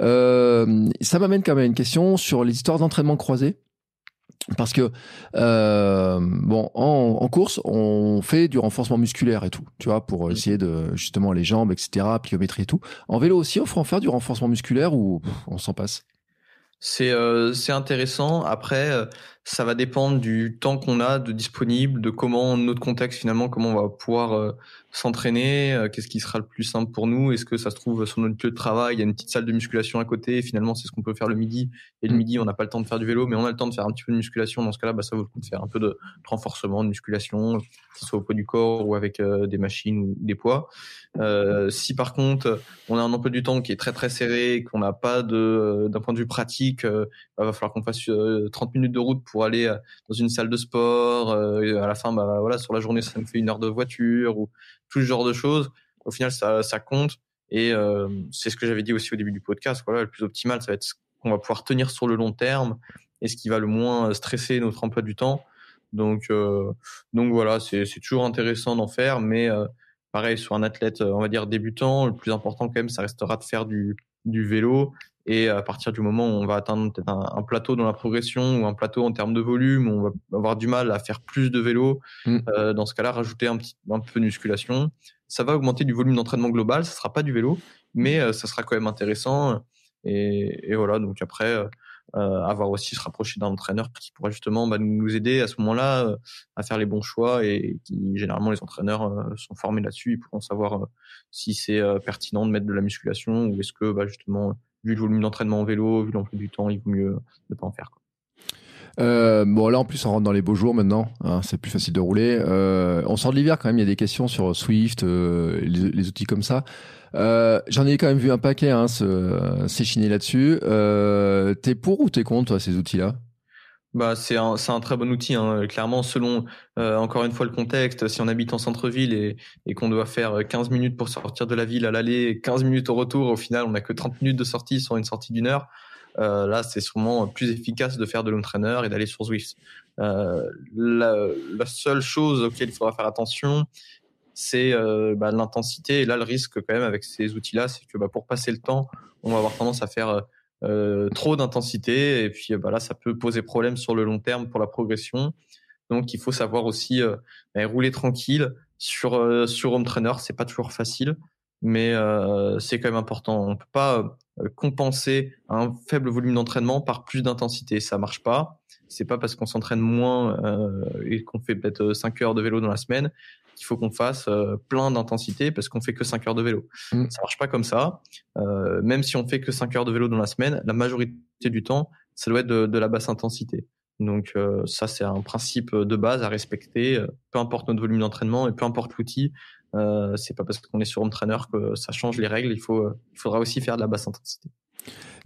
Speaker 2: Euh, ça m'amène quand même à une question sur les histoires d'entraînement croisé parce que euh, bon en, en, course on fait du renforcement musculaire et tout tu vois pour essayer de justement les jambes etc pliométrie et tout. En vélo aussi on faut en faire du renforcement musculaire ou on s'en passe?
Speaker 3: C'est euh, intéressant. Après euh, ça va dépendre du temps qu'on a de disponible de comment notre contexte finalement comment on va pouvoir s'entraîner, euh, qu'est-ce qui sera le plus simple pour nous? Est-ce que ça se trouve sur notre lieu de travail, il y a une petite salle de musculation à côté, finalement c'est ce qu'on peut faire le midi, et le mm. midi on n'a pas le temps de faire du vélo, mais on a le temps de faire un petit peu de musculation, dans ce cas-là, bah, ça vaut le coup de faire un peu de, renforcement, de musculation, que ce soit au poids du corps ou avec euh, des machines ou des poids. Euh, si par contre on a un emploi du temps qui est très très serré, qu'on n'a pas de d'un point de vue pratique, il bah, va falloir qu'on fasse 30 minutes de route pour aller dans une salle de sport, à la fin bah voilà sur la journée ça nous fait une heure de voiture ou tout ce genre de choses. Au final, ça, compte. Et euh, c'est ce que j'avais dit aussi au début du podcast. Voilà, le plus optimal, ça va être ce qu'on va pouvoir tenir sur le long terme et ce qui va le moins stresser notre emploi du temps. Donc, euh, donc voilà, c'est toujours intéressant d'en faire, mais euh, pareil sur un athlète, on va dire débutant, le plus important quand même, ça restera de faire du, du vélo. Et à partir du moment où on va atteindre peut-être un, un, plateau dans la progression ou un plateau en termes de volume, on va avoir du mal à faire plus de vélo. Mm. Euh, dans ce cas-là, rajouter un petit un peu de musculation, ça va augmenter du volume d'entraînement global. Ça sera pas du vélo, mais euh, ça sera quand même intéressant. Et, et voilà. Donc après, euh, euh avoir aussi se rapprocher d'un entraîneur qui pourra justement bah, nous aider à ce moment-là euh, à faire les bons choix et qui généralement les entraîneurs euh, sont formés là-dessus. Ils pourront savoir si c'est pertinent de mettre de la musculation ou est-ce que bah, justement vu le volume d'entraînement en vélo, vu l'emploi du temps, il vaut mieux ne pas en faire. Quoi.
Speaker 2: Euh, bon là en plus on rentre dans les beaux jours maintenant, hein, c'est plus facile de rouler. Euh, on sort de l'hiver quand même, il y a des questions sur Swift, euh, les, outils comme ça. Euh, J'en ai quand même vu un paquet hein, s'échiner là-dessus. T'es pour ou t'es contre toi, ces outils-là?
Speaker 3: Bah, c'est un, un très bon outil. Hein. Clairement, selon encore une fois le contexte, si on habite en centre-ville et, et qu'on doit faire 15 minutes pour sortir de la ville à l'aller, 15 minutes au retour, au final, on n'a que 30 minutes de sortie sur une sortie d'une heure. Euh, là, c'est sûrement plus efficace de faire de l'entraîneur et d'aller sur Zwift. Euh, la, seule chose auquel il faudra faire attention, c'est euh, bah, l'intensité. Et là, le risque quand même avec ces outils-là, c'est que bah, pour passer le temps, on va avoir tendance à faire trop d'intensité et puis bah là ça peut poser problème sur le long terme pour la progression. Donc il faut savoir aussi rouler tranquille sur sur home trainer, c'est pas toujours facile, mais c'est quand même important. On peut pas compenser un faible volume d'entraînement par plus d'intensité, ça marche pas. C'est pas parce qu'on s'entraîne moins et qu'on fait peut-être 5 heures de vélo dans la semaine qu'il faut qu'on fasse euh, plein d'intensité parce qu'on fait que 5 heures de vélo. Mm. Ça marche pas comme ça. Euh, même si on fait que 5 heures de vélo dans la semaine, la majorité du temps, ça doit être de, de la basse intensité. Donc euh, ça, c'est un principe de base à respecter. Peu importe notre volume d'entraînement et peu importe l'outil, euh, c'est pas parce qu'on est sur home trainer que ça change les règles. Il faut, il faudra aussi faire de la basse intensité.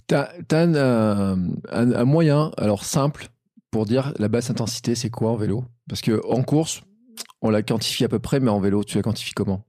Speaker 2: Tu as, un, un, un, moyen, alors simple, pour dire la basse intensité, c'est quoi en vélo? Parce que en course, on la quantifie à peu près, mais en vélo, tu la quantifies comment?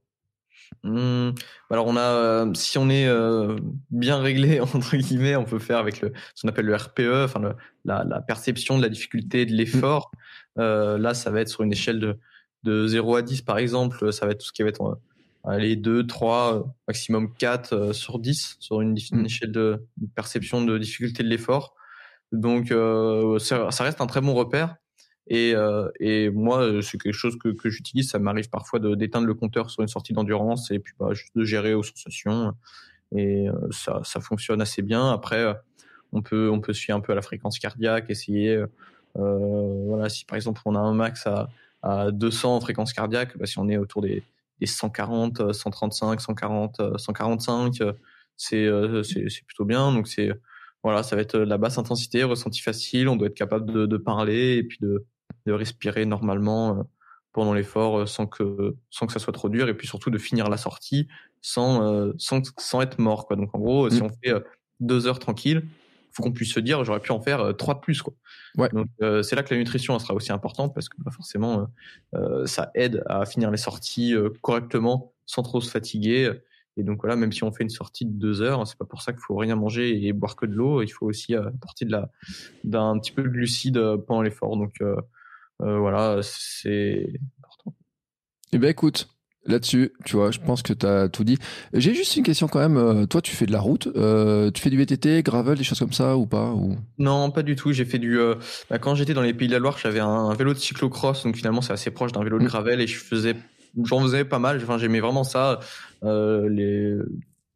Speaker 3: Mmh. alors on a, euh, si on est euh, bien réglé <laughs> entre guillemets, on peut faire avec le, ce qu'on appelle le RPE, enfin la, la, perception de la difficulté de l'effort. Mmh. Euh, là, ça va être sur une échelle de, de 0 à 10 par exemple, ça va être tout ce qui va être allez 2, 3, maximum 4 sur 10 sur une, mmh. échelle de, perception de difficulté de l'effort. Donc ça, ça, reste un très bon repère. Et, euh, et moi, euh, c'est quelque chose que, que j'utilise. Ça m'arrive parfois d'éteindre le compteur sur une sortie d'endurance et puis bah, juste de gérer aux sensations. Et euh, ça, ça fonctionne assez bien. Après, on peut, on peut suivre un peu à la fréquence cardiaque, essayer. Euh, voilà, si par exemple on a un max à, à 200 en fréquence cardiaque, bah, si on est autour des, des 140, 135, 140, 145, c'est c'est plutôt bien. Donc c'est voilà, ça va être la basse intensité, ressenti facile. On doit être capable de, de parler et puis de, de respirer normalement euh, pendant l'effort euh, sans que sans que ça soit trop dur et puis surtout de finir la sortie sans euh, sans, sans être mort quoi. Donc en gros, si mm. on fait deux heures tranquille, faut qu'on puisse se dire j'aurais pu en faire trois de plus quoi. Ouais. Donc c'est là que la nutrition sera aussi importante parce que bah, forcément ça aide à finir les sorties correctement sans trop se fatiguer. Et donc voilà, même si on fait une sortie de deux heures, c'est pas pour ça qu'il faut rien manger et boire que de l'eau. Il faut aussi apporter de la d'un petit peu de glucides pendant l'effort. Donc euh, voilà, c'est important.
Speaker 2: Eh ben écoute, là-dessus, tu vois, je pense que tu as tout dit. J'ai juste une question quand même. Euh, toi, tu fais de la route, euh, tu fais du VTT, gravel, des choses comme ça ou pas ou...
Speaker 3: Non, pas du tout. J'ai fait du. Bah, quand j'étais dans les Pays de la Loire, j'avais un, vélo de cyclocross, donc finalement c'est assez proche d'un vélo de mm. gravel et je faisais, j'en faisais pas mal. Enfin, j'aimais vraiment ça. les,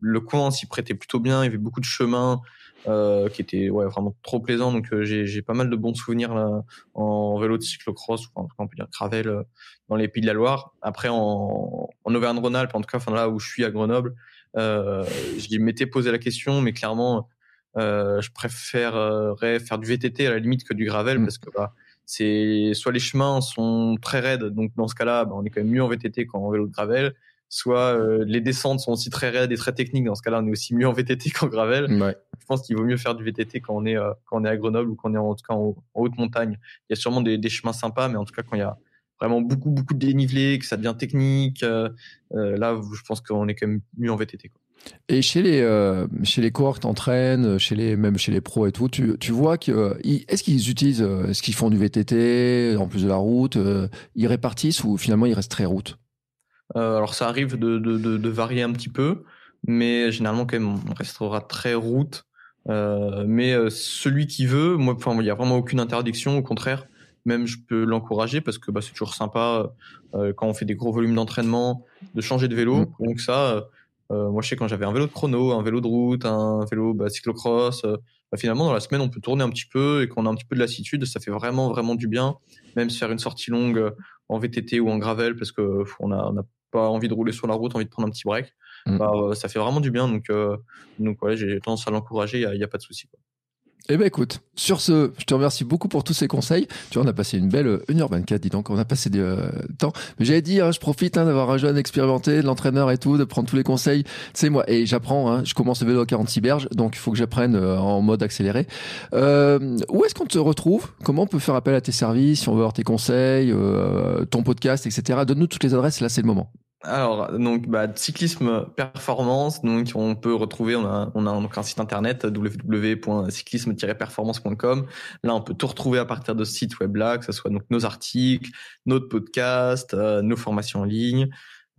Speaker 3: le coin s'y prêtait plutôt bien. Il y avait beaucoup de chemins. Euh, qui était ouais, vraiment trop plaisant. Donc euh, j'ai pas mal de bons souvenirs là, en vélo de cyclocross, ou en tout cas on peut dire gravel euh, dans les Pays de la Loire. Après en, en Auvergne-Rhône-Alpes, en tout cas enfin, là où je suis à Grenoble, euh, je m'étais posé la question, mais clairement euh, je préférerais faire du VTT à la limite que du gravel mmh. parce que bah, c'est soit les chemins sont très raides, donc dans ce cas-là, bah, on est quand même mieux en VTT qu'en vélo de gravel soit euh, les descentes sont aussi très raides et très techniques. Dans ce cas-là, on est aussi mieux en VTT <laughs> qu'en gravel. Ouais. Je pense qu'il vaut mieux faire du VTT quand on est euh, quand on est à Grenoble ou quand on est en, tout cas en, haute montagne. Il y a sûrement des, des, chemins sympas, mais en tout cas quand il y a vraiment beaucoup beaucoup de dénivelé, que ça devient technique, euh, là, je pense qu'on est quand même mieux en VTT. Quoi.
Speaker 2: Et chez les chez les coureurs que t'entraînes, chez les même chez les pros et tout, tu, tu vois que est-ce qu'ils utilisent, est-ce qu'ils font du VTT en plus de la route, ils répartissent ou finalement ils restent très route?
Speaker 3: Alors ça arrive de, de, de, de, varier un petit peu, mais généralement quand même on restera très route. Euh, mais euh, celui qui veut, moi, enfin, il y a vraiment aucune interdiction. Au contraire, même je peux l'encourager parce que bah, c'est toujours sympa euh, quand on fait des gros volumes d'entraînement de changer de vélo. Mmh. Donc ça, euh, moi je sais quand j'avais un vélo de chrono, un vélo de route, un vélo bah, cyclocross. Bah, finalement dans la semaine on peut tourner un petit peu et qu'on a un petit peu de lassitude, ça fait vraiment vraiment du bien. Même se faire une sortie longue en VTT ou en gravel parce que on a, on a pas envie de rouler sur la route, envie de prendre un petit break, mm. bah, euh, ça fait vraiment du bien. Donc, euh, donc ouais, j'ai tendance à l'encourager, il n'y a, a, pas de souci. Quoi.
Speaker 2: Eh ben écoute, sur ce, je te remercie beaucoup pour tous ces conseils. Tu vois, on a passé une belle 1h24, dis donc, on a passé du euh, temps. Mais j'avais dit, hein, je profite hein, d'avoir un jeune expérimenté, de l'entraîneur et tout, de prendre tous les conseils. Tu sais, moi, et j'apprends, hein, je commence le vélo à 46 berges, donc il faut que j'apprenne euh, en mode accéléré. Euh, où est-ce qu'on te retrouve? Comment on peut faire appel à tes services, si on veut avoir tes conseils, euh, ton podcast, etc. Donne-nous toutes les adresses, là c'est le moment.
Speaker 3: Alors donc bah, cyclisme performance donc on peut retrouver on a on a donc un site internet www.cyclisme-performance.com là on peut tout retrouver à partir de ce site web là que ce soit donc nos articles notre podcast euh, nos formations en ligne.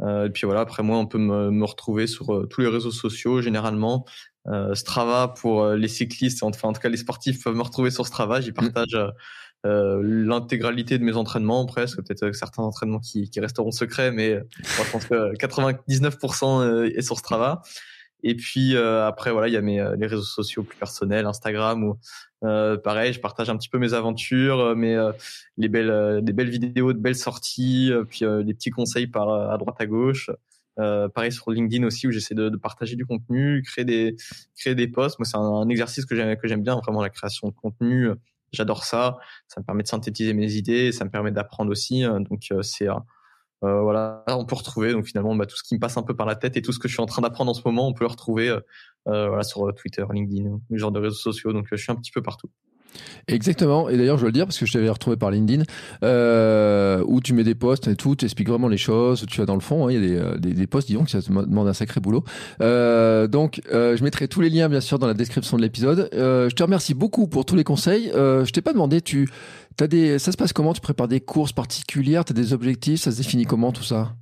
Speaker 3: Euh, et puis voilà après moi on peut me, me retrouver sur euh, tous les réseaux sociaux généralement. Euh, Strava pour les cyclistes enfin en tout cas les sportifs peuvent me retrouver sur Strava. J'y mmh. Euh, l'intégralité de mes entraînements presque peut-être certains entraînements qui, qui resteront secrets mais je pense que 99% euh, est sur Strava et puis euh, après voilà il y a mes les réseaux sociaux plus personnels Instagram où pareil je partage un petit peu mes aventures mais les belles des belles vidéos de belles sorties puis des petits conseils par à droite à gauche euh, pareil sur LinkedIn aussi où j'essaie de, de, partager du contenu, créer des créer des posts. Moi, c'est un, un, exercice que j'aime que j'aime bien vraiment la création de contenu. J'adore ça. Ça me permet de synthétiser mes idées, ça me permet d'apprendre aussi. Hein. Donc euh, c'est euh, euh, voilà, on peut retrouver donc finalement bah, tout ce qui me passe un peu par la tête et tout ce que je suis en train d'apprendre en ce moment, on peut le retrouver euh, voilà sur Twitter, LinkedIn, le genre de réseaux sociaux. Donc je suis un petit peu partout.
Speaker 2: Exactement. Et d'ailleurs, je veux le dire parce que je t'avais retrouvé par LinkedIn, euh, où tu mets des posts et tout, tu expliques vraiment les choses, tu vas dans le fond. Hein, il y a des, euh, des, des posts, disons, qui ça te demande un sacré boulot. Euh, donc, je mettrai tous les liens, bien sûr, dans la description de l'épisode. Je te remercie beaucoup pour tous les conseils. Je t'ai pas demandé, tu, as des, ça se passe comment? Tu prépares des courses particulières? Tu as des objectifs? Ça se définit comment tout ça?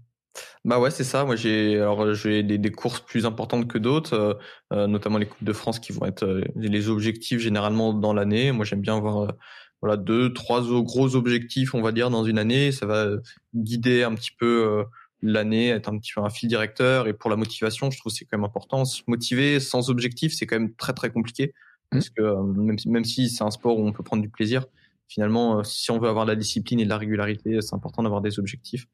Speaker 3: Bah ouais, c'est ça. Moi, j'ai alors j'ai des, des, courses plus importantes que d'autres, euh, euh, notamment les coupes de France qui vont être euh, les objectifs généralement dans l'année. Moi, j'aime bien avoir voilà deux, trois gros objectifs, on va dire, dans une année. Ça va guider un petit peu l'année, être un petit peu un fil directeur. Et pour la motivation, je trouve c'est quand même important. Se motiver sans objectif, c'est quand même très très compliqué mmh. parce que même même si c'est un sport où on peut prendre du plaisir, finalement, si on veut avoir de la discipline et de la régularité, c'est important d'avoir des objectifs.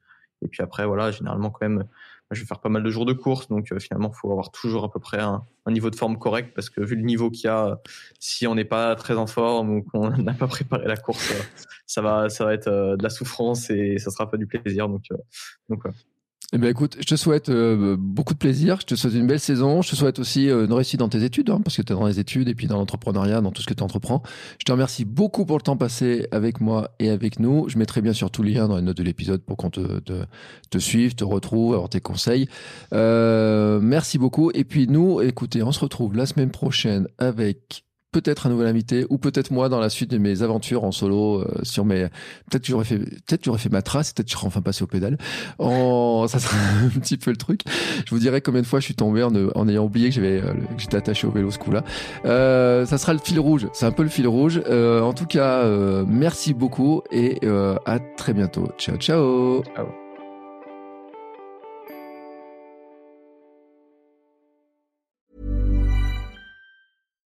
Speaker 3: Et puis après, voilà, généralement quand même, je vais faire pas mal de jours de course, donc euh, finalement, il faut avoir toujours à peu près un, niveau de forme correct, parce que vu le niveau qu'il y a, si on n'est pas très en forme ou qu'on <laughs> n'a pas préparé la course, euh, ça va, ça va être euh, de la souffrance et ça sera pas du plaisir. Donc,
Speaker 2: eh bien, écoute, je te souhaite euh, beaucoup de plaisir. Je te souhaite une belle saison. Je te souhaite aussi euh, une réussite dans tes études, hein, parce que tu es dans les études et puis dans l'entrepreneuriat, dans tout ce que tu entreprends. Je te remercie beaucoup pour le temps passé avec moi et avec nous. Je mettrai bien sûr tous les liens dans les notes de l'épisode pour qu'on te, te, te, suive, te retrouve, avoir tes conseils. Euh, merci beaucoup. Et puis nous, écoutez, on se retrouve la semaine prochaine avec peut-être un nouvel invité ou peut-être moi dans la suite de mes aventures en solo euh, sur mes peut-être j'aurais fait peut-être j'aurais fait ma trace peut-être je serais enfin passé au pédale. Ça sera <laughs> un petit peu le truc. Je vous dirai combien de fois je suis tombé en, en ayant oublié que j'avais euh, que j'étais attaché au vélo ce coup-là. Euh, ça sera le fil rouge. C'est un peu le fil rouge. Euh, en tout cas euh, merci beaucoup et à très bientôt. Ciao ciao, ciao.